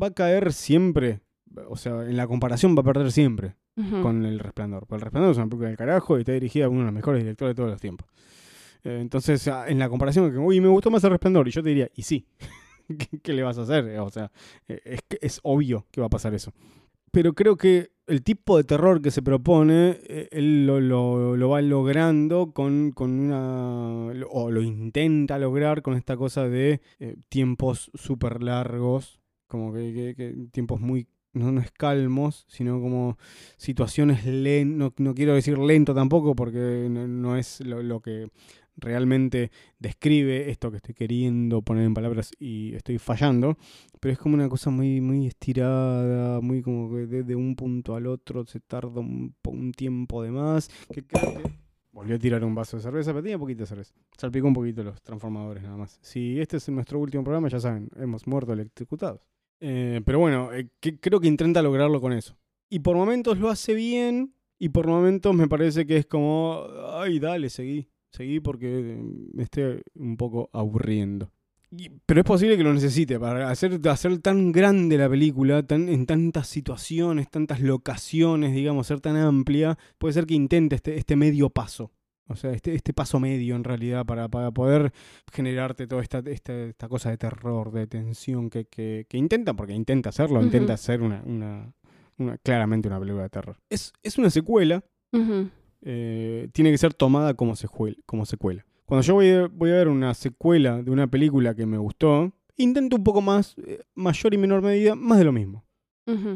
Va a caer siempre, o sea, en la comparación va a perder siempre con El Resplandor. Porque El Resplandor es una película del carajo y está dirigida por uno de los mejores directores de todos los tiempos. Eh, entonces, ah, en la comparación, que, uy, me gustó más El Resplandor. Y yo te diría, y sí, ¿qué, le vas a hacer? O sea, eh, es, obvio que va a pasar eso. Pero creo que el tipo de terror que se propone, eh, él lo, va logrando con, con una. o lo intenta lograr con esta cosa de eh, tiempos súper largos, como que tiempos muy. No, no es calmos, sino como situaciones lentas. No, no quiero decir lento tampoco, porque no, no es lo, lo que realmente describe esto que estoy queriendo poner en palabras y estoy fallando, pero es como una cosa muy, muy estirada, muy como que desde un punto al otro se tarda un, po- un tiempo de más. Volvió a tirar un vaso de cerveza, pero tenía poquito de cerveza. Salpicó un poquito los transformadores nada más. Si este es nuestro último programa, ya saben, hemos muerto electrocutados. Eh, pero bueno, eh, creo que intenta lograrlo con eso. Y por momentos lo hace bien, y por momentos me parece que es como, ay, dale, seguí, seguí porque eh, me esté un poco aburriendo. Y- pero es posible que lo necesite para hacer, hacer tan grande la película, tan, en tantas situaciones, tantas locaciones, digamos, ser tan amplia, puede ser que intente este, este medio paso. O sea, este, este paso medio en realidad para, para poder generarte toda esta, esta, esta cosa de terror, de tensión que, que, que intenta, porque intenta hacerlo, intenta hacer una, una, una- claramente una película de terror. Es, es una secuela. Eh, tiene que ser tomada como, secuela. Cuando yo voy a, voy a ver una secuela de una película que me gustó, intento un poco más, eh, mayor y menor medida, más de lo mismo.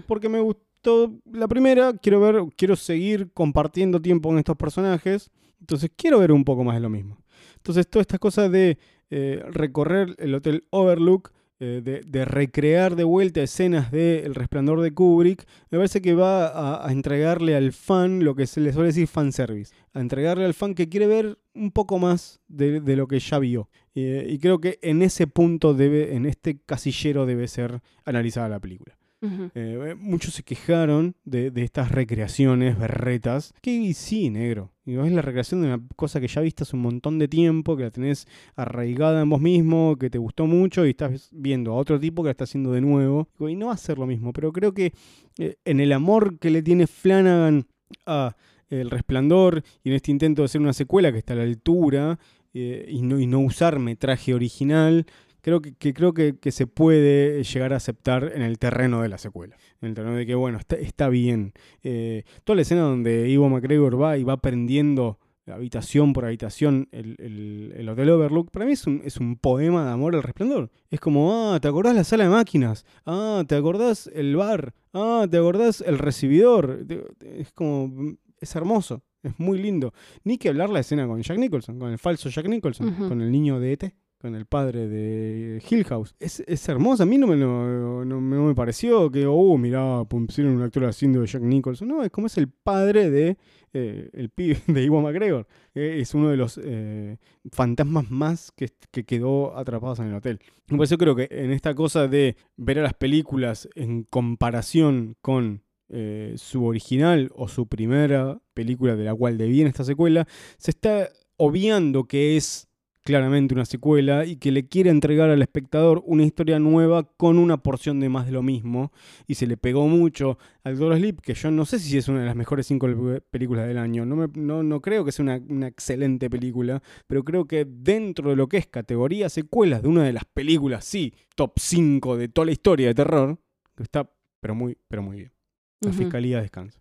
Porque me gustó la primera, quiero ver, quiero seguir compartiendo tiempo con estos personajes, entonces quiero ver un poco más de lo mismo. Entonces toda esta cosa de eh, recorrer el Hotel Overlook, eh, de, recrear de vuelta escenas de El Resplandor de Kubrick, me parece que va a, a entregarle al fan lo que se le suele decir fanservice, a entregarle al fan que quiere ver un poco más de, de lo que ya vio. Eh, y creo que en ese punto debe, en este casillero debe ser analizada la película. Eh, muchos se quejaron de, estas recreaciones berretas. Que sí, negro. Es la recreación de una cosa que ya viste hace un montón de tiempo, que la tenés arraigada en vos mismo, que te gustó mucho y estás viendo a otro tipo que la está haciendo de nuevo. Y no va a ser lo mismo, pero creo que eh, en el amor que le tiene Flanagan a El Resplandor y en este intento de hacer una secuela que está a la altura eh, y, no, y no usar metraje original, creo que, que creo que, que se puede llegar a aceptar en el terreno de la secuela. En el terreno de que, bueno, está, está bien. Eh, toda la escena donde Ivo McGregor va y va aprendiendo habitación por habitación el, el- el Hotel Overlook, para mí es un, es un poema de amor al resplandor. Es como, ah, ¿te acordás la sala de máquinas? Ah, ¿te acordás el bar? Ah, ¿te acordás el recibidor? Es como, es hermoso, es muy lindo. Ni que hablar la escena con Jack Nicholson, con el falso Jack Nicholson, con el niño de ET con el padre de Hill House. Es, es hermosa, a mí no me, no, no me pareció que, oh, mirá, pusieron un actor haciendo de Jack Nicholson. No, es como es el padre de eh, el pibe de Iwan McGregor. Eh, es uno de los eh, fantasmas más que, que quedó atrapados en el hotel. Por eso creo que en esta cosa de ver a las películas en comparación con eh, su original o su primera película de la cual deviene esta secuela, se está obviando que es claramente una secuela y que le quiere entregar al espectador una historia nueva con una porción de más de lo mismo. Y se le pegó mucho al Doctor Sleep, que yo no sé si es una de las mejores cinco pe- películas del año. No, me- no, no creo que sea una, una excelente película, pero creo que dentro de lo que es categoría secuelas de una de las películas, sí, top 5 de toda la historia de terror, está pero muy, pero muy bien. La Ujú. fiscalía descansa.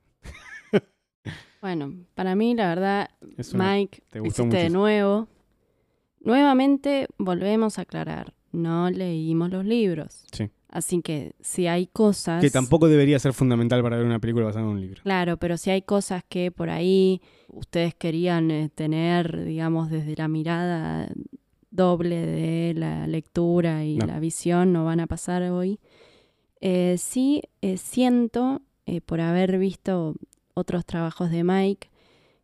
Bueno, para mí, la verdad, Mike, te gustó hiciste de nuevo. Nuevamente volvemos a aclarar. no leímos los libros. Sí. Así que si hay cosas... Que tampoco debería ser fundamental para ver una película basada en un libro. Claro, pero si hay cosas que por ahí ustedes querían eh, tener, digamos, desde la mirada doble de la lectura y No. la visión, no van a pasar hoy. Eh, sí eh, siento, eh, por haber visto otros trabajos de Mike,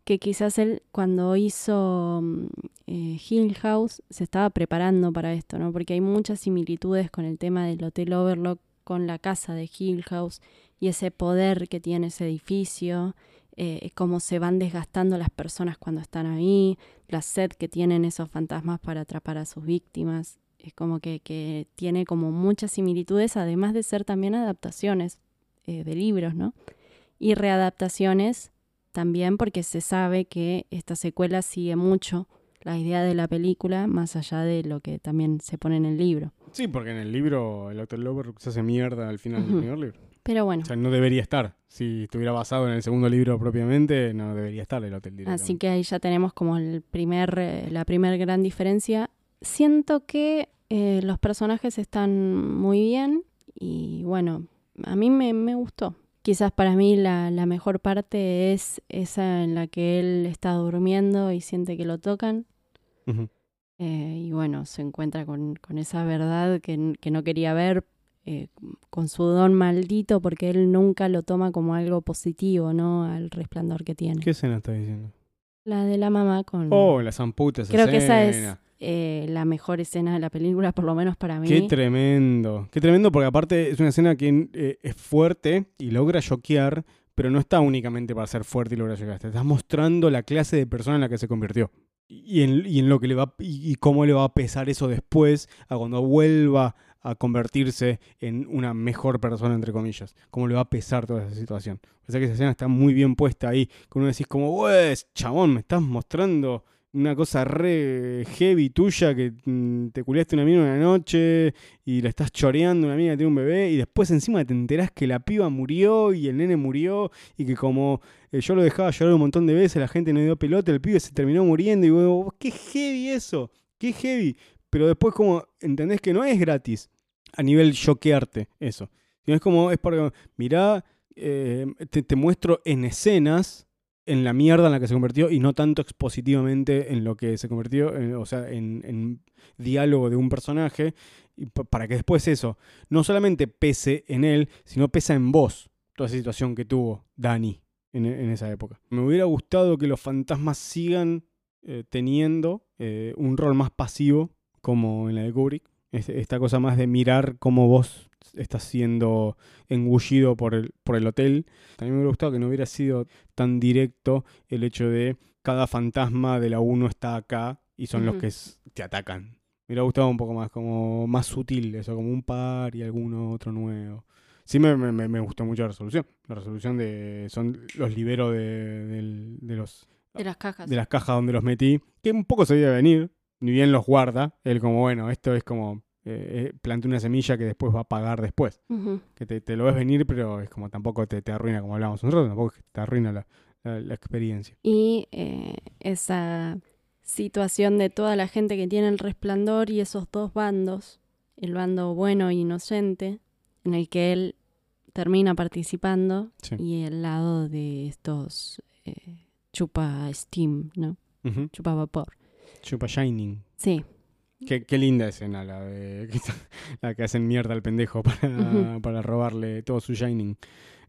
que quizás él cuando hizo mm, eh, Hill House se estaba preparando para esto, ¿no? Porque hay muchas similitudes con el tema del Hotel Overlook, con la casa de Hill House y ese poder que tiene ese edificio, eh, cómo se van desgastando las personas cuando están ahí, la sed que tienen esos fantasmas para atrapar a sus víctimas. Es como que, que tiene como muchas similitudes, además de ser también adaptaciones eh, de libros, ¿no? Y readaptaciones también porque se sabe que esta secuela sigue mucho la idea de la película, más allá de lo que también se pone en el libro. Sí, porque en el libro el Hotel Overlook se hace mierda al final del primer libro. Pero bueno, O sea, no debería estar. Si estuviera basado en el segundo libro propiamente, no debería estar el hotel directamente. Así que ahí ya tenemos como el primer, eh, la primera gran diferencia. Siento que eh, los personajes están muy bien y bueno, a mí me, me gustó. Quizás para mí la, la mejor parte es esa en la que él está durmiendo y siente que lo tocan. Eh, y bueno, se encuentra con, con esa verdad que, no quería ver, eh, con su don maldito, porque él nunca lo toma como algo positivo, ¿no? Al resplandor que tiene. ¿Qué escena estás diciendo? La de la mamá con... Oh, la zamputa esa Creo que esa es escena. Eh, la mejor escena de la película, por lo menos para mí. Qué tremendo. Qué tremendo porque aparte es una escena que eh, es fuerte y logra choquear, pero no está únicamente para ser fuerte y lograr choquear. Te estás mostrando la clase de persona en la que se convirtió. Y en, y en lo que le va y, y cómo le va a pesar eso después a cuando vuelva a convertirse en una mejor persona, entre comillas. Cómo le va a pesar toda esa situación. O sea que esa escena está muy bien puesta ahí. Que uno decís como, pues, chabón, me estás mostrando una cosa re heavy tuya que mm, te culiaste una mina una noche y la estás choreando una mina que tiene un bebé y después encima te enterás que la piba murió y el nene murió y que como eh, yo lo dejaba llorar un montón de veces, la gente no dio pelota, el pibe se terminó muriendo y digo, qué heavy eso, qué heavy. Pero después como entendés que no es gratis a nivel choquearte eso. Sino es como, es para, mirá, eh, te, te muestro en escenas en la mierda en la que se convirtió y no tanto expositivamente en lo que se convirtió, en- o sea, en, en diálogo de un personaje, para que después eso no solamente pese en él, sino pesa en vos, toda esa situación que tuvo Dani en, en esa época. Me hubiera gustado que los fantasmas sigan eh, teniendo eh, un rol más pasivo, como en la de Kubrick, Es- esta cosa más de mirar cómo vos estás siendo engullido por el, por el hotel. También me hubiera gustado que no hubiera sido tan directo el hecho de cada fantasma de la 1 está acá y son los que te atacan. Me hubiera gustado un poco más, como más sutil eso, como un par y alguno otro nuevo. Sí me, me- me- gustó mucho la resolución. La resolución de... Son los liberos de, de los De las cajas. de las cajas donde los metí, que un poco se veía venir, ni bien los guarda, él como, bueno, esto es como, eh, eh, plantea una semilla que después va a pagar después, que te, te lo ves venir, pero es como tampoco te, te arruina, como hablábamos nosotros, tampoco es que te arruina la, la- la experiencia. Y eh, esa situación de toda la gente que tiene el resplandor y esos dos bandos, el bando bueno e inocente, en el que él termina participando, Sí. y el lado de estos eh, chupa steam, ¿no? Chupa vapor. Chupa Shining. Sí, Qué, qué linda escena la de la que hacen mierda al pendejo para, robarle todo su Shining.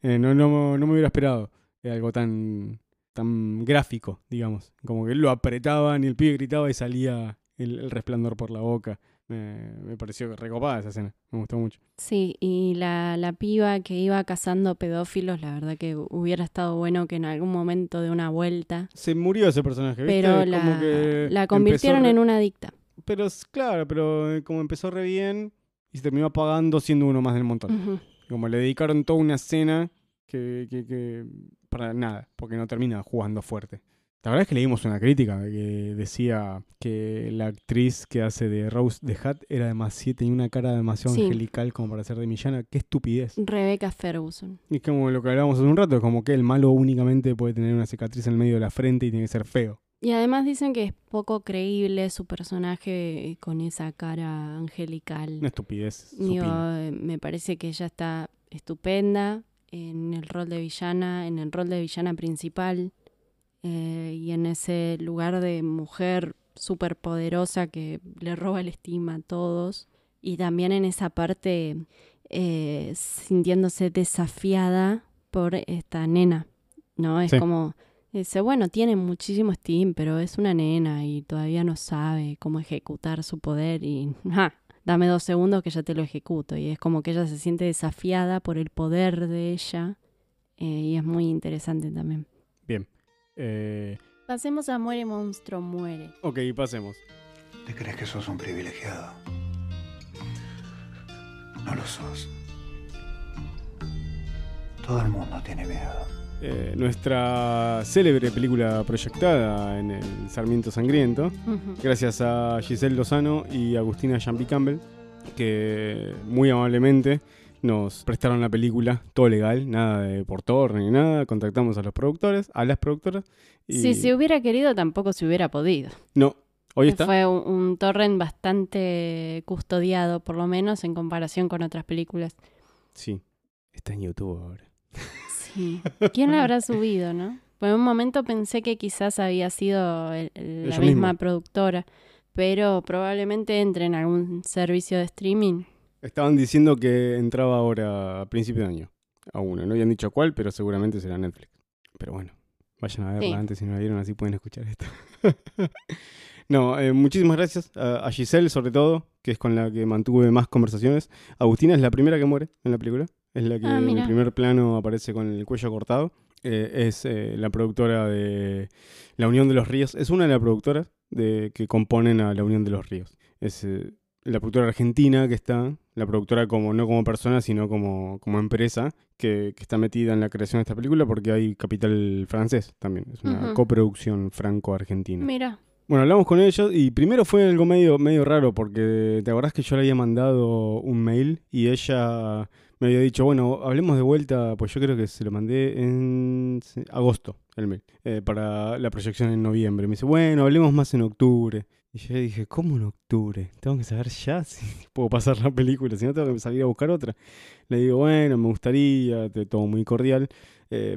Eh, no, no, no me hubiera esperado eh, algo tan, tan gráfico, digamos. Como que lo apretaban y el pibe gritaba y salía el, el resplandor por la boca. Me, me pareció recopada esa escena. Me gustó mucho. sí, y la, la piba que iba cazando pedófilos, la verdad que hubiera estado bueno que en algún momento de una vuelta, Se murió ese personaje, ¿viste? pero Como la, que la empezó convirtieron en una adicta. Pero es- claro, pero eh, como empezó re bien y se terminó apagando siendo uno más del montón. Como le dedicaron toda una escena que, que, que- para nada, porque no termina jugando fuerte. La verdad es que leímos una crítica que decía que la actriz que hace de Rose de Hat era demasiado, tenía una cara demasiado Sí. angelical como para ser de Millana. Qué estupidez. Rebecca Ferguson. Y es como lo que hablábamos hace un rato, como que el malo únicamente puede tener una cicatriz en el medio de la frente y tiene que ser feo. Y además dicen que es poco creíble su personaje con esa cara angelical. Una estupidez. Digo, eh, me parece que ella está estupenda en el rol de villana, en el rol de villana principal eh, y en ese lugar de mujer súper poderosa que le roba el estima a todos. Y también en esa parte eh, sintiéndose desafiada por esta nena, ¿no? Es Sí. como, dice, bueno, tiene muchísimo Steam, pero es una nena y todavía no sabe cómo ejecutar su poder y, ja, dame dos segundos que ya te lo ejecuto. Y es como que ella se siente desafiada por el poder de ella eh, y es muy interesante también. Bien. Eh, Pasemos a Muere Monstruo Muere. ok, pasemos. ¿Te crees que sos un privilegiado? No lo sos. Todo el mundo tiene miedo. Eh, nuestra célebre película proyectada en el Sarmiento Sangriento, gracias a Giselle Lozano y Agustina Jampi Campbell, que muy amablemente nos prestaron la película, todo legal, nada de por torre ni nada. Contactamos a los productores, a las productoras. Y Si se hubiera querido, tampoco se hubiera podido. No, hoy está. Fue un, un torrent bastante custodiado, por lo menos en comparación con otras películas. Sí, está en YouTube ahora. Sí. ¿Quién la habrá subido, no? Por un momento pensé que quizás había sido el- el- la misma productora, pero probablemente entre en algún servicio de streaming. Estaban diciendo que entraba ahora a principio de año. A una. No habían dicho cuál, pero seguramente será Netflix. Pero bueno, vayan a verla Sí. antes si no la vieron, así pueden escuchar esto. no, eh, muchísimas gracias a, a Giselle, sobre todo, que es con la que mantuve más conversaciones. Agustina es la primera que muere en la película. Es la que Ah, en el primer plano aparece con el cuello cortado. Eh, es eh, la productora de La Unión de los Ríos. Es una de las productoras de, que componen a La Unión de los Ríos. Es eh, la productora argentina que está, la productora como no como persona, sino como, como empresa, que, que está metida en la creación de esta película porque hay capital francés también. Es una coproducción franco-argentina. Mira, Bueno, hablamos con ellos y primero fue algo medio, medio raro porque te acordás que yo le había mandado un mail y ella me había dicho, bueno, hablemos de vuelta, pues yo creo que se lo mandé en agosto el mail, eh, para la proyección en noviembre. Me dice, bueno, hablemos más en octubre. Y yo dije, ¿cómo en octubre? Tengo que saber ya si puedo pasar la película, si no tengo que salir a buscar otra. Le digo, bueno, me gustaría, de todo muy cordial. eh,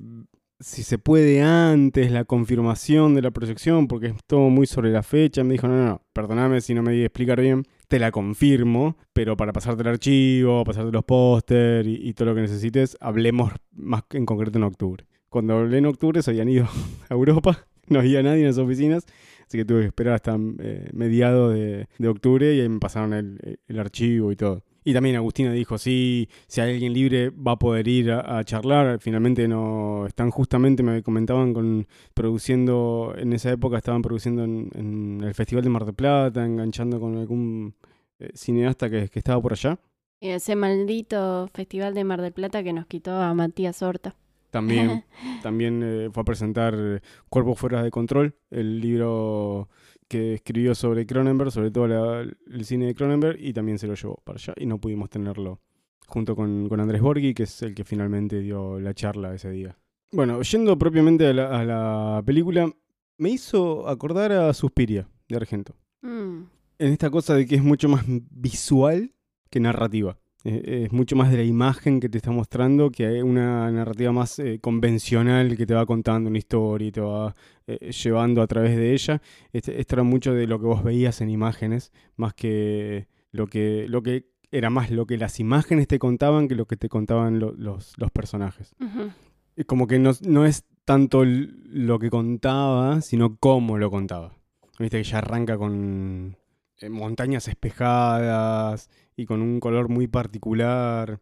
si se puede antes la confirmación de la proyección, porque es todo muy sobre la fecha. Me dijo, no, no, no, perdóname si no me di a explicar bien, te la confirmo, pero para pasarte el archivo, pasarte los póster y, todo lo que necesites, hablemos más en concreto en octubre. Cuando hablé en octubre se habían ido a Europa, no había nadie en las oficinas, así que tuve que esperar hasta eh, mediados de, octubre y ahí me pasaron el archivo y todo. Y también Agustina dijo, sí, si hay alguien libre va a poder ir a, a charlar. Finalmente no están justamente, me comentaban, con produciendo, en esa época estaban produciendo en, en el Festival de Mar del Plata, enganchando con algún eh, cineasta que, que estaba por allá. y ese maldito Festival de Mar del Plata que nos quitó a Matías Horta. También, también eh, fue a presentar eh, Cuerpos Fuera de Control, el libro que escribió sobre Cronenberg, sobre todo la- el cine de Cronenberg, y también se lo llevó para allá. Y no pudimos tenerlo junto con, con Andrés Borghi, que es el que finalmente dio la charla ese día. Bueno, yendo propiamente a la, a la película, me hizo acordar a Suspiria, de Argento. Mm, En esta cosa de que es mucho más visual que narrativa. Es mucho más de la imagen que te está mostrando que una narrativa más eh, convencional que te va contando una historia y te va eh, llevando a través de ella. Este, esto era mucho de lo que vos veías en imágenes, más que lo que, lo que era más lo que las imágenes te contaban que lo que te contaban lo- los, los personajes. Es como que no, no es tanto lo que contaba, sino cómo lo contaba. Viste que ya arranca con montañas espejadas y con un color muy particular.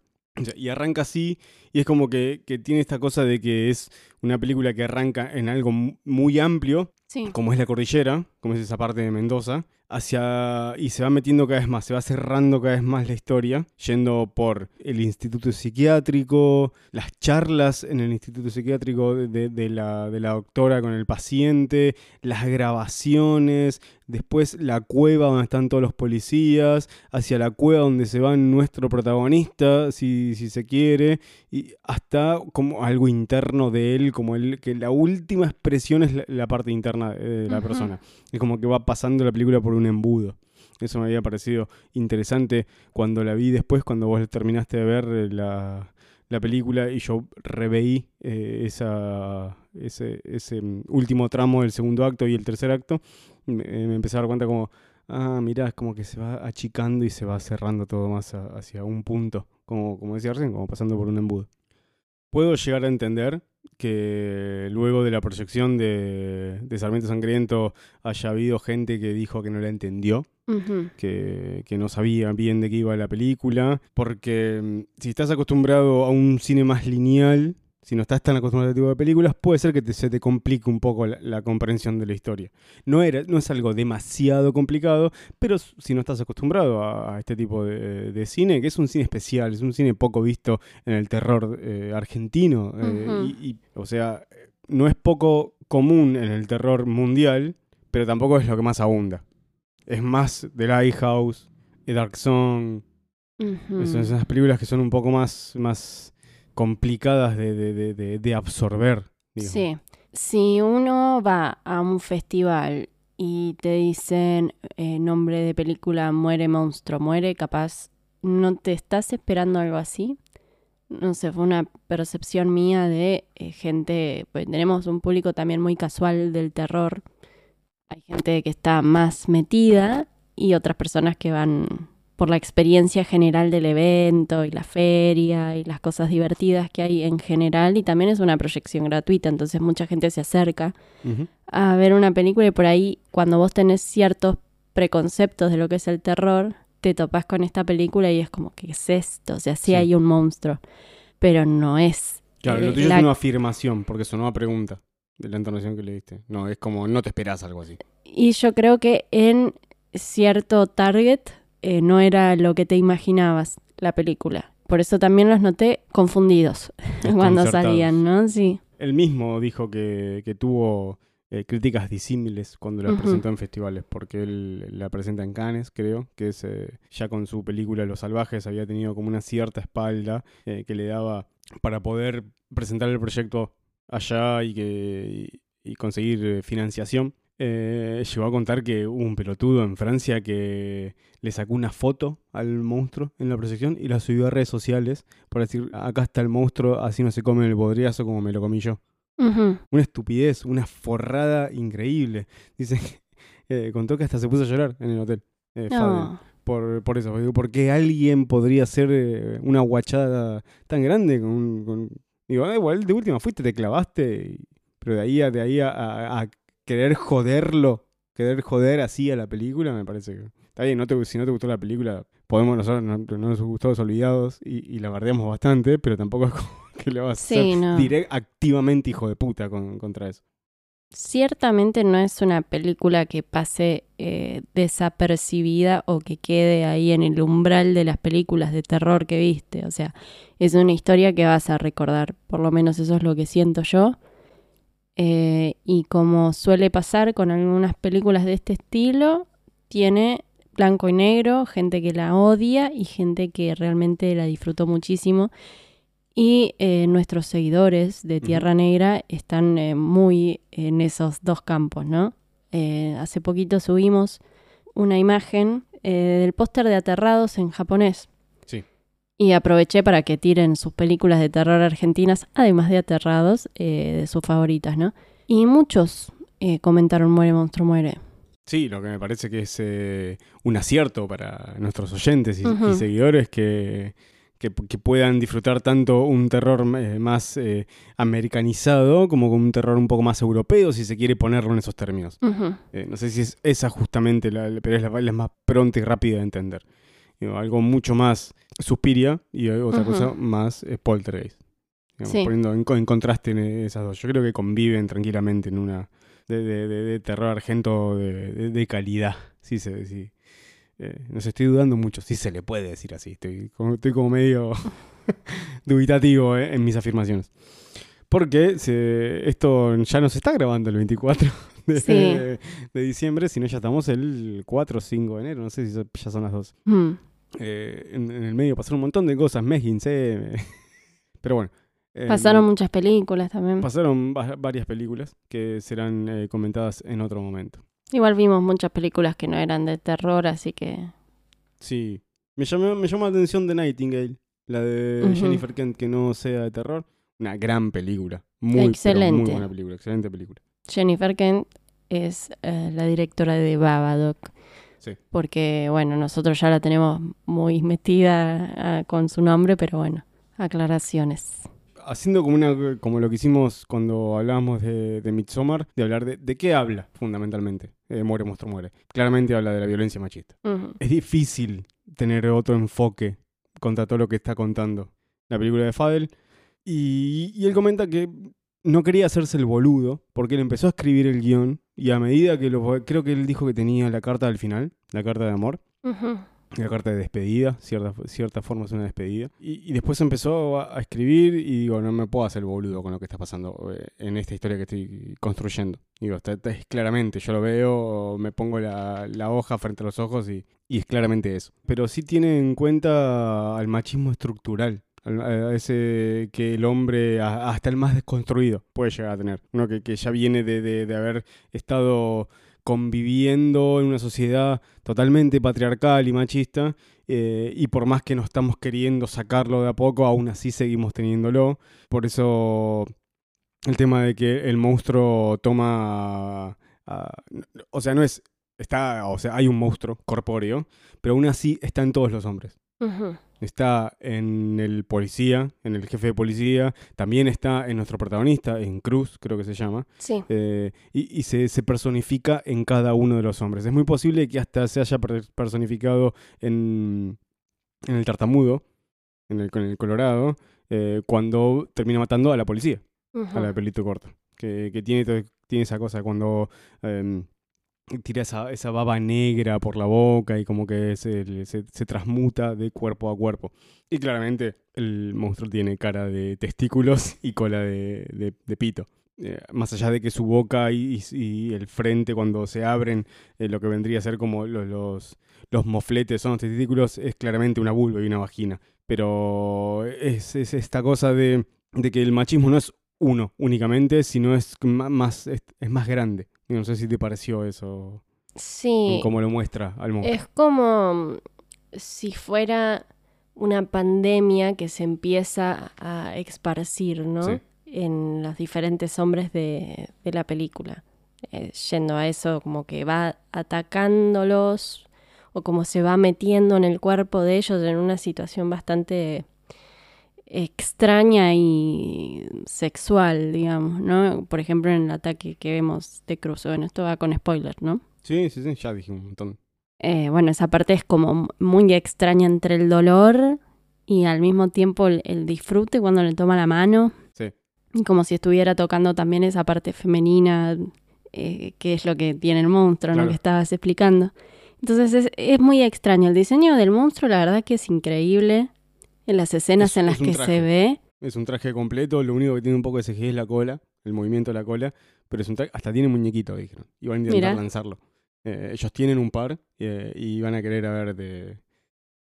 Y arranca así, y es como que, que tiene esta cosa de que es una película que arranca en algo mu- muy amplio, Sí. como es la cordillera, como es esa parte de Mendoza, hacia y se va metiendo cada vez más, se va cerrando cada vez más la historia, yendo por el instituto psiquiátrico, las charlas en el instituto psiquiátrico de- de la, de la doctora con el paciente, las grabaciones, después la cueva donde están todos los policías, hacia la cueva donde se va nuestro protagonista, si, si se quiere, y hasta como algo interno de él, como el, que la última expresión es la, la parte interna de la persona. Es como que va pasando la película por un embudo. Eso me había parecido interesante cuando la vi después, cuando vos terminaste de ver eh, la, la película y yo reveí eh, esa, ese, ese mm, último tramo del segundo acto y el tercer acto. Me, eh, me empecé a dar cuenta como, ah, mirá, es como que se va achicando y se va cerrando todo más a- hacia un punto, como, como decía recién, como pasando por un embudo. Puedo llegar a entender que luego de la proyección de, de Sarmiento Sangriento haya habido gente que dijo que no la entendió, que, que no sabía bien de qué iba la película, porque mm, si estás acostumbrado a un cine más lineal, si no estás tan acostumbrado a este tipo de películas, puede ser que te- se te complique un poco la, la comprensión de la historia. No, era, no es algo demasiado complicado, pero si no estás acostumbrado a, a este tipo de, de cine, que es un cine especial, es un cine poco visto en el terror eh, argentino, eh, Ujú. y, y, o sea, no es poco común en el terror mundial, pero tampoco es lo que más abunda. Es más The Lighthouse, The Dark Zone, son esas películas que son un poco más, más complicadas de, de- de- de- absorber. Sí. Si uno va a un festival y te dicen eh, nombre de película Muere monstruo, muere, capaz no te estás esperando algo así. No sé, fue una percepción mía de eh, gente, pues tenemos un público también muy casual del terror. Hay gente que está más metida y otras personas que van por la experiencia general del evento y la feria y las cosas divertidas que hay en general y también es una proyección gratuita, entonces mucha gente se acerca a ver una película y por ahí cuando vos tenés ciertos preconceptos de lo que es el terror, te topás con esta película y es como, ¿qué es esto? O sea, sí, Sí. hay un monstruo, pero no es... Claro, eh, lo tuyo la- es una afirmación, porque sonó a pregunta de la entonación que le diste. No, es como no te esperás algo así. Y yo creo que en cierto target eh, no era lo que te imaginabas la película. Por eso también los noté confundidos cuando salían, ¿no? Sí. Él mismo dijo que, que tuvo eh, críticas disímiles cuando la presentó en festivales, porque él la presenta en Cannes, creo, que es eh, ya con su película Los Salvajes había tenido como una cierta espalda que le daba para poder presentar el proyecto allá y, que, y, y conseguir financiación. Eh, llegó a contar que hubo un pelotudo en Francia que le sacó una foto al monstruo en la proyección y la subió a redes sociales para decir, acá está el monstruo, así no se come el bodriazo como me lo comí yo. Una estupidez, una forrada increíble. Dice, eh, contó que hasta se puso a llorar en el hotel. eh, No. por, por eso, porque alguien podría hacer eh, una guachada tan grande con, un- con- digo, ah, igual de última fuiste, te clavaste, y- pero de ahí a, de ahí a, a- a querer joderlo, querer joder así a la película, me parece que está bien, no te- si no te gustó la película, podemos nosotros, no, no nos gustó Los Olvidados y, y la bardeamos bastante, pero tampoco es como que le vas a hacer no. direct, activamente hijo de puta con- contra eso. Ciertamente no es una película que pase eh, desapercibida o que quede ahí en el umbral de las películas de terror que viste. O sea, es una historia que vas a recordar. Por lo menos eso es lo que siento yo. Eh, y como suele pasar con algunas películas de este estilo, tiene blanco y negro, gente que la odia y gente que realmente la disfrutó muchísimo. Y eh, nuestros seguidores de. Tierra Negra están eh, muy en esos dos campos, ¿no? Hace poquito subimos una imagen del póster de Aterrados en japonés. Y aproveché para que tiren sus películas de terror argentinas, además de Aterrados, eh, de sus favoritas, ¿no? Y muchos eh, comentaron Muere, monstruo, muere. Sí, lo que me parece que es eh, un acierto para nuestros oyentes y, seguidores que, que, que puedan disfrutar tanto un terror eh, más eh, americanizado como un terror un poco más europeo, si se quiere ponerlo en esos términos. No sé si es esa justamente, la, la- pero es la, la más pronta y rápida de entender. Digo, algo mucho más Suspiria y otra cosa más eh, Poltergeist. Digamos, Sí. Poniendo en, co- en contraste en esas dos. Yo creo que conviven tranquilamente en una de, de- de- de terror argento de, calidad. Sí, se, sí. Eh, no sé, estoy dudando mucho. Sí se le puede decir así. Estoy como, estoy como medio dubitativo eh, en mis afirmaciones. Porque se- esto ya no se está grabando el 24 de, Sí. de diciembre, sino ya estamos el 4 o 5 de enero, no sé si ya son las 2. Mm. Eh, en, en el medio pasaron un montón de cosas, 15, pero bueno. eh, Pasaron muchas películas también. pasaron va- varias películas que serán eh, comentadas en otro momento. Igual vimos muchas películas que no eran de terror, así que... Sí, me llamó, me llamó la atención de Nightingale, la de. Jennifer Kent, que no sea de terror. Una gran película, muy, pero muy Excelente. buena película, excelente película. Jennifer Kent es eh, la directora de Babadook. Sí. Porque, bueno, nosotros ya la tenemos muy metida ah, con su nombre, pero bueno, aclaraciones. haciendo como una como lo que hicimos cuando hablábamos de, de Midsommar, de hablar de, de qué habla fundamentalmente. Eh, muere, monstruo, muere. Claramente habla de la violencia machista. Es difícil tener otro enfoque contra todo lo que está contando la película de Fadel. Y, y él comenta que no quería hacerse el boludo, porque él empezó a escribir el guion y a medida que lo... Creo que él dijo que tenía la carta del final, la carta de amor. Ujú. La carta de despedida, cierta, cierta forma es una despedida. Y, y después empezó a, a escribir y digo, no me puedo hacer boludo con lo que está pasando eh, en esta historia que estoy construyendo. Digo, está, está- es claramente, yo lo veo, me pongo la, la hoja frente a los ojos y, y es claramente eso. Pero sí tiene en cuenta al machismo estructural. Ese que el hombre, hasta el más desconstruido, puede llegar a tener. Uno que, que ya viene de, de- haber estado conviviendo en una sociedad totalmente patriarcal y machista, eh, y por más que no estamos queriendo sacarlo de a poco, aún así seguimos teniéndolo. Por eso el tema de que el monstruo toma... o sea, no es... Está, o sea, hay un monstruo corpóreo, pero aún así está en todos los hombres. Ujú. Está en el policía, en el jefe de policía, también está en nuestro protagonista, en Cruz, creo que se llama, Sí. eh, y, y se, se personifica en cada uno de los hombres. Es muy posible que hasta se haya per- personificado en, en el tartamudo, en el, con el colorado, eh, cuando termina matando a la policía, a la de pelito corto, que, que tiene, tiene esa cosa cuando... em, tira esa, esa baba negra por la boca y como que se, se, transmuta de cuerpo a cuerpo. Y claramente el monstruo tiene cara de testículos y cola de, de- pito. Eh, más allá de que su boca y, y- el frente cuando se abren, eh, lo que vendría a ser como los, los, los mofletes son los testículos, es claramente una vulva y una vagina. Pero es, es esta cosa de, de que el machismo no es uno únicamente, sino es más, es, es más grande. No sé si te pareció eso, Sí. como lo muestra al. Es como si fuera una pandemia que se empieza a esparcir, ¿no? Sí. En los diferentes hombres de, de la película. Eh, yendo a eso, como que va atacándolos o como se va metiendo en el cuerpo de ellos en una situación bastante extraña y sexual, digamos, ¿no? Por ejemplo, en el ataque que vemos de Cruz. Bueno, esto va con spoilers, ¿no? Sí, sí, sí, ya dije un montón. Eh, bueno, esa parte es como muy extraña entre el dolor y al mismo tiempo el, el disfrute cuando le toma la mano. Sí. Como si estuviera tocando también esa parte femenina, eh, que es lo que tiene el monstruo, ¿no? Claro. Que estabas explicando. Entonces es, es muy extraño. El diseño del monstruo, la verdad que es increíble. En las escenas Es- en las que traje. se ve. Es un traje completo, lo único que tiene un poco de CGI es la cola, el movimiento de la cola, pero es un traje, hasta tiene muñequito, dijeron. Y van a intentar Mirá. lanzarlo. Eh, ellos tienen un par eh, y van a querer a ver de,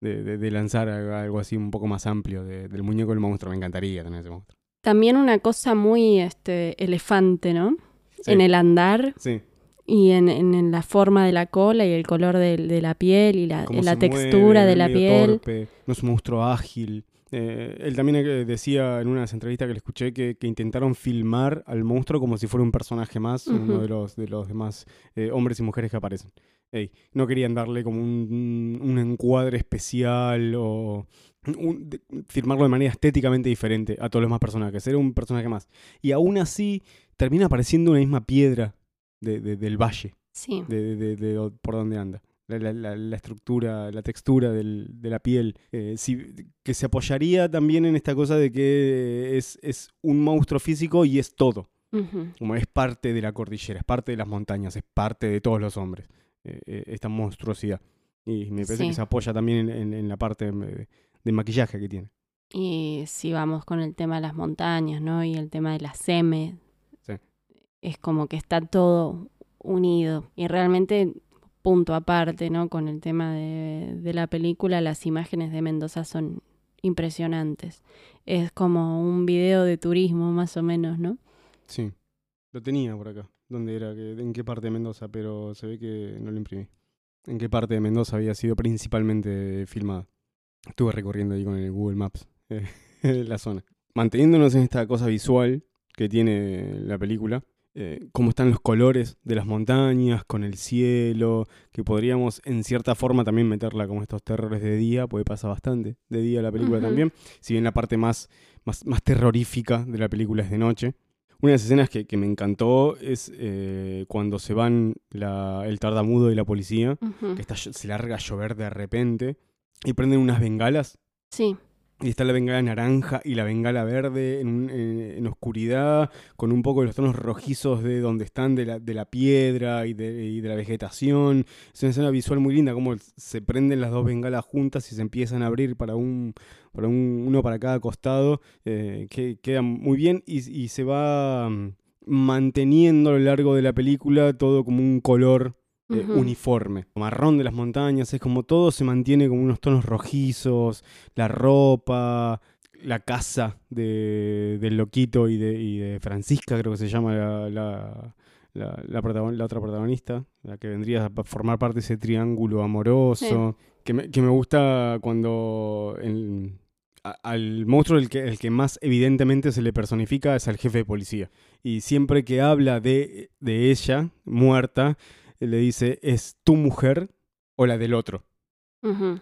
de, de- de lanzar algo así un poco más amplio de- del muñeco del monstruo. Me encantaría tener ese monstruo. También una cosa muy este, elefante, ¿no? Sí, En el andar sí. Y en, en- en la forma de la cola y el color de, la piel y la, textura mueve, de la piel. torpe, no es un monstruo ágil. Eh, él también eh, decía en unas entrevistas que le escuché que, que intentaron filmar al monstruo como si fuera un personaje más, uno de los, de los demás eh, hombres y mujeres que aparecen. Ey, no querían darle como un, un encuadre especial o un- de- firmarlo de manera estéticamente diferente a todos los demás personajes. Era un personaje más. Y aún así termina apareciendo una misma piedra de- de- del valle Sí. de, de- de do- por donde anda. La, la- estructura, la textura del- de la piel, eh, si- que se apoyaría también en esta cosa de que es, es un monstruo físico y es todo, como es parte de la cordillera, es parte de las montañas, es parte de todos los hombres, eh, eh, esta monstruosidad. Y me parece Sí. que se apoya también en, en- en la parte de, de maquillaje que tiene. Y si vamos con el tema de las montañas, ¿no? Y el tema de la seme. Es como que está todo unido. Y realmente, punto aparte, ¿no? Con el tema de, de la película, las imágenes de Mendoza son impresionantes. Es como un video de turismo, más o menos, ¿no? Sí, lo tenía por acá. ¿Dónde era? ¿Qué- ¿En qué parte de Mendoza? Pero se ve que no lo imprimí. ¿En qué parte de Mendoza había sido principalmente filmada? Estuve recorriendo ahí con el Google Maps eh, la zona. Manteniéndonos en esta cosa visual que tiene la película, eh, cómo están los colores de las montañas, con el cielo, que podríamos en cierta forma también meterla como estos terrores de día, puede pasar bastante de día la película también, si bien la parte más, más, más terrorífica de la película es de noche. Una de las escenas que, que me encantó es eh, cuando se van la- el tartamudo y la policía, que está, se larga a llover de repente, y prenden unas bengalas. Sí, y está la bengala naranja y la bengala verde en, en- en oscuridad, con un poco de los tonos rojizos de donde están, de la, de la piedra y de, y de la vegetación. Es una escena visual muy linda, como se prenden las dos bengalas juntas y se empiezan a abrir para un, para un, uno para cada costado, eh, que queda muy bien y, y se va mm, manteniendo a lo largo de la película todo como un color eh, uniforme. Marrón de las montañas, es como todo se mantiene como unos tonos rojizos, la ropa, la casa de, del loquito y de, y de Francisca, creo que se llama la, la, la- la protagon- la otra protagonista, la que vendría a formar parte de ese triángulo amoroso, que, me, que me gusta cuando el- a- al monstruo el que, el que más evidentemente se le personifica es al jefe de policía. Y siempre que habla de, de ella, muerta, le dice, ¿es tu mujer o la del otro?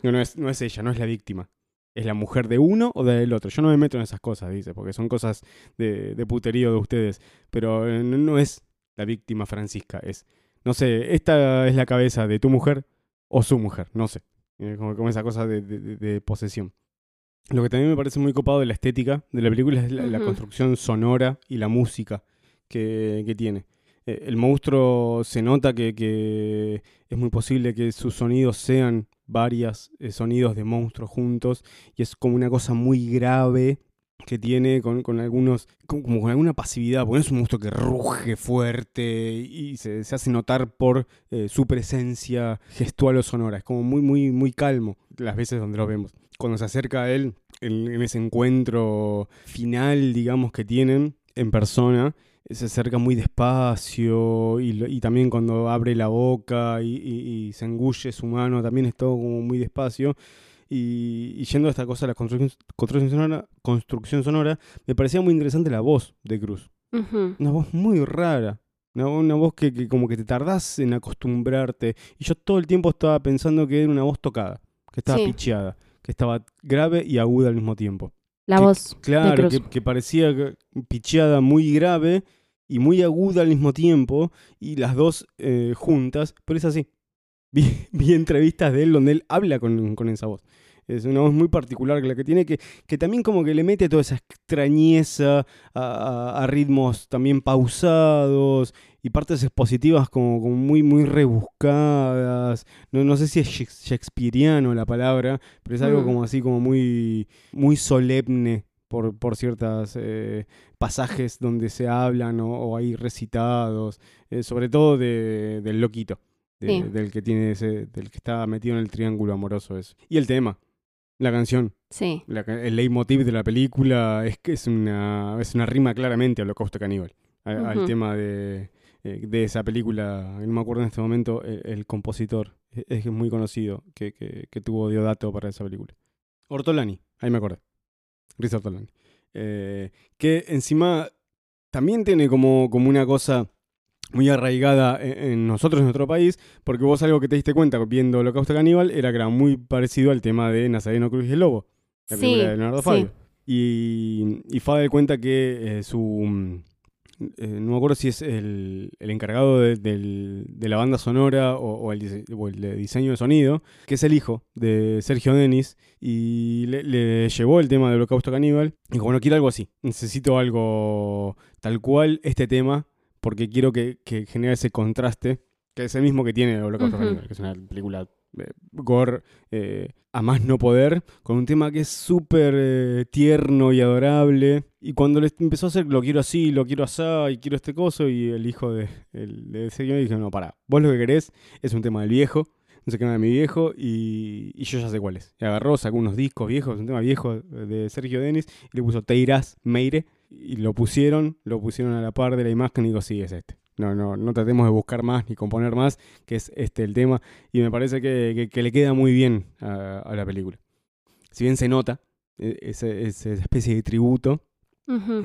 No, no es, no es ella, no es la víctima. Es la mujer de uno o del otro. Yo no me meto en esas cosas, dice, porque son cosas de, de puterío de ustedes. Pero eh, no, no es la víctima Francisca, es, no sé, esta es la cabeza de tu mujer o su mujer, no sé. Eh, Como, como esa cosa de, de- de- de posesión. Lo que también me parece muy copado de la estética de la película es la, la construcción sonora y la música que, que tiene. Eh, el monstruo se nota que, es muy posible que sus sonidos sean varios sonidos de monstruos juntos y es como una cosa muy grave que tiene con, algunos, como, con alguna pasividad, porque es un monstruo que ruge fuerte y se, se hace notar por eh, su presencia gestual o sonora, es como muy, muy, muy calmo las veces donde lo vemos. Cuando se acerca a él en, en ese encuentro final, digamos, que tienen en persona, se acerca muy despacio y, y también cuando abre la boca y, y- y se engulle su mano, también es todo como muy despacio. Y, y yendo a esta cosa la construcción, construcción, sonora, construcción sonora, me parecía muy interesante la voz de Cruz. Una voz muy rara. Una, una voz que, que como que te tardás en acostumbrarte. Y yo todo el tiempo estaba pensando que era una voz tocada, que estaba Sí. picheada, que estaba grave y aguda al mismo tiempo. La Que- voz de Claro, Cruz. que, que parecía picheada muy grave y muy aguda al mismo tiempo, y las dos eh, juntas, pero es así. Vi, vi entrevistas de él donde él habla con, con esa voz. Es una voz muy particular que la que tiene, que, que también como que le mete toda esa extrañeza a, a- a ritmos también pausados y partes expositivas como, como muy, muy rebuscadas. No, no sé si es shakes- shakespeariano la palabra, pero es algo Mm. como así, como muy, muy solemne por, por ciertos pasajes donde se hablan o, o hay recitados, eh, sobre todo de, del loquito, de- Sí. del que tiene ese, del que está metido en el triángulo amoroso eso. Y el tema, la canción, Sí, la el leitmotiv de la película es que es una, es una rima claramente a Holocausto Caníbal, a- al tema de, eh, de esa película, no me acuerdo en este momento el, el compositor, e- es, muy conocido que, que, que tuvo Diodato para esa película. Ortolani, ahí me acordé. Riz Ortolani. Eh, que encima también tiene como, como una cosa muy arraigada en, en nosotros, en nuestro país, porque vos algo que te diste cuenta viendo Holocausto Caníbal era que era muy parecido al tema de Nazareno Cruz y el Lobo, la Sí, película de Leonardo sí. Fabio. Y, y Fabio cuenta que eh, su... eh, no me acuerdo si es el, el encargado de, del- de la banda sonora o, o el, dise- o el de diseño de sonido, que es el hijo de Sergio Denis, y le, le llevó el tema de Holocausto Caníbal. Y dijo, bueno, quiero algo así, necesito algo tal cual este tema, porque quiero que, que genere ese contraste, que es el mismo que tiene Holocausto Ujú. Caníbal, que es una película eh, gore eh, a más no poder, con un tema que es súper eh, tierno y adorable. Y cuando le empezó a hacer lo quiero así, lo quiero así, y quiero este coso, y el hijo de, el, de ese guion dije, no, para, vos lo que querés es un tema del viejo, no sé qué de mi viejo, y, y yo ya sé cuál es. Y agarró, sacó unos discos viejos, un tema viejo de Sergio Denis, y le puso Teiras Meire, y lo pusieron, lo pusieron a la par de la imagen y digo, sí, es este. No, no, no tratemos de buscar más ni componer más, que es este el tema. Y me parece que, que- le queda muy bien a, a la película. Si bien se nota ese- esa especie de tributo,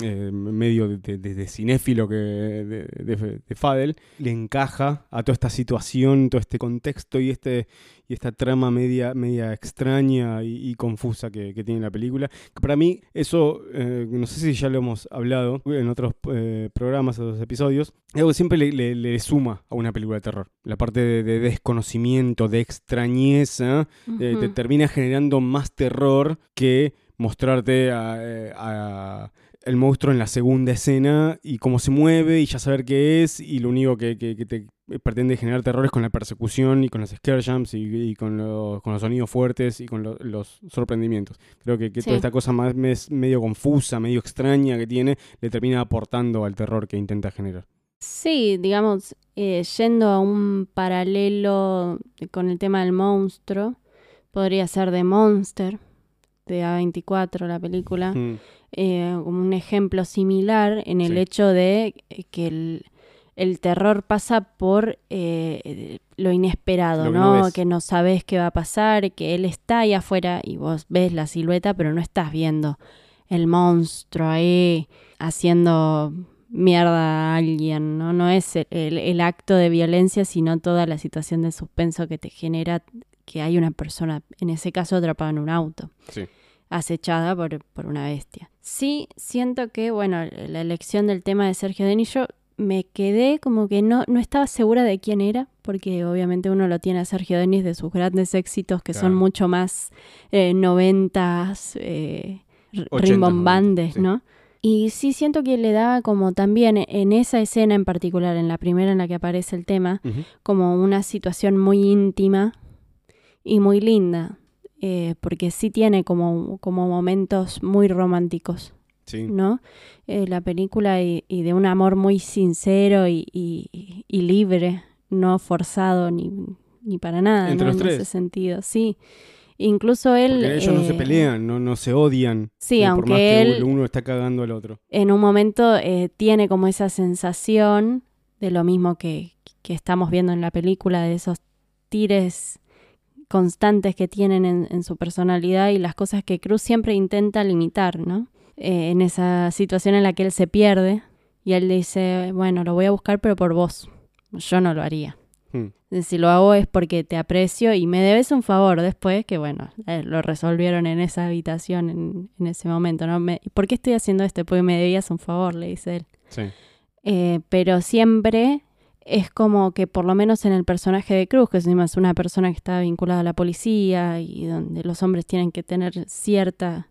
Eh, medio de, de- cinéfilo que de, de- de Fadel, le encaja a toda esta situación, todo este contexto y este y esta trama media, media extraña y, y confusa que, que tiene la película. Que para mí, eso, eh, no sé si ya lo hemos hablado en otros eh, programas, otros episodios, es algo que siempre le, le- le suma a una película de terror. La parte de, de desconocimiento, de extrañeza, eh, te termina generando más terror que mostrarte a, a el monstruo en la segunda escena y cómo se mueve y ya saber qué es y lo único que, que- que te pretende generar terror es con la persecución y con los scare jumps y, y con, los, con los sonidos fuertes y con lo- los sorprendimientos. Creo que, que Sí. toda esta cosa más medio confusa, medio extraña que tiene, le termina aportando al terror que intenta generar. Sí, digamos, eh, yendo a un paralelo con el tema del monstruo, podría ser de Monster, de A24, la película, Mm, eh, como un ejemplo similar en el Sí. hecho de eh, que el, el terror pasa por eh, lo inesperado, Lo que ¿no? que no sabes qué va a pasar, que él está ahí afuera y vos ves la silueta, pero no estás viendo el monstruo ahí haciendo mierda a alguien, ¿no? No es el, el- el acto de violencia, sino toda la situación de suspenso que te genera que hay una persona, en ese caso atrapada en un auto sí. Acechada por, por una bestia. Sí, siento que, bueno, la elección del tema de Sergio Denis, yo me quedé como que no, no estaba segura de quién era, porque obviamente uno lo tiene a Sergio Denis de sus grandes éxitos, que son mucho más eh, noventas, eh, rimbombantes, sí. ¿no? Y sí siento que le daba como también en esa escena en particular, en la primera en la que aparece el tema, como una situación muy íntima y muy linda, eh, porque sí tiene como, como momentos muy románticos, Sí. ¿no? Eh, la película y, y de un amor muy sincero y, y- y libre, no forzado ni, ni para nada, Entre ¿no? los En ese sentido, sí. Incluso él... Porque ellos no se eh, pelean, no, no se odian. Sí, eh, por aunque más que él- uno está cagando al otro. en un momento eh, tiene como esa sensación de lo mismo que, que estamos viendo en la película, de esos tires constantes que tienen en, en su personalidad y las cosas que Cruz siempre intenta limitar, ¿no? Eh, en esa situación en la que él se pierde y él dice, bueno, lo voy a buscar pero por vos, yo no lo haría. Hmm. Si lo hago es porque te aprecio y me debes un favor después, que bueno, eh, lo resolvieron en esa habitación en, en ese momento, ¿no? Me- ¿Por qué estoy haciendo esto? Porque me debías un favor, le dice él. Sí. Eh, pero siempre es como que por lo menos en el personaje de Cruz, que es una persona que está vinculada a la policía y donde los hombres tienen que tener cierta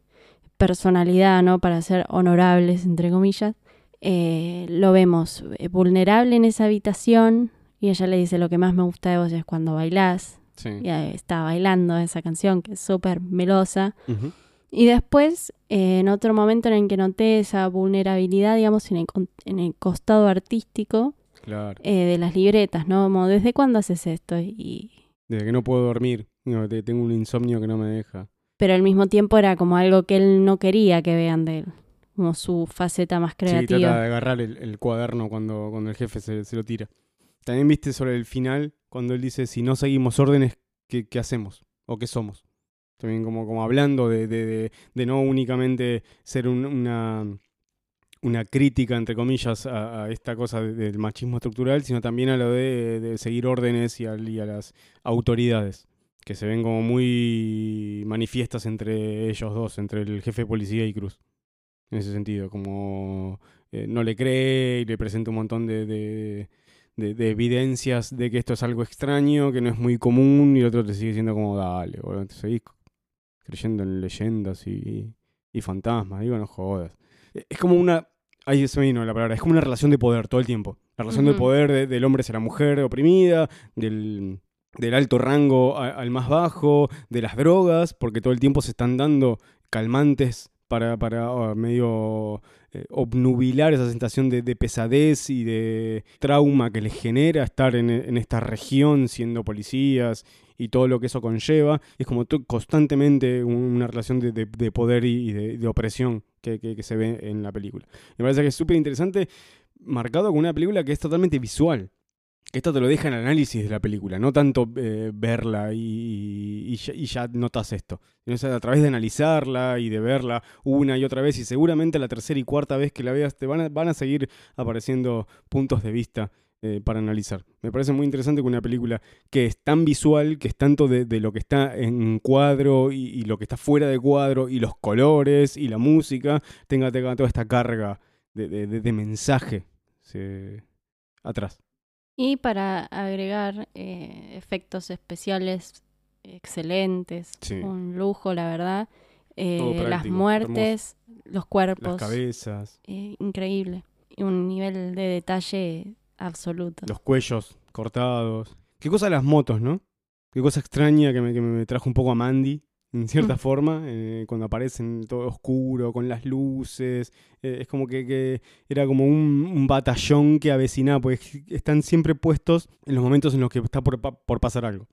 personalidad, ¿no? Para ser honorables, entre comillas, eh, lo vemos eh, vulnerable en esa habitación y ella le dice lo que más me gusta de vos es cuando bailás Sí. y está bailando esa canción que es súper melosa y después, eh, en otro momento en el que noté esa vulnerabilidad, digamos, en el, en el costado artístico Claro. eh, de las libretas, ¿no? Como, ¿desde cuándo haces esto? Y, Desde que no puedo dormir. No, te- tengo un insomnio que no me deja. pero al mismo tiempo era como algo que él no quería que vean de él, como su faceta más Sí, trata creativa. de agarrar el, el cuaderno cuando, cuando el jefe se, se lo tira. También viste sobre el final, cuando él dice, si no seguimos órdenes, ¿qué, qué hacemos? ¿O qué somos? También como, como hablando de, de, de, de no únicamente ser un- una, una crítica, entre comillas, a, esta cosa de- del machismo estructural, sino también a lo de, seguir órdenes y, a las autoridades, que se ven como muy manifiestas entre ellos dos, entre el jefe de policía y Cruz. En ese sentido, como eh, no le cree y le presenta un montón de, de, de- de evidencias de que esto es algo extraño, que no es muy común, y el otro te sigue diciendo como, dale, boludo, seguís creyendo en leyendas y, y fantasmas, digo, no jodas. Eh, Es como una, ahí se me vino la palabra, es como una relación de poder todo el tiempo. La relación de poder de- del hombre hacia la mujer oprimida, del, del alto rango a- al más bajo, de las drogas, porque todo el tiempo se están dando calmantes para, para oh, medio eh, obnubilar esa sensación de, de pesadez y de trauma que les genera estar en, en esta región siendo policías y todo lo que eso conlleva. Es como constantemente un- una relación de, de- de poder y de, opresión que, se ve en la película. Me parece que es súper interesante, marcado con una película que es totalmente visual. Esto te lo deja en el análisis de la película, no tanto eh, verla y, ya, notas esto. Es a través de analizarla y de verla una y otra vez y seguramente la tercera y cuarta vez que la veas te van a, van a seguir apareciendo puntos de vista eh, para analizar. Me parece muy interesante que una película que es tan visual, que es tanto de, de lo que está en cuadro y, y lo que está fuera de cuadro y los colores y la música, tenga, tenga toda esta carga de, de- de- de mensaje se- atrás. Y para agregar eh, efectos especiales excelentes, Sí. un lujo, la verdad. Eh, las muertes, los Las cuerpos, cabezas, eh, increíble. Un nivel de detalle absoluto. los cuellos cortados. Qué cosa las motos, ¿no? Qué cosa extraña que me, que me trajo un poco a Mandy, en cierta Mm. forma, eh, cuando aparecen todo oscuro, con las luces. eh, es como que, que era como un, un batallón que avecinaba, porque están siempre puestos en los momentos en los que está por, por pasar algo.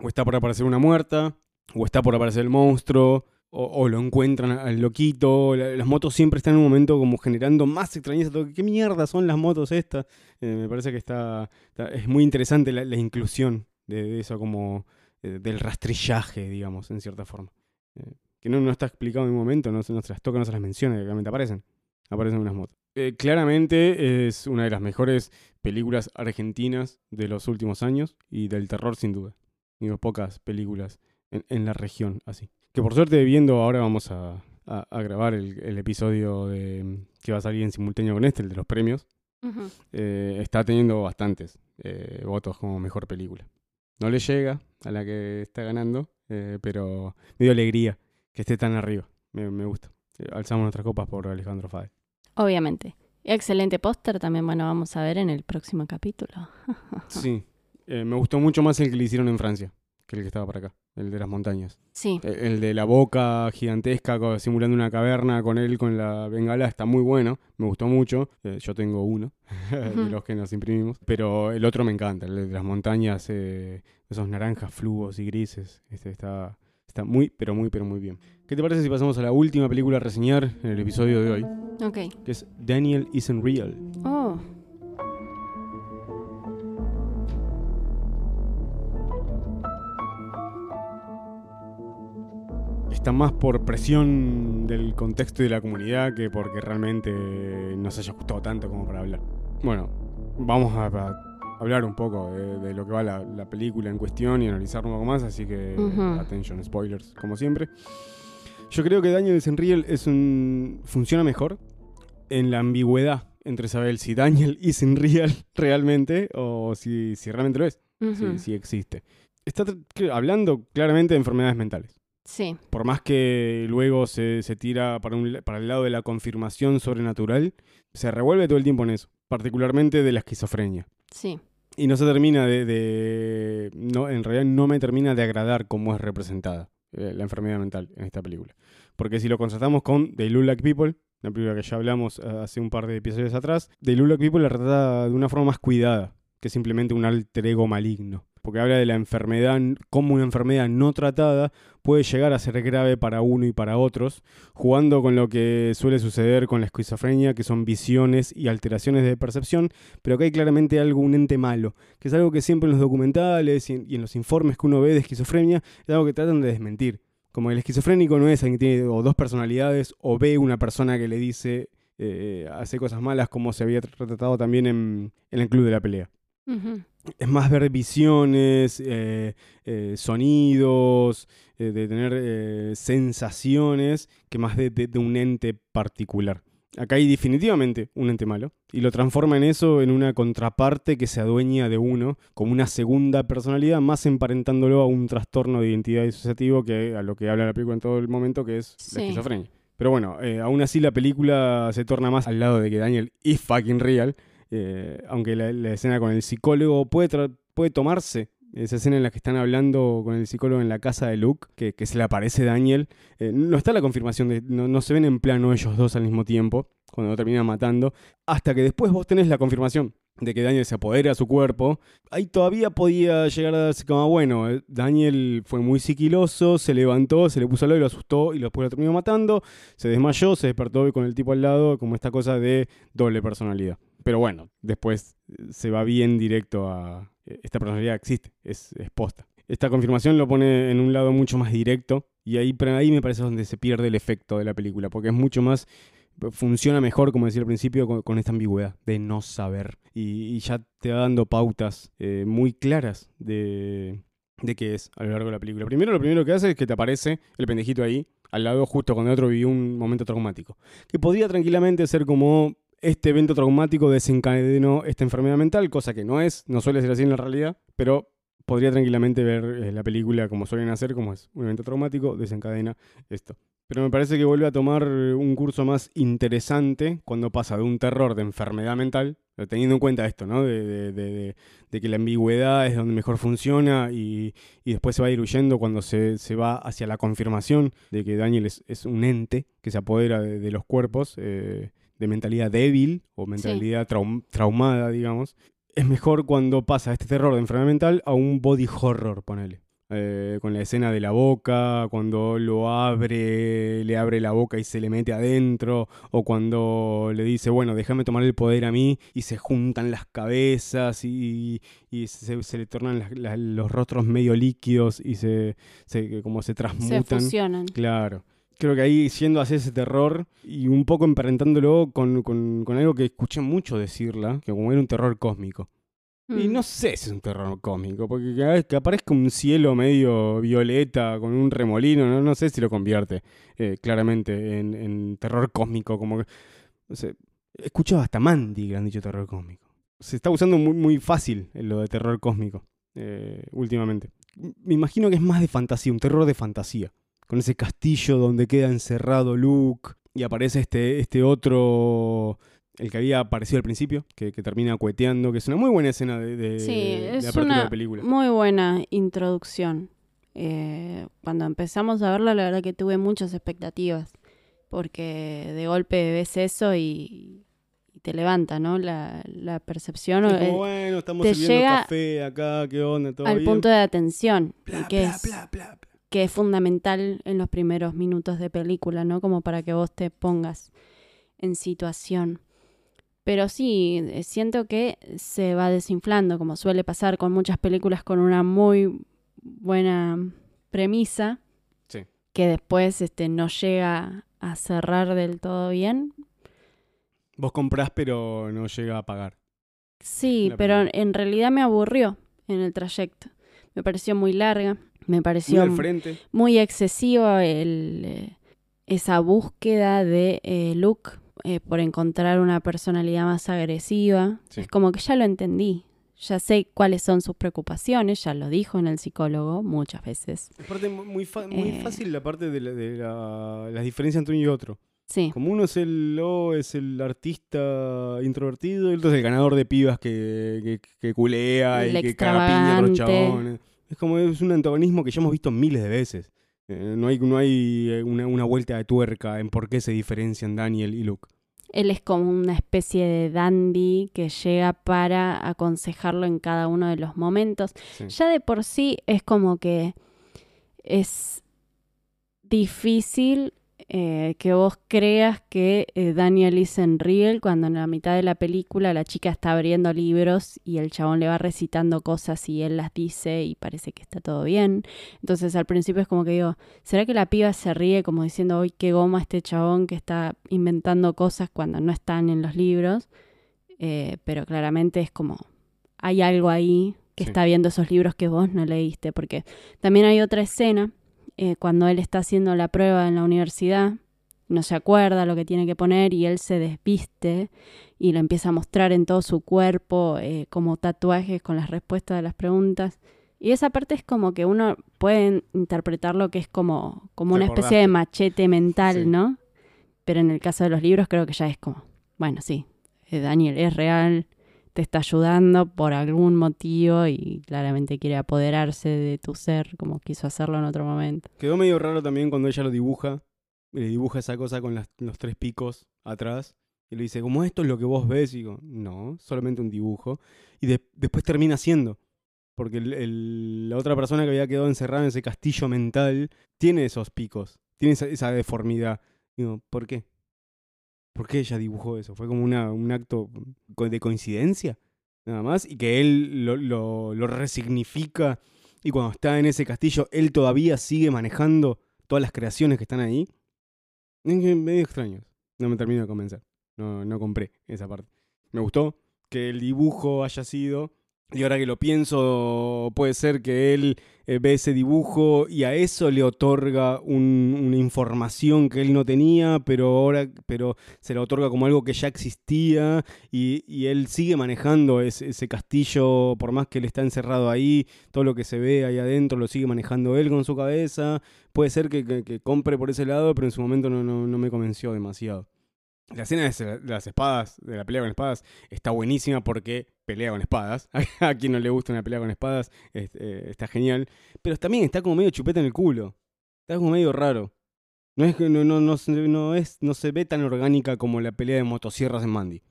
O está por aparecer una muerta, o está por aparecer el monstruo, o, lo encuentran al loquito. la- las motos siempre están en un momento como generando más extrañeza. ¿Qué mierda son las motos estas? Eh, me parece que está, es muy interesante la, inclusión de, eso como eh, del rastrillaje, digamos, en cierta forma. Eh, que no, no está explicado en ningún momento, no, se- las toca, no se las menciona, realmente aparecen. Aparecen unas motos. Claramente es una de las mejores películas argentinas de los últimos años y del terror sin duda. Digo, pocas películas en la región así. Que por suerte viendo ahora vamos a, a- a grabar el, el episodio de, que va a salir en simultáneo con este, el de los premios. Eh, está teniendo bastantes eh, votos como mejor película. No le llega a la que está ganando, eh, pero me dio alegría que esté tan arriba. Me, me gusta. Alzamos nuestras copas por Alejandro Fade. Obviamente. Excelente póster también, bueno, vamos a ver en el próximo capítulo. Sí, me gustó mucho más el que le hicieron en Francia que el que estaba por acá, el de las montañas. Sí, Eh, El de la boca gigantesca simulando una caverna con él con la bengala está muy bueno, me gustó mucho. Eh, yo tengo uno de Ujú. los que nos imprimimos, pero el otro me encanta, el de las montañas, eh, esos naranjas, flugos y grises. Este está, está muy, pero muy, pero muy bien. ¿Qué te parece si pasamos a la última película a reseñar en el episodio de hoy? ok. Que es Daniel Isn't Real. Oh, Está más por presión del contexto y de la comunidad que porque realmente nos haya gustado tanto como para hablar. Bueno, vamos a, a hablar un poco de, de lo que va la, la película en cuestión y analizar un poco más, así que Ujú. attention, spoilers, como siempre. Yo creo que Daniel Senriel es un funciona mejor en la ambigüedad entre saber si Daniel es real realmente o si, si realmente lo es, si, si existe. Está hablando claramente de enfermedades mentales sí, por más que luego se, se tira para, un, para el lado de la confirmación sobrenatural, se revuelve todo el tiempo en eso, particularmente de la esquizofrenia. sí. Y no se termina de... de- no, en realidad no me termina de agradar cómo es representada eh, la enfermedad mental en esta película. Porque si lo contrastamos con They Look Like People, la película que ya hablamos eh, hace un par de episodios atrás, They Look Like People la trata de una forma más cuidada que simplemente un alter ego maligno. Porque habla de la enfermedad, cómo una enfermedad no tratada puede llegar a ser grave para uno y para otros, jugando con lo que suele suceder con la esquizofrenia, que son visiones y alteraciones de percepción, pero que hay claramente algo, un ente malo, que es algo que siempre en los documentales y en, los informes que uno ve de esquizofrenia, es algo que tratan de desmentir. Como el esquizofrénico no es alguien que tiene o dos personalidades o ve una persona que le dice eh, hace cosas malas como se había tratado también en, en el Club de la Pelea. Es más ver visiones, eh, eh, sonidos, eh, de tener sensaciones, que más de, de- de un ente particular. Acá hay definitivamente un ente malo y lo transforma en eso en una contraparte que se adueña de uno como una segunda personalidad, más emparentándolo a un trastorno de identidad disociativo que a lo que habla la película en todo el momento, que es Sí. la esquizofrenia. Pero bueno, aún así la película se torna más al lado de que Daniel is fucking real, eh, aunque la, escena con el psicólogo puede, puede tomarse Esa escena en la que están hablando con el psicólogo en la casa de Luke, que, se le aparece Daniel. Eh, no está la confirmación, no se ven en plano ellos dos al mismo tiempo, cuando lo terminan matando, hasta que después vos tenés la confirmación de que Daniel se apodera a su cuerpo, ahí todavía podía llegar a darse como, bueno, eh, Daniel fue muy siquiloso, se levantó, se le puso al lado y lo asustó y después lo terminó matando, se desmayó, se despertó con el tipo al lado, como esta cosa de doble personalidad. Pero bueno, después eh, se va bien directo a... eh, Esta personalidad existe, es, es posta. Esta confirmación lo pone en un lado mucho más directo y ahí, ahí me parece donde se pierde el efecto de la película, porque es mucho más funciona mejor, como decía al principio, con, esta ambigüedad de no saber. Y, ya te va dando pautas eh, muy claras de, de qué es a lo largo de la película. Primero, lo primero que hace es que te aparece el pendejito ahí, al lado, justo cuando el otro vivió un momento traumático. Que podría tranquilamente ser como este evento traumático desencadenó esta enfermedad mental, cosa que no es, no suele ser así en la realidad, pero podría tranquilamente ver eh, la película como suelen hacer, como es un evento traumático, desencadena esto. Pero me parece que vuelve a tomar un curso más interesante cuando pasa de un terror de enfermedad mental, teniendo en cuenta esto, ¿no? De, que la ambigüedad es donde mejor funciona y, después se va diluyendo cuando se, va hacia la confirmación de que Daniel es, un ente que se apodera de, de los cuerpos, eh, de mentalidad débil o mentalidad traum- traumada, digamos. Es mejor cuando pasa este terror de enfermedad mental a un body horror, ponele eh, con la escena de la boca, cuando lo abre, le abre la boca y se le mete adentro, o cuando le dice, bueno, déjame tomar el poder a mí, y se juntan las cabezas y, y se, se le tornan las- los rostros medio líquidos y se, se- como se Se transmutan. fusionan. Claro. Creo que ahí yendo hacia ese terror y un poco emparentándolo con, con- con algo que escuché mucho decirla, que como era un terror cósmico. Y Mm. no sé si es un terror cómico, porque cada vez que aparezca un cielo medio violeta con un remolino, no, no sé si lo convierte eh, claramente en, en terror cósmico. Como que, no sé, he escuchado hasta Mandy que han dicho terror cósmico. Se está usando muy, muy fácil lo de terror cósmico eh, últimamente. Me imagino que es más de fantasía, un terror de fantasía. Con ese castillo donde queda encerrado Luke y aparece este, este otro el que había aparecido al principio, que, que termina cueteando, que es una muy buena escena de, de, Sí, de es apertura una de película. muy buena introducción. Eh, cuando empezamos a verla, la verdad que tuve muchas expectativas, porque de golpe ves eso y, y te levanta, ¿no? La, la percepción Es o, como, eh, bueno, estamos te llega café acá, qué onda, todo al bien. punto de atención, Bla, es, bla. Que es fundamental en los primeros minutos de película, ¿no? Como para que vos te pongas en situación. Pero sí, eh, siento que se va desinflando, como suele pasar con muchas películas con una muy buena premisa, Sí. que después este, no llega a cerrar del todo bien. Vos comprás, pero no llega a pagar. Sí, pero en realidad me aburrió en el trayecto. Me pareció muy larga, me Muy pareció frente. muy excesivo el, eh, esa búsqueda de eh, Luke eh, por encontrar una personalidad más agresiva. Sí. Es como que ya lo entendí. Ya sé cuáles son sus preocupaciones, ya lo dijo en el psicólogo muchas veces. Mu- muy, muy Eh. fácil la parte de, la, de la- las diferencias entre uno y otro. Sí, Como uno es el oh, es el artista introvertido, y el otro es el ganador de pibas que, que, que culea El y que caga piña a extravagante. chabones. Es como es un antagonismo que ya hemos visto miles de veces. Eh, no hay, no hay eh, una, una vuelta de tuerca en por qué se diferencian Daniel y Luke. él es como una especie de dandy que llega para aconsejarlo en cada uno de los momentos. Sí. Ya de por sí es como que es difícil eh, que vos creas que eh, Daniel is en real cuando en la mitad de la película la chica está abriendo libros y el chabón le va recitando cosas y él las dice y parece que está todo bien. Entonces al principio es como que digo, ¿será que la piba se ríe como diciendo, hoy qué goma este chabón que está inventando cosas cuando no están en los libros? Eh, pero claramente es como, hay algo ahí que Sí. está viendo esos libros que vos no leíste, porque también hay otra escena eh, cuando él está haciendo la prueba en la universidad, no se acuerda lo que tiene que poner y él se desviste y lo empieza a mostrar en todo su cuerpo eh, como tatuajes con las respuestas de las preguntas. Y esa parte es como que uno puede interpretarlo que es como, como una especie de machete mental, Sí. ¿no? Pero en el caso de los libros creo que ya es como, bueno, sí, eh, Daniel es real, te está ayudando por algún motivo y claramente quiere apoderarse de tu ser como quiso hacerlo en otro momento. Quedó medio raro también cuando ella lo dibuja. Le dibuja esa cosa con las- los tres picos atrás. Y le dice, como esto es lo que vos ves. Y digo, no, solamente un dibujo. Y de- después termina siendo. Porque la otra persona que había quedado encerrada en ese castillo mental tiene esos picos. Tiene esa, esa deformidad. Digo, ¿por qué? ¿Por qué ella dibujó eso? ¿Fue como una, un acto de coincidencia? Nada más. Y que él lo, lo, lo resignifica. Y cuando está en ese castillo, él todavía sigue manejando todas las creaciones que están ahí. Medio extraño. No me termino de convencer. No, no compré esa parte. Me gustó que el dibujo haya sido. Y ahora que lo pienso, puede ser que él eh, ve ese dibujo y a eso le otorga un- una información que él no tenía, pero ahora pero se le otorga como algo que ya existía y, y él sigue manejando ese, ese castillo, por más que él está encerrado ahí, todo lo que se ve ahí adentro lo sigue manejando él con su cabeza. Puede ser que, que- que compre por ese lado, pero en su momento no, no, no me convenció demasiado. La escena de las espadas, de la pelea con espadas, está buenísima porque pelea con espadas. A quien no le gusta una pelea con espadas, es- eh, está genial. Pero también está como medio chupeta en el culo. Está como medio raro. No es no, no, no, no es, no se ve tan orgánica como la pelea de motosierras en Mandy.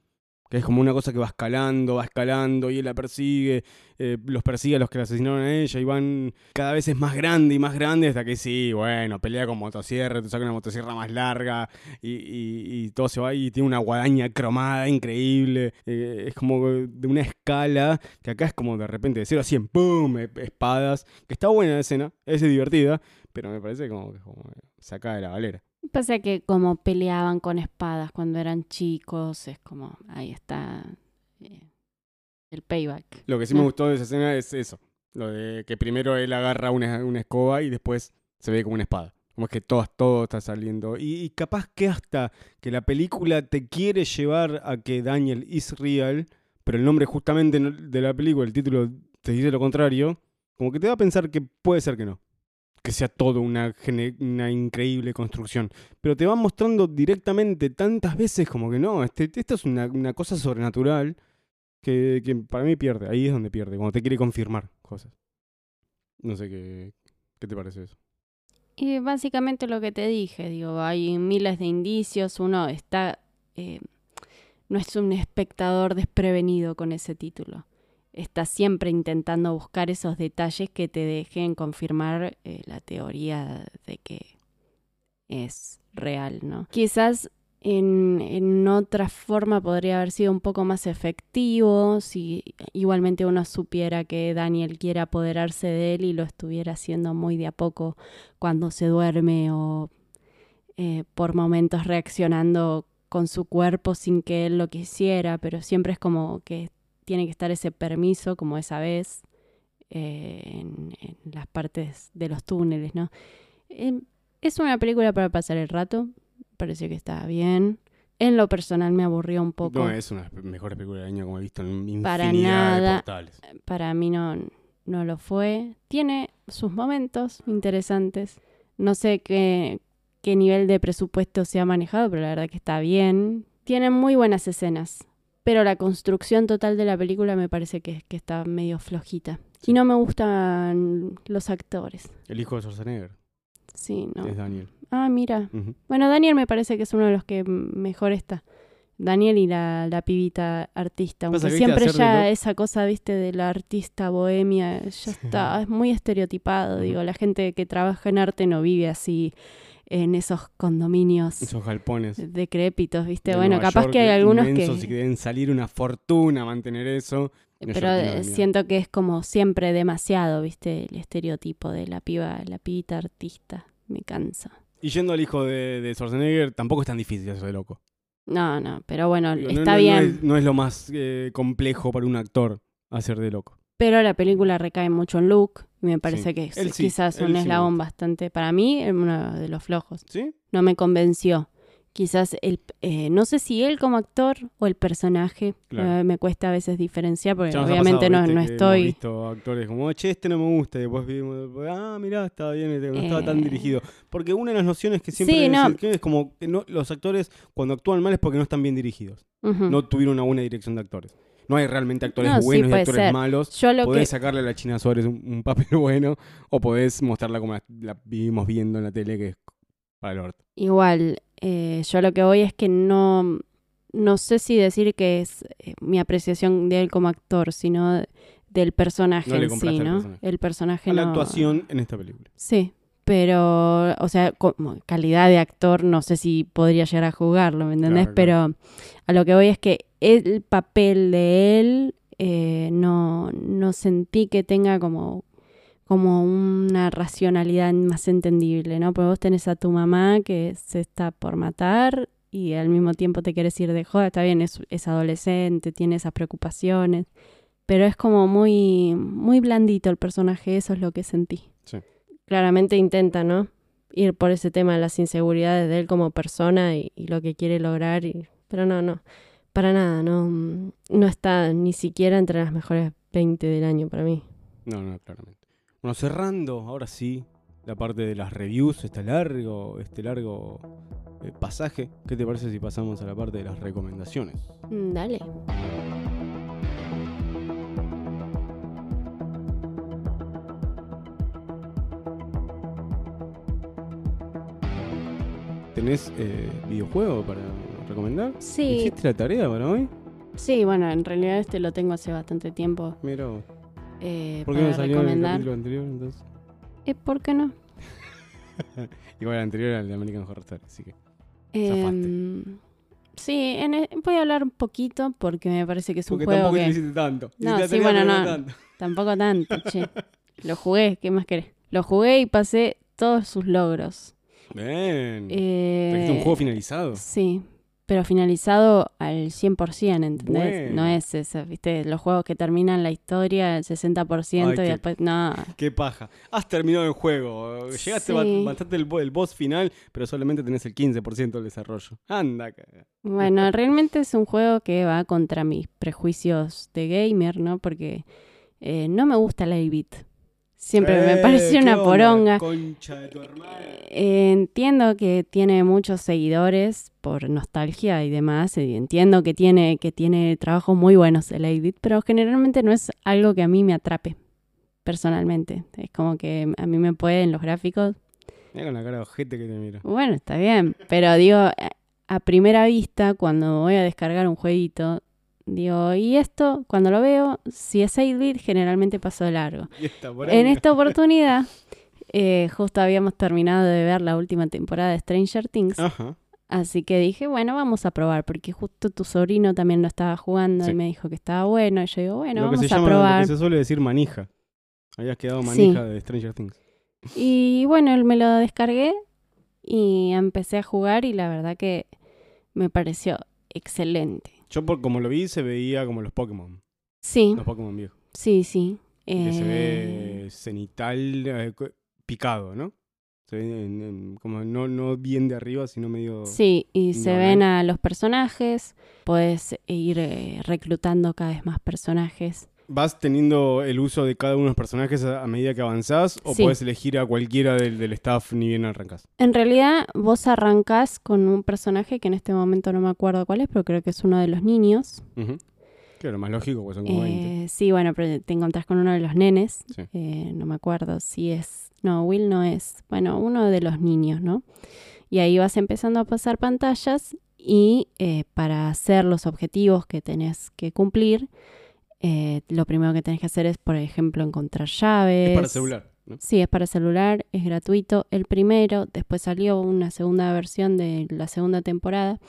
Que es como una cosa que va escalando, va escalando y él la persigue, eh, los persigue a los que la asesinaron a ella y van cada vez es más grande y más grande hasta que sí, bueno, pelea con motosierra, te saca una motosierra más larga y, y- todo se va y tiene una guadaña cromada increíble. eh, es como de una escala que acá es como de repente de 0 a 100, ¡pum! e- Espadas. Que está buena la escena, es divertida, pero me parece como que como saca de la galera. Pasa que como peleaban con espadas cuando eran chicos, es como, ahí está eh, el payback. Lo que sí me Ah. gustó de esa escena es eso. Lo de que primero él agarra una, una escoba y después se ve como una espada. Como es que todo, todo está saliendo. Y, y capaz que hasta que la película te quiere llevar a que Daniel is real, pero el nombre justamente de la película, el título te dice lo contrario, como que te da a pensar que puede ser que no. Que sea todo una, increíble construcción. Pero te va mostrando directamente tantas veces como que no, este, esto es una, cosa sobrenatural que, que para mí pierde. Ahí es donde pierde, cuando te quiere confirmar cosas. No sé qué, qué te parece eso. Y básicamente lo que te dije, digo, hay miles de indicios, uno está, eh, no es un espectador desprevenido con ese título, está siempre intentando buscar esos detalles que te dejen confirmar eh, la teoría de que es real, ¿no? Quizás en, en otra forma podría haber sido un poco más efectivo si igualmente uno supiera que Daniel quiere apoderarse de él y lo estuviera haciendo muy de a poco cuando se duerme o eh, por momentos reaccionando con su cuerpo sin que él lo quisiera, pero siempre es como que tiene que estar ese permiso, como esa vez, eh, en, en las partes de los túneles, ¿no? Eh, es una película para pasar el rato, pareció que estaba bien. En lo personal me aburrió un poco. No es una de las mejores películas del año como he visto en infinidad Para de nada. portales. para mí no, no lo fue. Tiene sus momentos interesantes. No sé qué, qué nivel de presupuesto se ha manejado, pero la verdad que está bien. Tiene muy buenas escenas, pero la construcción total de la película me parece que, que está medio flojita. Y no me gustan los actores. El hijo de Schwarzenegger Sí, no. es Daniel. Ah, mira. Bueno, Daniel me parece que es uno de los que mejor está. Daniel y la, la pibita artista. Aunque siempre ya esa cosa, viste, de la artista bohemia, ya está, es muy estereotipado. Digo, la gente que trabaja en arte no vive así en esos condominios Esos galpones. decrépitos, viste. de bueno, Nueva capaz York, que hay algunos que... y que deben salir una fortuna mantener eso. Pero siento que es como siempre demasiado, viste, el estereotipo de la piba, la pibita artista. Me cansa. Y yendo al hijo de, de Schwarzenegger, tampoco es tan difícil eso de loco. No, no, pero bueno, Digo, está no- no bien. es- No es, lo más eh, complejo para un actor hacer de loco. Pero la película recae mucho en Luke. Me parece Sí. que es Él quizás un sí me eslabón bastante. Para mí, uno de los flojos. ¿Sí? No me convenció. Quizás el. eh, no sé si él como actor o el personaje. Claro. eh, me cuesta a veces diferenciar porque obviamente pasado, no, no que hemos estoy. visto actores como, che, este no me gusta. Y después vimos, ah, mirá, estaba bien, este no estaba tan Eh. dirigido. Porque una de las nociones que siempre no. que es como que no, los actores cuando actúan mal es porque no están bien dirigidos. No tuvieron una buena dirección de actores. No hay realmente actores No, sí, buenos y actores ser. malos. Yo lo podés que... sacarle a la China Suárez un, un papel bueno o podés mostrarla como la, la vivimos viendo en la tele, que es para el orto. Igual, eh, yo lo que voy es que no, no sé si decir que es eh, mi apreciación de él como actor, sino del personaje No en sí, ¿no? personaje. El personaje A la no- actuación en esta película. Sí, pero, o sea, como calidad de actor, no sé si podría llegar a jugarlo, ¿me entendés? Claro, claro. Pero a lo que voy es que el papel de él eh, no, no sentí que tenga como, como una racionalidad más entendible, ¿no? Porque vos tenés a tu mamá que se está por matar y al mismo tiempo te quieres ir de joda, está bien, es, es adolescente, tiene esas preocupaciones, pero es como muy, muy blandito el personaje, eso es lo que sentí. Claramente intenta, ¿no? Ir por ese tema de las inseguridades de él como persona y, y lo que quiere lograr. Y... Pero no, no. Para nada, no, no está ni siquiera entre las mejores 20 del año para mí. No, no, claramente. Bueno, cerrando, ahora sí, la parte de las reviews, este largo, este largo eh, pasaje. ¿Qué te parece si pasamos a la parte de las recomendaciones? Mm, Dale. ¿Tenés eh, videojuego para recomendar? Sí, ¿Hiciste la tarea para hoy? Sí, bueno, en realidad este lo tengo hace bastante tiempo Mira, eh, ¿por qué para no salió en el capítulo anterior entonces? Eh, ¿Por qué no? Igual el anterior era el de American Horror Story, así que. Em, sí, en e- voy a hablar un poquito porque me parece que es un Porque juego tampoco que... te hiciste tanto. No, sí, bueno, no. tanto. Tampoco tanto, che. Lo jugué, ¿qué más querés? Lo jugué y pasé todos sus logros. Bien. Eh, ¿Trajiste un juego finalizado? Sí, pero finalizado al 100%, ¿entendés? Bueno. No es eso, ¿viste? Los juegos que terminan la historia al 60% Ay, y qué- después... No, Qué paja. Has terminado el juego. Llegaste, Sí. ba- mataste el, el boss final, pero solamente tenés el 15% del desarrollo. Anda, caga. Bueno, realmente es un juego que va contra mis prejuicios de gamer, ¿no? Porque eh, no me gusta el 8-bit. Siempre me Eh, pareció ¿qué una onda? poronga. Concha de tu. Eh, entiendo que tiene muchos seguidores por nostalgia y demás. y entiendo que tiene, que tiene trabajos muy buenos el 8-bit, pero generalmente no es algo que a mí me atrape personalmente. Es como que a mí me pueden los gráficos Mira con la cara de ojete que te mira. Bueno, está bien, pero digo, a primera vista, cuando voy a descargar un jueguito, digo, y esto, cuando lo veo, si es 8-bit, generalmente paso de largo. En esta oportunidad, eh, justo habíamos terminado de ver la última temporada de Stranger Things, Ajá. así que dije, bueno, vamos a probar, porque justo tu sobrino también lo estaba jugando Sí. y me dijo que estaba bueno, y yo digo, bueno, lo que vamos se a llama, probar. lo que se suele decir manija. Habías quedado Sí. manija de Stranger Things. Y bueno, me lo descargué y empecé a jugar y la verdad que me pareció excelente. Yo por como lo vi se veía como los Pokémon. Sí, Los Pokémon viejos. sí, sí. Que se Eh, ve cenital eh, picado, ¿no? Se ve en- en- como no, no bien de arriba, sino medio... Sí, y se ven a los personajes, puedes ir eh, reclutando cada vez más personajes. ¿Vas teniendo el uso de cada uno de los personajes a, medida que avanzás? ¿O Sí. puedes elegir a cualquiera del, del staff ni bien arrancas? En realidad, vos arrancás con un personaje que en este momento no me acuerdo cuál es, pero creo que es uno de los niños. Ujú. Claro, más lógico, porque son como 20. Eh, sí, bueno, pero te encontrás con uno de los nenes. Sí. Eh, no me acuerdo si es. No, Will no es. Bueno, uno de los niños, ¿no? Y ahí vas empezando a pasar pantallas y eh, para hacer los objetivos que tenés que cumplir, eh, lo primero que tenés que hacer es, por ejemplo, encontrar llaves. Es para celular, ¿no? Sí, es para celular, es gratuito. El primero, después salió una segunda versión de la segunda temporada.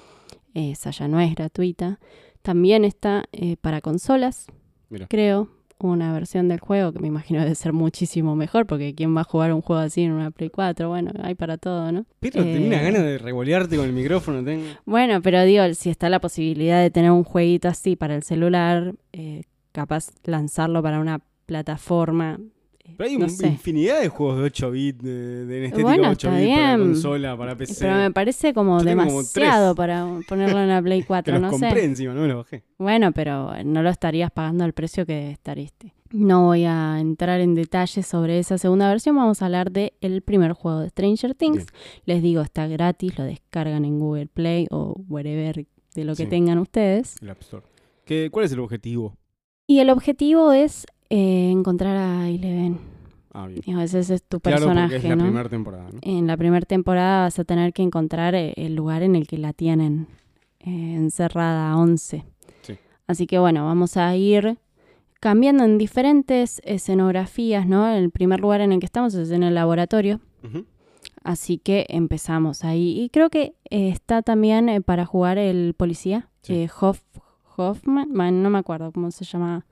Esa ya no es gratuita. También está eh, para consolas, Mira. creo. Una versión del juego que me imagino debe ser muchísimo mejor, porque ¿quién va a jugar un juego así en una Play 4? Bueno, hay para todo, ¿no? Pero Eh, tenía una ganas de revolearte con el micrófono. Tengo... Bueno, pero digo, si está la posibilidad de tener un jueguito así para el celular, eh, capaz lanzarlo para una plataforma. eh, Pero hay no un- infinidad de juegos de 8 bits, de, de estética Bueno, 8 está bits para consola, para PC. Pero me parece como Yo tengo como demasiado para ponerlo en la Play que 4, los no compré sé. encima, no me los bajé. Bueno, pero no lo estarías pagando al precio que debe estar este. No voy a entrar en detalles sobre esa segunda versión, vamos a hablar de el primer juego de Stranger Things. Bien. Les digo, está gratis, lo descargan en Google Play o wherever de lo que Sí. tengan ustedes. El App Store. ¿Qué, ¿Cuál es el objetivo? Y el objetivo es eh, encontrar a Eleven. Ah, bien. Digo, Ese, ese es tu Claro, personaje, porque es la ¿no? primera temporada, ¿no? En la primera temporada vas a tener que encontrar eh, el lugar en el que la tienen eh, encerrada a 11. Sí. Así que bueno, vamos a ir cambiando en diferentes escenografías, ¿no? El primer lugar en el que estamos es en el laboratorio. Ujú. Así que empezamos ahí. Y creo que eh, está también eh, para jugar el policía, Sí. eh, Hoff- Hoffman, no me acuerdo cómo se llama.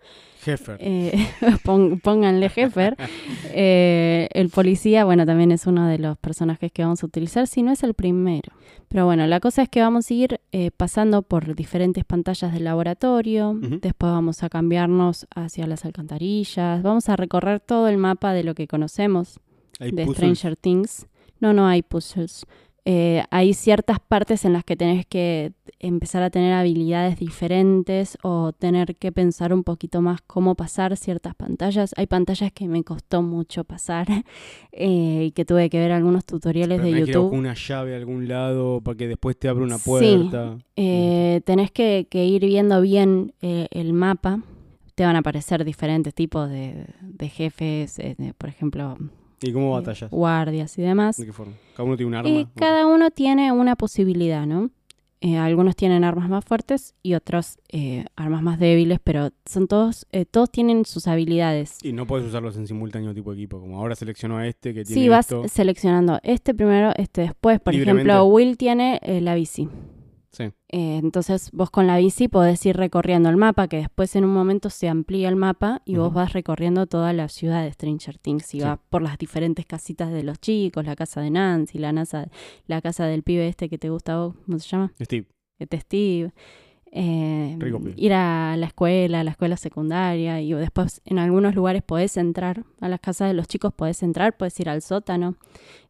Heffer. Eh, pónganle Heffer. Eh, el policía, bueno, también es uno de los personajes que vamos a utilizar, si no es el primero. Pero bueno, la cosa es que vamos a ir eh, pasando por diferentes pantallas del laboratorio, después vamos a cambiarnos hacia las alcantarillas, vamos a recorrer todo el mapa de lo que conocemos de puzzles. Stranger Things. No, no hay puzzles. Eh, hay ciertas partes en las que tenés que empezar a tener habilidades diferentes o tener que pensar un poquito más cómo pasar ciertas pantallas. Hay pantallas que me costó mucho pasar eh, y que tuve que ver algunos tutoriales Pero de tenés que YouTube. una llave a algún lado para que después te abra una Sí. puerta. Eh, tenés que, que ir viendo bien eh, el mapa. Te van a aparecer diferentes tipos de, de jefes, eh, por ejemplo, ¿Y cómo eh, batallas? guardias y demás. ¿De qué forma? Cada uno tiene un arma. Y cada uno tiene una posibilidad, ¿no? Eh, algunos tienen armas más fuertes y otros eh, armas más débiles, pero son todos, eh, todos tienen sus habilidades. Y no puedes usarlos en simultáneo tipo equipo. Como ahora selecciono a este que tiene Sí, vas esto. seleccionando este primero, este después. Por Libremente. ejemplo, Will tiene la bici. Sí. Eh, entonces vos con la bici podés ir recorriendo el mapa, que después en un momento se amplía el mapa y vos vas recorriendo toda la ciudad de Stranger Things y Sí. vas por las diferentes casitas de los chicos, la casa de Nancy, la, NASA, la casa del pibe este que te gusta a vos, ¿cómo se llama? Steve. Este Steve. Eh, pibe. ir a la escuela, a la escuela secundaria y después en algunos lugares podés entrar a las casas de los chicos, podés entrar, podés ir al sótano,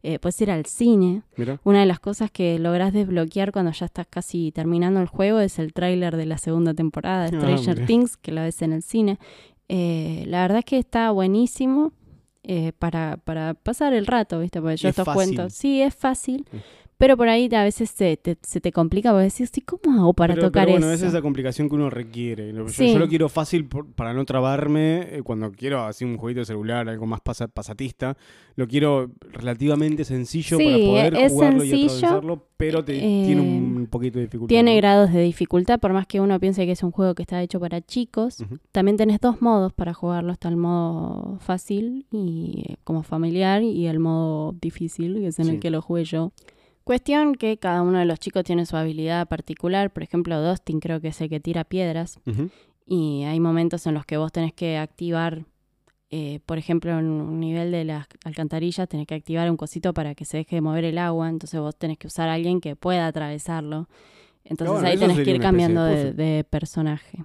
eh, podés ir al cine. Mira. Una de las cosas que lográs desbloquear cuando ya estás casi terminando el juego es el tráiler de la segunda temporada de Ah, Stranger. Things, que la ves en el cine. Eh, la verdad es que está buenísimo eh, para, para pasar el rato, ¿viste? Porque yo Es estos fácil. cuentos, sí, es fácil, Sí. Pero por ahí a veces se te, se te complica porque decís, sí, ¿cómo hago para pero, tocar pero bueno, eso? esa es la complicación que uno requiere. Yo, Sí. yo lo quiero fácil por- para no trabarme eh, cuando quiero así un jueguito de celular, algo más pasa- pasatista. Lo quiero relativamente sencillo Sí, para poder es jugarlo y sencillo, atravesarlo, pero te- eh, tiene un poquito de dificultad. Tiene ¿no? grados de dificultad, por más que uno piense que es un juego que está hecho para chicos. También tenés dos modos para jugarlo. Está el modo fácil y eh, como familiar y el modo difícil, que es en el que lo jugué yo. Cuestión que cada uno de los chicos tiene su habilidad particular. Por ejemplo, Dustin creo que es el que tira piedras. Y hay momentos en los que vos tenés que activar, eh, por ejemplo, en un nivel de las alcantarillas, tenés que activar un cosito para que se deje de mover el agua. Entonces vos tenés que usar a alguien que pueda atravesarlo. Entonces bueno, ahí tenés que ir de cambiando de personaje.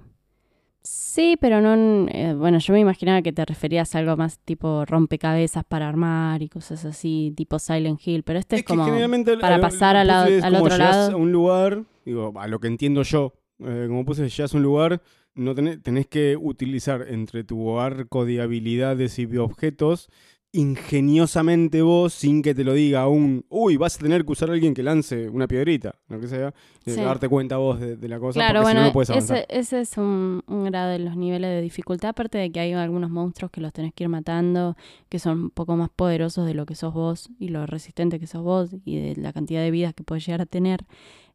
Sí, pero no. eh, bueno, yo me imaginaba que te referías a algo más tipo rompecabezas para armar y cosas así, tipo Silent Hill. Pero este es, que como. para pasar al es al como otro lado. a un lugar, digo, a lo que entiendo yo, eh, como puse, llegas a un lugar, no tenés, tenés que utilizar entre tu arco de habilidades y de objetos ingeniosamente vos, sin que te lo diga aún, uy, vas a tener que usar a alguien que lance una piedrita, lo que sea, eh, Sí. darte cuenta vos de, de la cosa, Claro, porque si bueno, no, no puedes avanzar. ese, ese es un, un grado de los niveles de dificultad, aparte de que hay algunos monstruos que los tenés que ir matando, que son un poco más poderosos de lo que sos vos y lo resistente que sos vos y de la cantidad de vidas que puedes llegar a tener.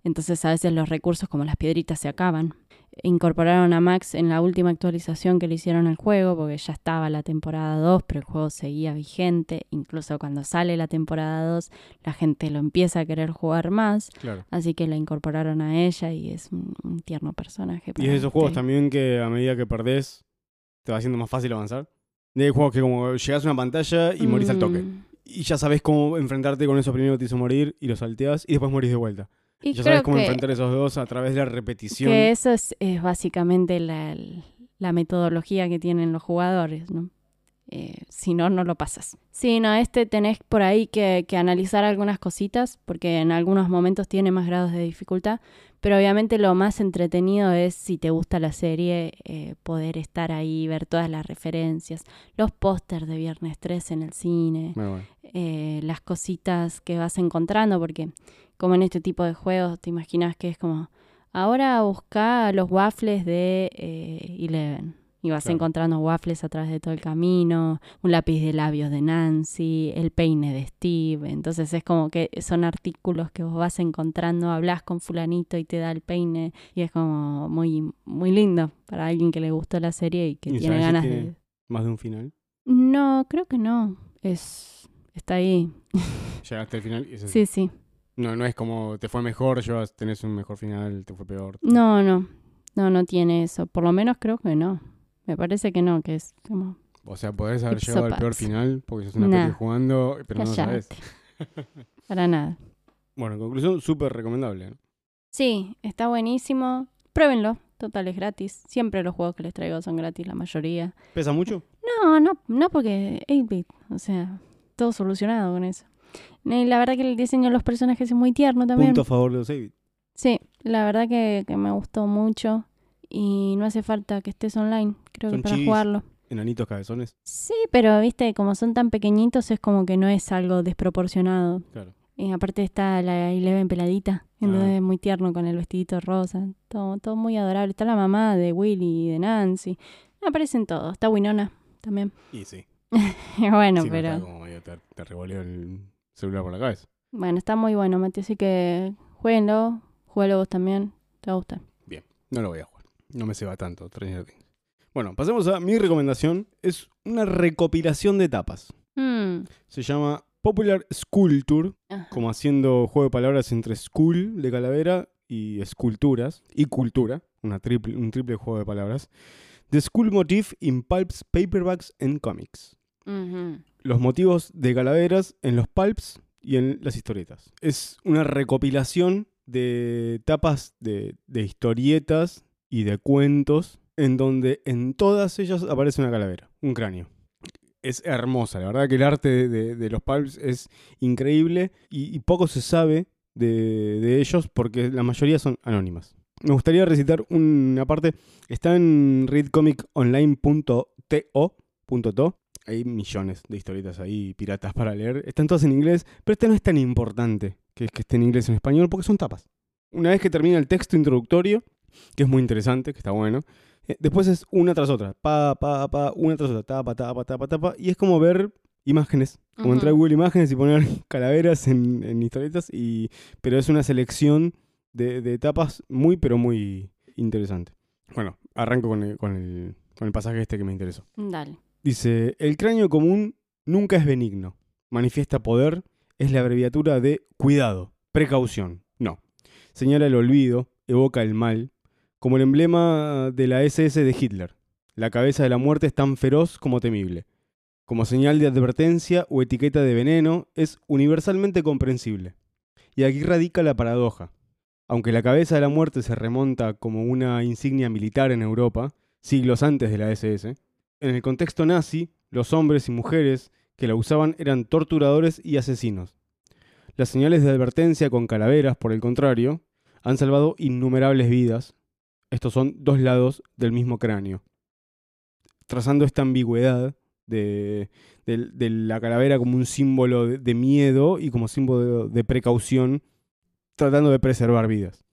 Entonces a veces los recursos como las piedritas se acaban. Incorporaron a Max en la última actualización que le hicieron al juego, porque ya estaba la temporada 2, pero el juego seguía vigente. Incluso cuando sale la temporada 2, la gente lo empieza a querer jugar más. Claro. Así que la incorporaron a ella y es un, un tierno personaje. Y es de esos juegos también que a medida que perdés, te va haciendo más fácil avanzar. Hay juegos que como llegas a una pantalla y morís al toque. Mm, Y ya sabes cómo enfrentarte con eso primero que te hizo morir y lo salteas y después morís de vuelta. Y ya creo sabes cómo que, enfrentar esos dos a través de la repetición. que eso es, es básicamente la, la metodología que tienen los jugadores, ¿no? Eh, si no, no lo pasas. Sí, no, este tenés por ahí que, que analizar algunas cositas, porque en algunos momentos tiene más grados de dificultad, pero obviamente lo más entretenido es, si te gusta la serie, eh, poder estar ahí, ver todas las referencias, los pósters de Viernes 3 en el cine, bueno. eh, las cositas que vas encontrando, porque como en este tipo de juegos te imaginas que es como, Ahora busca los waffles de eh, Eleven. Y vas Claro. encontrando waffles a través de todo el camino, un lápiz de labios de Nancy, el peine de Steve. Entonces es como que son artículos que vos vas encontrando, hablas con fulanito y te da el peine. Y es como muy, muy lindo para alguien que le gustó la serie y que ¿Y tiene ganas de... Más de un final. No, creo que no. Es... Está ahí. Llegaste al final y es. Sí, sí. No, no es como te fue mejor, yo tenés un mejor final, te fue peor. No, no. No, no tiene eso. Por lo menos creo que no. Me parece que no, que es como... O sea, podés haber llegado al peor final porque sos una Nah. peli jugando, pero no lo sabes. Para nada. Bueno, en conclusión, súper recomendable. ¿no? Sí, está buenísimo. Pruébenlo. Total, es gratis. Siempre los juegos que les traigo son gratis, la mayoría. ¿Pesa mucho? No, no, no porque 8-bit. O sea, todo solucionado con eso. Y la verdad que el diseño de los personajes es muy tierno también. Punto a favor de 8 Sí, la verdad que, que me gustó mucho. Y no hace falta que estés online, creo Son que para chivis. jugarlo. Enanitos cabezones. Sí, pero viste, como son tan pequeñitos, es como que no es algo desproporcionado. Claro. Y aparte está la Eleven peladita, entonces Ah. es muy tierno con el vestidito rosa. Todo, todo muy adorable. Está la mamá de Willy y de Nancy. Aparecen todos. Está Winona también. Y sí. bueno, Sí, no, pero está como te, te revolvió el celular por la cabeza. bueno, está muy bueno, Mati. Así que jueguenlo. Juegalo vos también. Te va a gustar. No lo voy a jugar. No me ceba tanto. Stranger Things. Bueno, pasemos a mi recomendación. Es una recopilación de tapas. Mm, Se llama Popular Sculpture, ajá. como haciendo juego de palabras entre school de calavera y esculturas y cultura, una triple, un triple juego de palabras. The School Motif in Pulps, Paperbacks and Comics. Los motivos de calaveras en los pulps y en las historietas. Es una recopilación de tapas de, historietas y de cuentos en donde en todas ellas aparece una calavera, un cráneo. Es hermosa, la verdad que el arte de, los pulps es increíble y, poco se sabe de ellos porque la mayoría son anónimas. Me gustaría recitar una parte, está en readcomiconline.to.to hay millones de historietas ahí piratas para leer. Están todas en inglés, pero esta no es tan importante que, que esté en inglés o en español porque son tapas. Una vez que termina el texto introductorio, que es muy interesante, que está bueno, eh, después es una tras otra, pa, pa, pa, una tras otra, tapa, tapa, tapa, tapa, y es como ver imágenes, como entrar a Google Imágenes y poner calaveras en, en historietas, y, pero es una selección de, de tapas muy, pero muy interesante. Bueno, arranco con el, con el, con el pasaje este que me interesó. Dale. Dice, el cráneo común nunca es benigno. Manifiesta poder, es la abreviatura de cuidado, precaución. No. Señala el olvido, evoca el mal, como el emblema de la SS de Hitler. La cabeza de la muerte es tan feroz como temible. Como señal de advertencia o etiqueta de veneno, es universalmente comprensible. Y aquí radica la paradoja. Aunque la cabeza de la muerte se remonta como una insignia militar en Europa, siglos antes de la SS, en el contexto nazi, los hombres y mujeres que la usaban eran torturadores y asesinos. Las señales de advertencia con calaveras, por el contrario, han salvado innumerables vidas. Estos son dos lados del mismo cráneo. Trazando esta ambigüedad de, de- de la calavera como un símbolo de, de miedo y como símbolo de, precaución, tratando de preservar vidas.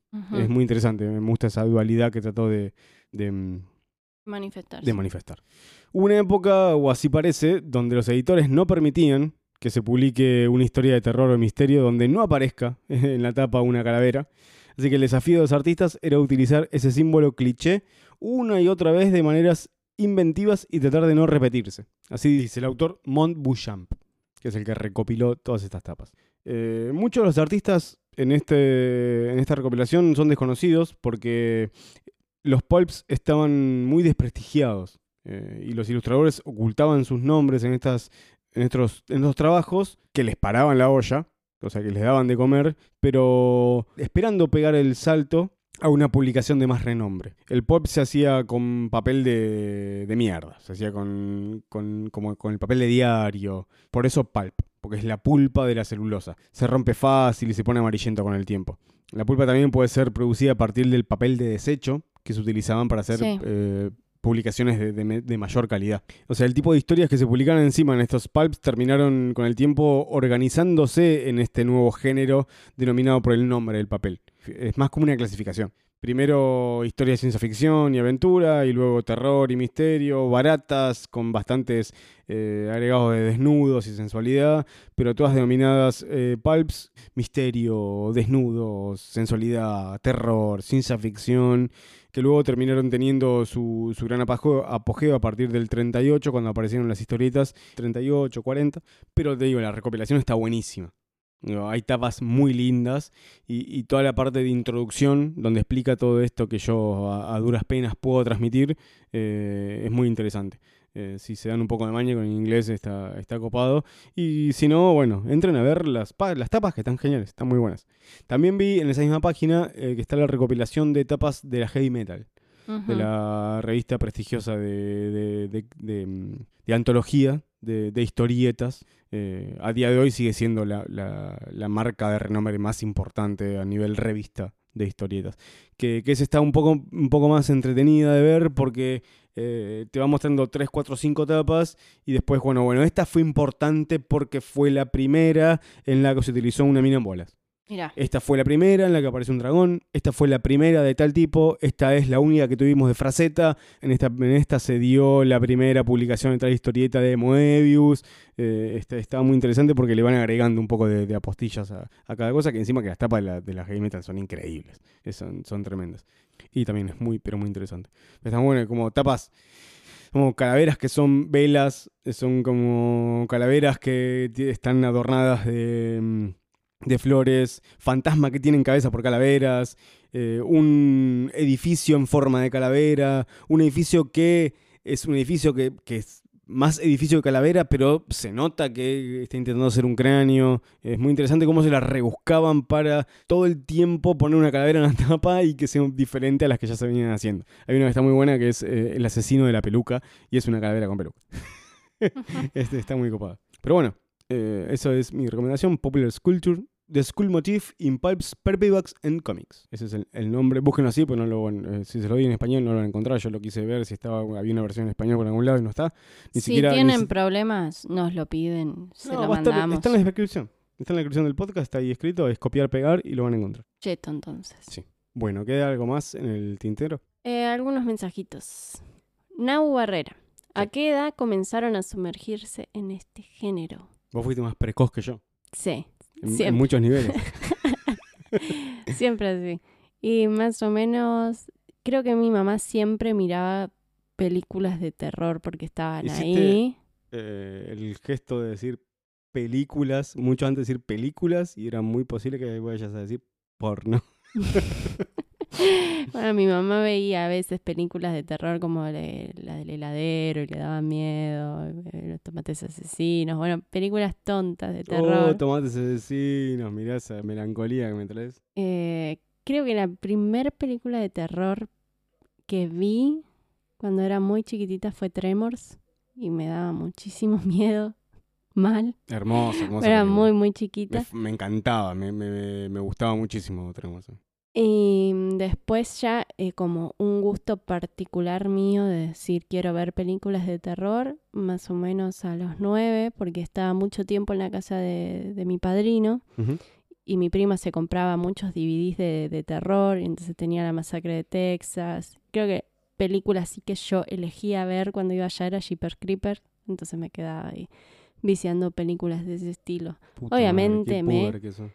Es muy interesante, me gusta esa dualidad que trató de, de, mm, Manifestarse. de manifestar. Una época, o así parece, donde los editores no permitían que se publique una historia de terror o misterio donde no aparezca en la tapa una calavera. Así que el desafío de los artistas era utilizar ese símbolo cliché una y otra vez de maneras inventivas y tratar de no repetirse. Así dice el autor Mont Bouchamp, que es el que recopiló todas estas tapas. Eh, muchos de los artistas en, este, en esta recopilación son desconocidos porque los pulps estaban muy desprestigiados eh, y los ilustradores ocultaban sus nombres en, estas, en, estos, en estos trabajos que les paraban la olla, o sea, que les daban de comer, pero esperando pegar el salto a una publicación de más renombre. El pulp se hacía con papel de, de mierda, se hacía con, con, como con el papel de diario, por eso pulp, porque es la pulpa de la celulosa. Se rompe fácil y se pone amarillento con el tiempo. La pulpa también puede ser producida a partir del papel de desecho que se utilizaban para hacer Sí. eh, publicaciones de, de me- de mayor calidad. O sea, el tipo de historias que se publicaron encima en estos pulps terminaron con el tiempo organizándose en este nuevo género denominado por el nombre del papel. Es más como una clasificación. Primero historia de ciencia ficción y aventura, y luego terror y misterio, baratas, con bastantes eh, agregados de desnudos y sensualidad, pero todas denominadas eh, pulps, misterio, desnudos, sensualidad, terror, ciencia ficción, que luego terminaron teniendo su, su gran apogeo, apogeo a partir del 38, cuando aparecieron las historietas, 38, 40, pero te digo, la recopilación está buenísima. Hay tapas muy lindas y, toda la parte de introducción donde explica todo esto que yo a, a duras penas puedo transmitir eh, es muy interesante. Eh, si se dan un poco de maña con el inglés está, está copado. Y si no, bueno, entren a ver las, las tapas que están geniales, están muy buenas. También vi en esa misma página eh, que está la recopilación de tapas de la heavy metal de la revista prestigiosa de, de, de- mm, de antología de, de historietas. Eh, a día de hoy sigue siendo la, la- la marca de renombre más importante a nivel revista de historietas. Que, que esa está un poco, un poco más entretenida de ver porque eh, te va mostrando 3, 4, 5 tapas y después, bueno, bueno, esta fue importante porque fue la primera en la que se utilizó una mina en bolas. Esta fue la primera en la que aparece un dragón. Esta fue la primera de tal tipo. Esta es la única que tuvimos de Fraceta. En esta, en esta se dio la primera publicación de tal historieta de Moebius. Eh, está muy interesante porque le van agregando un poco de, apostillas a, cada cosa. Que encima que las tapas de, la, de las heavy son increíbles. Son, son tremendas. Y también es muy, pero muy interesante. Están buenas como tapas como calaveras que son velas, son como calaveras que están adornadas de, mm, de flores, fantasmas que tienen cabeza por calaveras, eh, un edificio en forma de calavera, un edificio que es un edificio que, que es más edificio que calavera, pero se nota que está intentando hacer un cráneo. Es muy interesante cómo se las rebuscaban para todo el tiempo poner una calavera en la tapa y que sea diferente a las que ya se venían haciendo. Hay una que está muy buena que es eh, El asesino de la peluca y es una calavera con peluca. este está muy copado. Pero bueno, eh, eso es mi recomendación. Popular Sculpture. The School Motif in Pulps, Paperbacks and Comics. Ese es el, el nombre. Búsquenlo así, pues no lo, eh, si se lo doy en español no lo van a encontrar. Yo lo quise ver si estaba había una versión en español por algún lado y no está. Ni si siquiera, ni tienen si- problemas, nos lo piden, se No, lo estar- mandamos. está en la descripción. Está en la descripción del podcast, está ahí escrito, es copiar, pegar y lo van a encontrar. Cheto, entonces. Sí. Bueno, ¿queda algo más en el tintero? Eh, algunos mensajitos. Nau Barrera. ¿A qué edad comenzaron a sumergirse en este género? Vos fuiste más precoz que yo, Sí, en, en Siempre. muchos niveles. siempre así. Y más o menos, creo que mi mamá siempre miraba películas de terror porque estaban Hiciste- ahí. Eh, el gesto de decir películas, mucho antes de decir películas, y era muy posible que vayas a decir porno. Bueno, mi mamá veía a veces películas de terror como le- la del heladero y le daba miedo, eh, los tomates asesinos, bueno, películas tontas de Oh, terror. tomates asesinos, mirá esa melancolía que me traes. Eh, creo que la primer película de terror que vi cuando era muy chiquitita fue Tremors y me daba muchísimo miedo, mal. Hermosa, hermosa. era película. muy, muy Me, chiquita. f- me encantaba, me, me- me gustaba muchísimo Tremors. Y después ya eh, como un gusto particular mío de decir quiero ver películas de terror, más o menos a los nueve, porque estaba mucho tiempo en la casa de, de mi padrino y mi prima se compraba muchos DVDs de, de terror, y entonces tenía La Masacre de Texas. Creo que películas sí que yo elegía ver cuando iba allá era Jeepers Creeper, entonces me quedaba ahí viciando películas de ese estilo. Puta Obviamente madre, me-.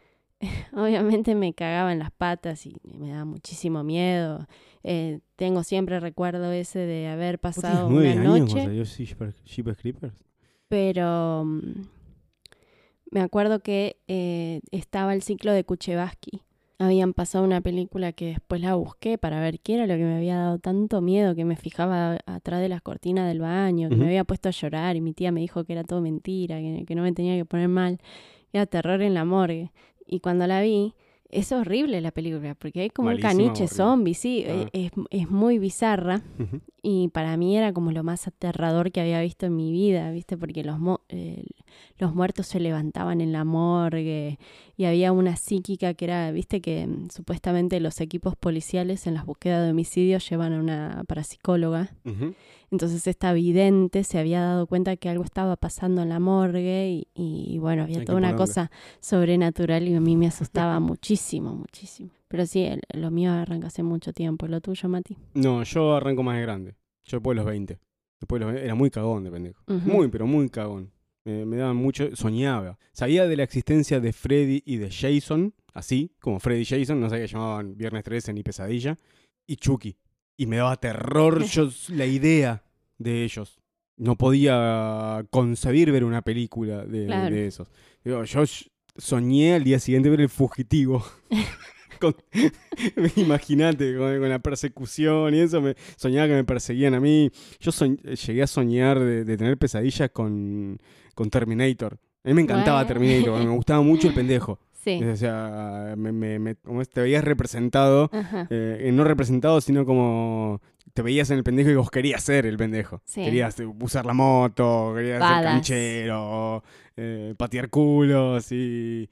Obviamente me cagaba en las patas y me daba muchísimo miedo. Eh, tengo siempre recuerdo ese de haber ¿Vos pasado una años noche, Jeepers Creepers? pero mm, me acuerdo que eh, estaba el ciclo de Kuchevaski. Habían pasado una película que después la busqué para ver qué era lo que me había dado tanto miedo, que me fijaba atrás de las cortinas del baño, que me había puesto a llorar y mi tía me dijo que era todo mentira, que, que no me tenía que poner mal. Era terror en la morgue. Y cuando la vi, es horrible la película, porque hay como un caniche horrible. zombie, sí, Ah. eh, es, es muy bizarra. Y para mí era como lo más aterrador que había visto en mi vida, ¿viste? Porque los mo- los muertos se levantaban en la morgue y había una psíquica que era, viste que mm, supuestamente los equipos policiales en las búsquedas de homicidios llevan a una parapsicóloga. Ujú. Entonces esta vidente se había dado cuenta que algo estaba pasando en la morgue y, y, bueno, había Hay toda una ponerle. cosa sobrenatural y a mí me asustaba muchísimo, muchísimo. Pero sí, el- lo mío arranca hace mucho tiempo. ¿Lo tuyo, Mati? No, yo arranco más de grande. Yo después de los 20. Después de los 20 era muy cagón de pendejo. Muy, pero muy cagón. Me, me daban mucho, soñaba. Sabía de la existencia de Freddy y de Jason, así, como Freddy y Jason, no sabía que llamaban Viernes 13 ni Pesadilla, y Chucky. Y me daba terror yo, la idea de ellos. No podía concebir ver una película de, Claro. de esos. Digo, yo soñé al día siguiente ver El Fugitivo. Imagínate, con, con la persecución y eso, me, soñaba que me perseguían a mí. Yo soñ- llegué a soñar de, de tener pesadillas con, con Terminator. A mí me encantaba Bueno. Terminator, me gustaba mucho el pendejo. Sí. O sea, me, me- me- como te veías representado, eh, no representado, sino como te veías en el pendejo y vos querías ser el pendejo. Sí. Querías eh, usar la moto, querías ser canchero, eh, patear culos y...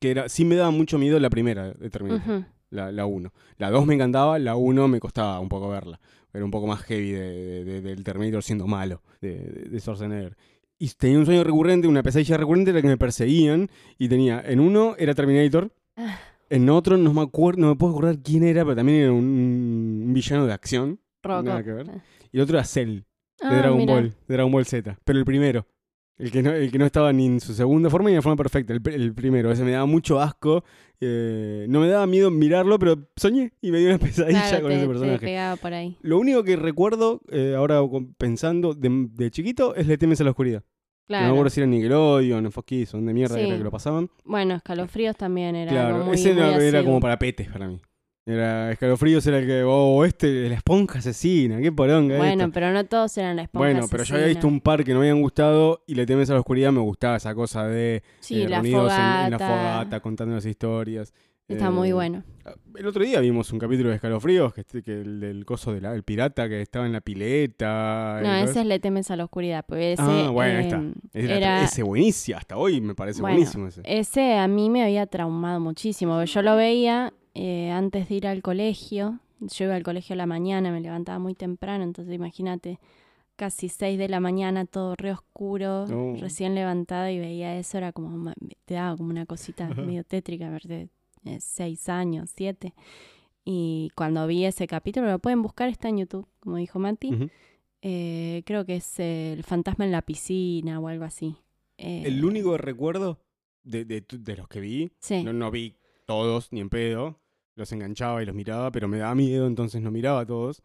Que era, sí me daba mucho miedo la primera de Terminator Ujú. la, la 1. La 2 me encantaba, la 1 me costaba un poco verla. Era un poco más heavy de, de- del Terminator siendo malo, de, de, de Schwarzenegger. Y tenía un sueño recurrente, una pesadilla recurrente, era que me perseguían. Y tenía, en uno era Terminator, Ah. en otro no me acuerdo, no me puedo acordar quién era, pero también era un, un villano de acción. Robocop. Nada que ver. Y el otro era Cell, de Ah, Dragon mira. Ball, de Dragon Ball Z. Pero el primero. El que, no, el que no estaba ni en su segunda forma ni en la forma perfecta. El, el primero. Ese me daba mucho asco. eh, no me daba miedo mirarlo, pero soñé y me dio una pesadilla Claro, con te, ese personaje. pegaba por ahí. Lo único que recuerdo, eh, ahora pensando de, de chiquito, es Le temes a la oscuridad. Que No me Claro. acuerdo si era Nickelodeon, en Fox Kids, donde mierda Sí. era que lo pasaban. Bueno, escalofríos también era claro, algo muy, ese muy era, como para petes para mí. Era escalofríos, era el que, oh, este, la esponja asesina, qué poronga Bueno, pero no todos eran la esponja Bueno, pero yo había visto un par que no me habían gustado y Le temes a la oscuridad me gustaba esa cosa de Sí, eh, la reunidos fogata. en, en la fogata contando las historias. Está Eh, muy bueno. El otro día vimos un capítulo de Escalofríos, que, este- que el del coso del pirata que estaba en la pileta. No, ese es Le temes a la oscuridad. Porque ese, Ah, bueno, ahí está. eh, Era, era- ese buenísimo, hasta hoy me parece Bueno, buenísimo ese. Ese a mí me había traumado muchísimo. Yo lo veía eh, antes de ir al colegio. Yo iba al colegio a la mañana, me levantaba muy temprano, entonces imagínate, casi 6 de la mañana, todo re oscuro, Oh. recién levantado y veía eso, era como, te daba como una cosita medio tétrica, verte 6 años, 7. Y cuando vi ese capítulo, lo pueden buscar, está en YouTube, como dijo Mati. Eh, creo que es El fantasma en la piscina o algo así. Eh, El único recuerdo de, de, de los que vi, Sí. no, no vi todos ni en pedo, los enganchaba y los miraba, pero me daba miedo, entonces no miraba a todos.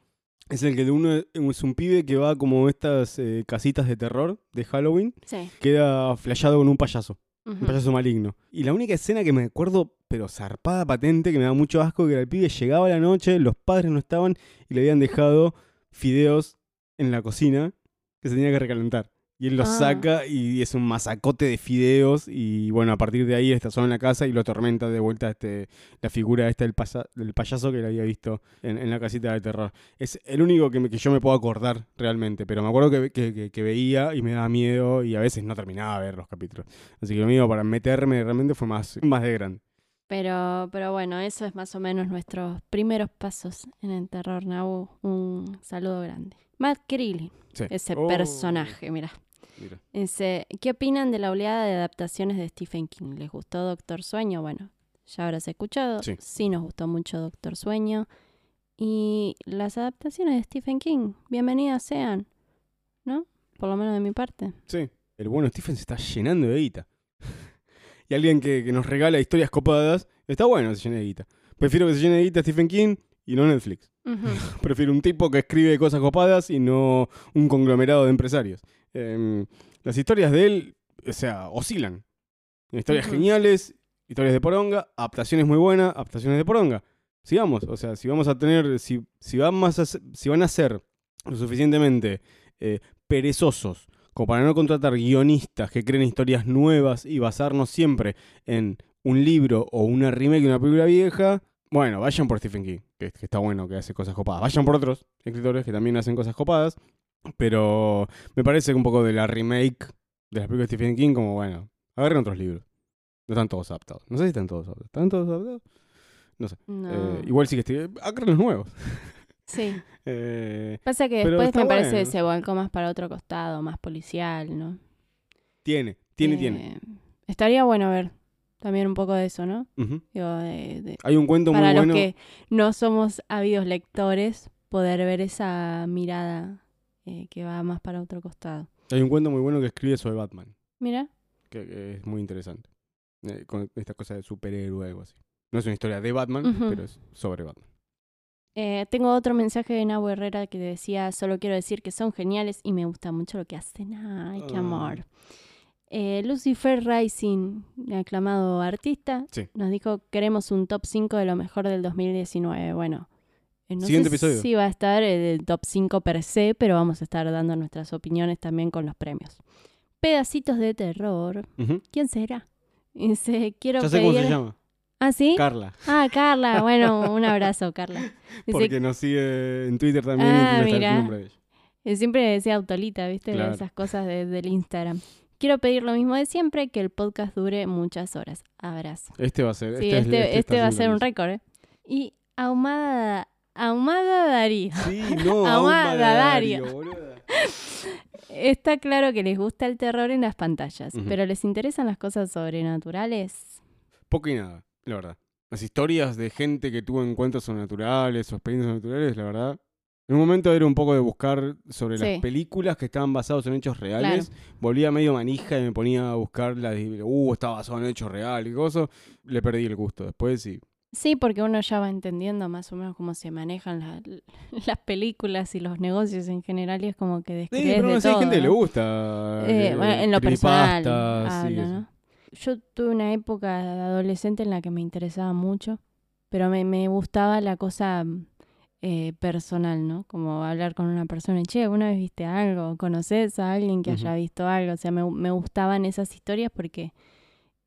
Es el que de uno es un pibe que va como estas eh, casitas de terror de Halloween, Sí. queda flayado con un payaso. Un payaso maligno. Y la única escena que me acuerdo, pero zarpada patente, que me da mucho asco, que era el pibe llegaba a la noche, los padres no estaban y le habían dejado fideos en la cocina que se tenía que recalentar. Y él los Ah. saca y es un masacote de fideos y bueno, a partir de ahí está solo en la casa y lo atormenta de vuelta este, la figura esta del, pasa- del payaso que le había visto en, en la casita de terror. Es el único que, me- que yo me puedo acordar realmente, pero me acuerdo que, que- que- veía y me daba miedo y a veces no terminaba de ver los capítulos. Así que lo mío para meterme realmente fue más, más de grande. Pero, pero bueno, eso es más o menos nuestros primeros pasos en el terror, Nabu. Un saludo grande. Matt Krillin, Sí. ese Oh, personaje, mira. Mira. Ese, ¿Qué opinan de la oleada de adaptaciones de Stephen King? ¿Les gustó Doctor Sueño? Bueno, ya habrás escuchado. Sí. nos gustó mucho Doctor Sueño. Y las adaptaciones de Stephen King, bienvenidas sean, ¿no? Por lo menos de mi parte. Sí. El bueno Stephen se está llenando de guita. y alguien que, que nos regala historias copadas, está bueno que se llene de guita. Prefiero que se llene de guita Stephen King y no Netflix. Prefiero un tipo que escribe cosas copadas y no un conglomerado de empresarios. Em, las historias de él, o sea, oscilan. Historias geniales, historias de poronga, adaptaciones muy buenas, adaptaciones de poronga. Sigamos, o sea, si vamos a tener, si, si, van, más a ser- si van a ser lo suficientemente eh, perezosos como para no contratar guionistas que creen historias nuevas y basarnos siempre en un libro o una remake de una película vieja, bueno, vayan por Stephen King, que, que está bueno que hace cosas copadas. Vayan por otros escritores que también hacen cosas copadas, pero me parece que un poco de la remake de las películas de Stephen King como, bueno, agarren otros libros. No están todos adaptados. No sé si están todos adaptados. ¿Están todos adaptados? No. Eh, igual sí que estoy... Agarren los nuevos. Sí. Eh, Pasa que después me parece que bueno. se volcó más para otro costado, más policial, ¿no? tiene, tiene, Eh, tiene. Estaría bueno ver también un poco de eso, ¿no? Digo, de- de- Hay un cuento para muy los bueno. que no somos ávidos lectores, poder ver esa mirada eh, que va más para otro costado. Hay un cuento muy bueno que escribe sobre Batman. Mira, que, que es muy interesante. Eh, con esta cosa de superhéroe o algo así. No es una historia de Batman, pero es sobre Batman. eh, tengo otro mensaje de Nabo Herrera que decía, solo quiero decir que son geniales y me gusta mucho lo que hacen. Ay, qué Ah. amor. Eh, Lucifer Rising, aclamado artista, Sí. nos dijo, queremos un top 5 de lo mejor del 2019. Bueno, no Siguiente sé episodio. si va a estar el top 5 per se, pero vamos a estar dando nuestras opiniones también con los premios. Pedacitos de terror. ¿Quién será? Dice, quiero Ya sé cómo pedir... se llama. ¿Ah, sí? Carla. ah, Carla. Bueno, un abrazo, Carla. Dice, Porque nos sigue en Twitter también. Ah, y el nombre de ella. Eh, Siempre decía Autolita, ¿viste? Claro. Esas cosas de- del Instagram. Quiero pedir lo mismo de siempre, que el podcast dure muchas horas. Abrazo. Este va a ser. Sí, es- este, este, está va a ser un récord, ¿eh? Y Ahumada, Ahumada Darío. Sí, no. Dario. Dario, boluda. Está claro que les gusta el terror en las pantallas, pero ¿les interesan las cosas sobrenaturales? Poco y nada, la verdad. Las historias de gente que tuvo encuentros sobrenaturales o experiencias naturales, la verdad. En un momento era un poco de buscar sobre Sí. las películas que estaban basadas en hechos reales. Volvía medio manija y me ponía a buscar la de, uh, está basado en hechos reales y cosas. Le perdí el gusto. Después sí. Sí, porque uno ya va entendiendo más o menos cómo se manejan la- las películas y los negocios en general y es como que Sí, descrees pero de no sé, hay todo, gente le gusta. Eh, eh, bueno, en lo personal sí, hablo, eso. ¿no? Yo tuve una época de adolescente en la que me interesaba mucho, pero me, me gustaba la cosa eh, personal, ¿no? Como hablar con una persona che, ¿alguna vez viste algo? ¿Conoces a alguien que haya visto algo? O sea, me, me gustaban esas historias porque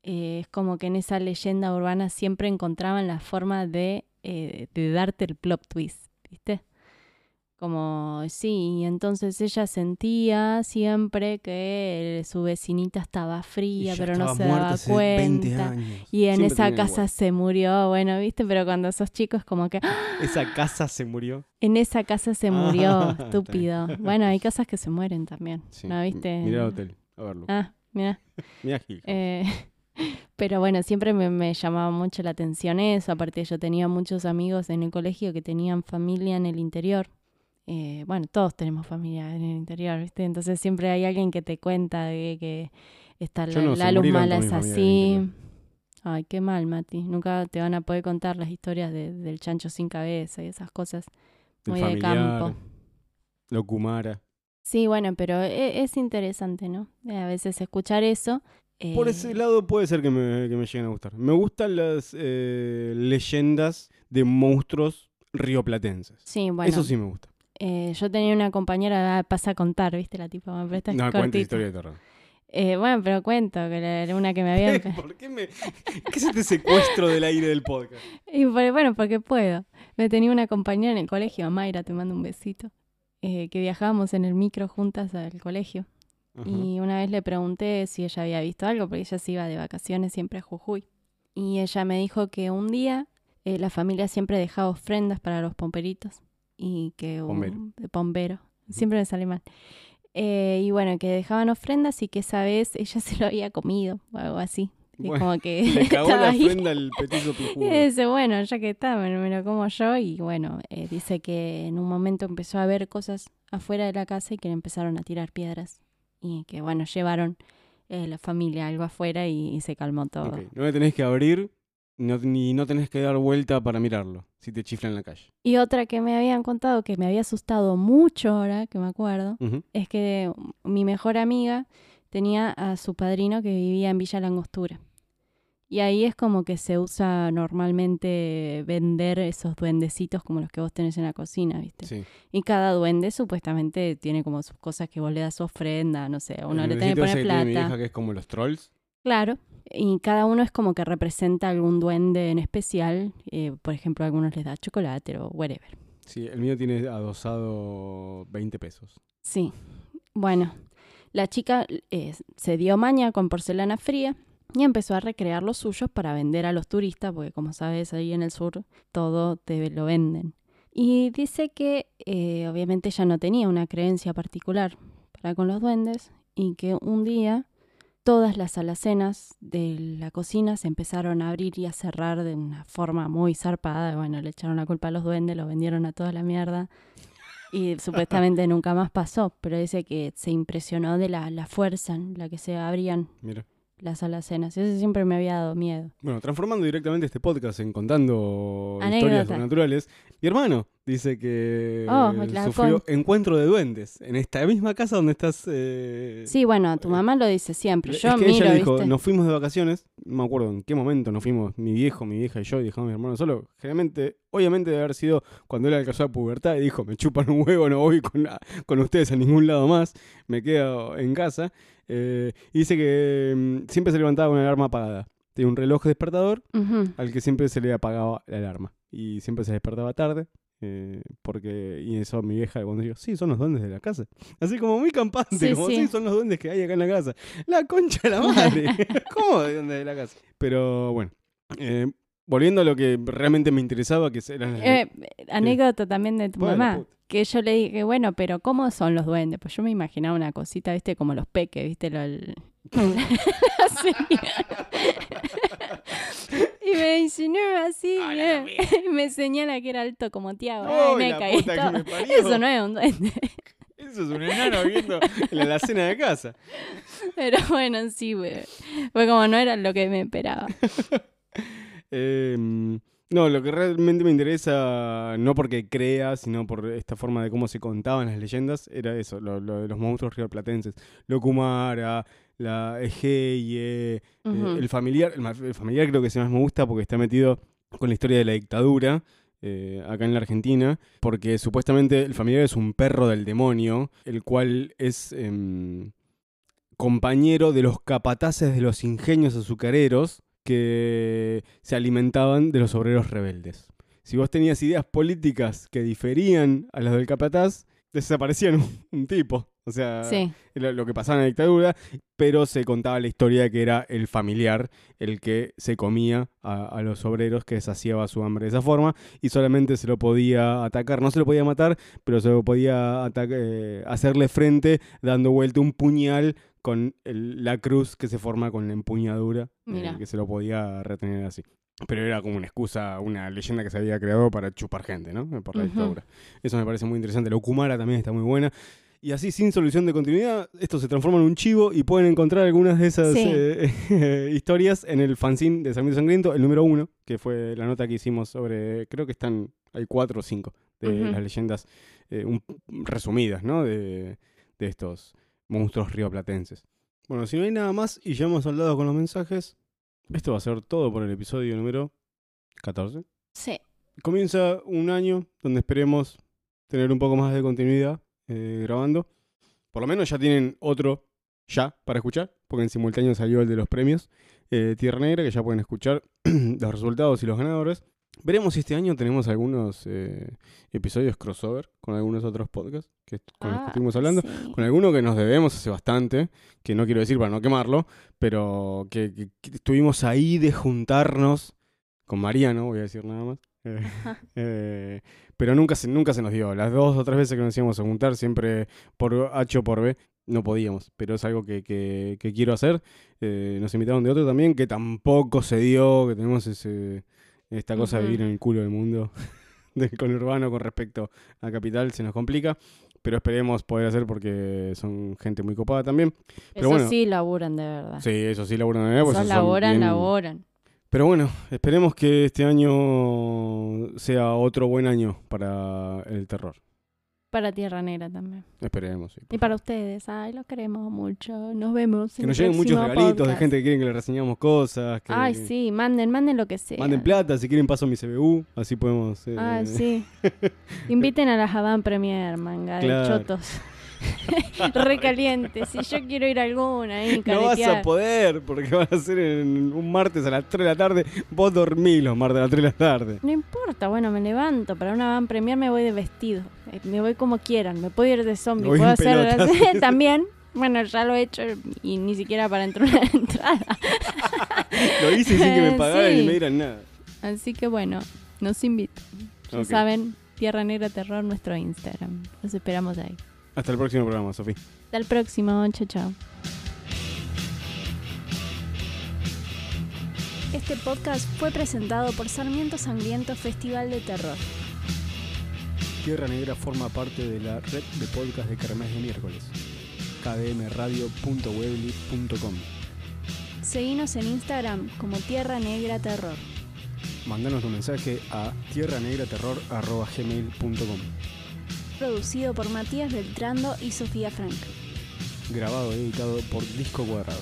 eh, es como que en esa leyenda urbana siempre encontraban la forma de, eh, de darte el plot twist, ¿viste? Como, sí, y entonces ella sentía siempre que su vecinita estaba fría, pero no se daba hace 20 cuenta. Y en Siempre esa casa se murió, bueno, ¿viste? Pero cuando sos chico es como que. Esa casa se murió. en esa casa se murió, Ah, estúpido. Bueno, hay casas que se mueren también, Sí. ¿no viste? Mira el hotel. A verlo. Ah, mira. Mira Gil. Eh, pero bueno, siempre me, me llamaba mucho la atención eso. Aparte, yo tenía muchos amigos en el colegio que tenían familia en el interior. Eh, bueno, todos tenemos familia en el interior, ¿viste? Entonces siempre hay alguien que te cuenta de que está la, no, se la luz mala es así. Ay, qué mal, Mati. Nunca te van a poder contar las historias de- del chancho sin cabeza y esas cosas. El Muy de campo. Lo Kumara. Sí, bueno, pero e- es, interesante, ¿no? Eh, a veces escuchar eso. Por eh, ese lado puede ser que me, que me lleguen a gustar. Me gustan las eh, leyendas de monstruos rioplatenses. Sí, bueno. Eso sí me gusta. Eh, yo tenía una compañera, ah, pasa a contar, ¿viste? La tipa, pero esta es No, cuenta historia de terror. Eh, bueno, pero cuento que era una que me había... ¿Por qué me.? ¿Qué es este secuestro del aire del podcast? y por- bueno, porque puedo. Me tenía una compañera en el colegio, Mayra, te mando un besito, eh, que viajábamos en el micro juntas al colegio. Y una vez le pregunté si ella había visto algo, porque ella se iba de vacaciones siempre a Jujuy. Y ella me dijo que un día eh, la familia siempre dejaba ofrendas para los pomperitos. Y que un Pombero. de pombero. Siempre me sale mal. Eh, y bueno, que dejaban ofrendas y que esa vez ella se lo había comido o algo así. Bueno, como que Le cagó la ofrenda al petiso. Y dice, bueno, ya que está, me, me lo como yo. Y bueno, eh, dice que en un momento empezó a ver cosas afuera de la casa y que le empezaron a tirar piedras. Y que bueno, llevaron eh, la familia algo afuera y, y se calmó todo. No le tenés que abrir no, ni no tenés que dar vuelta para mirarlo si te chifla en la calle. Y otra que me habían contado que me había asustado mucho ahora, que me acuerdo, es que mi mejor amiga tenía a su padrino que vivía en Villa Langostura. Y ahí es como que se usa normalmente vender esos duendecitos como los que vos tenés en la cocina, ¿viste? Sí. Y cada duende supuestamente tiene como sus cosas que vos le das ofrenda, no sé, a uno le tiene que poner ese tiene mi plata. hija que es como los trolls. Claro. Y cada uno es como que representa algún duende en especial. eh, por ejemplo, a algunos les da chocolate o whatever. Sí, el mío tiene adosado 20 pesos. Sí. Bueno, La chica eh, se dio maña con porcelana fría y empezó a recrear los suyos para vender a los turistas, porque como sabes, ahí en el sur todo te lo venden. Y dice que eh, obviamente ella no tenía una creencia particular para con los duendes y que un día todas las alacenas de la cocina se empezaron a abrir y a cerrar de una forma muy zarpada. Bueno, le echaron la culpa a los duendes, lo vendieron a toda la mierda y supuestamente nunca más pasó, pero dice que se impresionó de la, la fuerza en la que se abrían Mira. Las alacenas. Eso siempre me había dado miedo. Bueno, transformando directamente este podcast en contando historias Anécdota. sobrenaturales, mi hermano dice que Oh, eh, sufrió encuentro de duendes en esta misma casa donde estás. eh, Sí, bueno, tu mamá lo dice siempre. es Yo que miro, ella dijo, ¿viste? nos fuimos de vacaciones, no me acuerdo en qué momento nos fuimos, mi viejo, mi vieja y yo, y dejamos a mi hermano solo. Generalmente, obviamente debe haber sido cuando él alcanzó la pubertad y dijo, me chupan un huevo, no voy con, la- con ustedes a ningún lado más, me quedo en casa. Eh, y dice que mm, siempre se levantaba con una alarma apagada. Tenía un reloj despertador Ujú. al que siempre se le apagaba la alarma. Y siempre se despertaba tarde. eh, porque, y eso mi vieja cuando dijo, sí, son los duendes de la casa. Así como muy campante, Sí, como sí. sí, son los duendes que hay acá en la casa. La concha de la madre. ¿Cómo de duendes de la casa? Pero bueno, eh, volviendo a lo que realmente me interesaba, que eran las- Eh, anécdota también de tu Bueno, mamá. puta. Que yo le dije, bueno, pero ¿cómo son los duendes? Pues yo me imaginaba una cosita, viste, como los peques, viste, lo, el- la y me dice, no, así. no". Y me señala que era alto como Tiago. ¡Ay, me la caí! Eso no es un duende. Eso es un enano viviendo en la cena de casa. Pero bueno, sí. Fue como no era lo que me esperaba. Eh, no, lo que realmente me interesa, no porque crea, sino por esta forma de cómo se contaban las leyendas, era eso, lo, lo de los monstruos rioplatenses. Locumara, la Egeye, eh, el familiar. El familiar creo que se más me gusta porque está metido con la historia de la dictadura. eh, acá en la Argentina, porque supuestamente el familiar es un perro del demonio, el cual es em, compañero de los capataces de los ingenios azucareros que se alimentaban de los obreros rebeldes. Si vos tenías ideas políticas que diferían a las del capataz, desaparecían un, un tipo. O sea, Sí. era lo que pasaba en la dictadura, pero se contaba la historia que era el familiar el que se comía a, a los obreros, que saciaba su hambre de esa forma, y solamente se lo podía atacar, no se lo podía matar, pero se lo podía eh, hacerle frente dando vuelta un puñal con el- la cruz que se forma con la empuñadura, eh, que se lo podía retener así. Pero era como una excusa, una leyenda que se había creado para chupar gente, ¿no? Por la Ujú. dictadura. Eso me parece muy interesante. La Okumara también está muy buena. Y así, sin solución de continuidad, esto se transforma en un chivo y pueden encontrar algunas de esas Sí. eh, historias en el fanzine de Sarmiento Sangriento, el número uno, que fue la nota que hicimos sobre, creo que están, hay cuatro o cinco de las leyendas eh, un- resumidas, ¿no? De, de estos monstruos rioplatenses. Bueno, si no hay nada más y ya hemos hablado con los mensajes, esto va a ser todo por el episodio número 14 Sí. comienza un año donde esperemos tener un poco más de continuidad eh, grabando. Por lo menos ya tienen otro ya para escuchar, porque en simultáneo salió el de los premios eh, Tierra Negra, que ya pueden escuchar los resultados y los ganadores. Veremos si este año tenemos algunos eh, episodios crossover con algunos otros podcasts que, con los que Ah, estuvimos hablando. sí. Con alguno que nos debemos hace bastante, que no quiero decir para no quemarlo, pero que, que- que estuvimos ahí de juntarnos con Mariano, voy a decir nada más. Eh, eh, pero nunca se, nunca se nos dio. Las dos o tres veces que nos íbamos a juntar, siempre por H o por B, no podíamos. Pero es algo que, que- que quiero hacer. Eh, nos invitaron de otro también, que tampoco se dio, que tenemos ese, esta cosa de vivir en el culo del mundo. de- con Urbano con respecto a Capital se nos complica. Pero esperemos poder hacer porque son gente muy copada también. Pero Eso bueno. sí laburan de verdad. Sí, eso sí laburan de pues laboran, bien- laboran. Pero bueno, esperemos que este año sea otro buen año para el terror. Para Tierra Negra también. Esperemos. sí, Y para ustedes, ay, los queremos mucho. Nos vemos. Que en nos el lleguen muchos regalitos de gente que quieren que le reseñamos cosas. Que Ay, sí, manden, manden lo que sea. Manden plata, si quieren paso mi CBU, así podemos... eh, Ah, sí. Inviten a la Javan Premier, manga Claro. de chotos. Recaliente. Si yo quiero ir a alguna ahí, No vas a poder, porque van a ser en un martes a las 3 de la tarde. Vos dormís los martes a las 3 de la tarde. No importa, bueno, me levanto. Para una van premier me voy de vestido. Eh, Me voy como quieran. Me puedo ir de zombie. Voy Puedo hacer también. Bueno, ya lo he hecho y ni siquiera para entrar una entrada. Lo hice sin que me pagaran Sí. ni me dieran nada. Así que bueno, nos invitan. Ya saben, Tierra Negra Terror, nuestro Instagram. Los esperamos ahí. Hasta el próximo programa, Sofía. Hasta el próximo. Chao, chao. Este podcast fue presentado por Sarmiento Sangriento Festival de Terror. Tierra Negra forma parte de la red de podcast de Kermés de miércoles. kdmradio.webly.com Seguinos en Instagram como Tierra Negra Terror. Mandanos tu mensaje a tierranegraterror.gmail.com Producido por Matías Beltrando y Sofía Frank. Grabado y editado por Disco Cuadrado.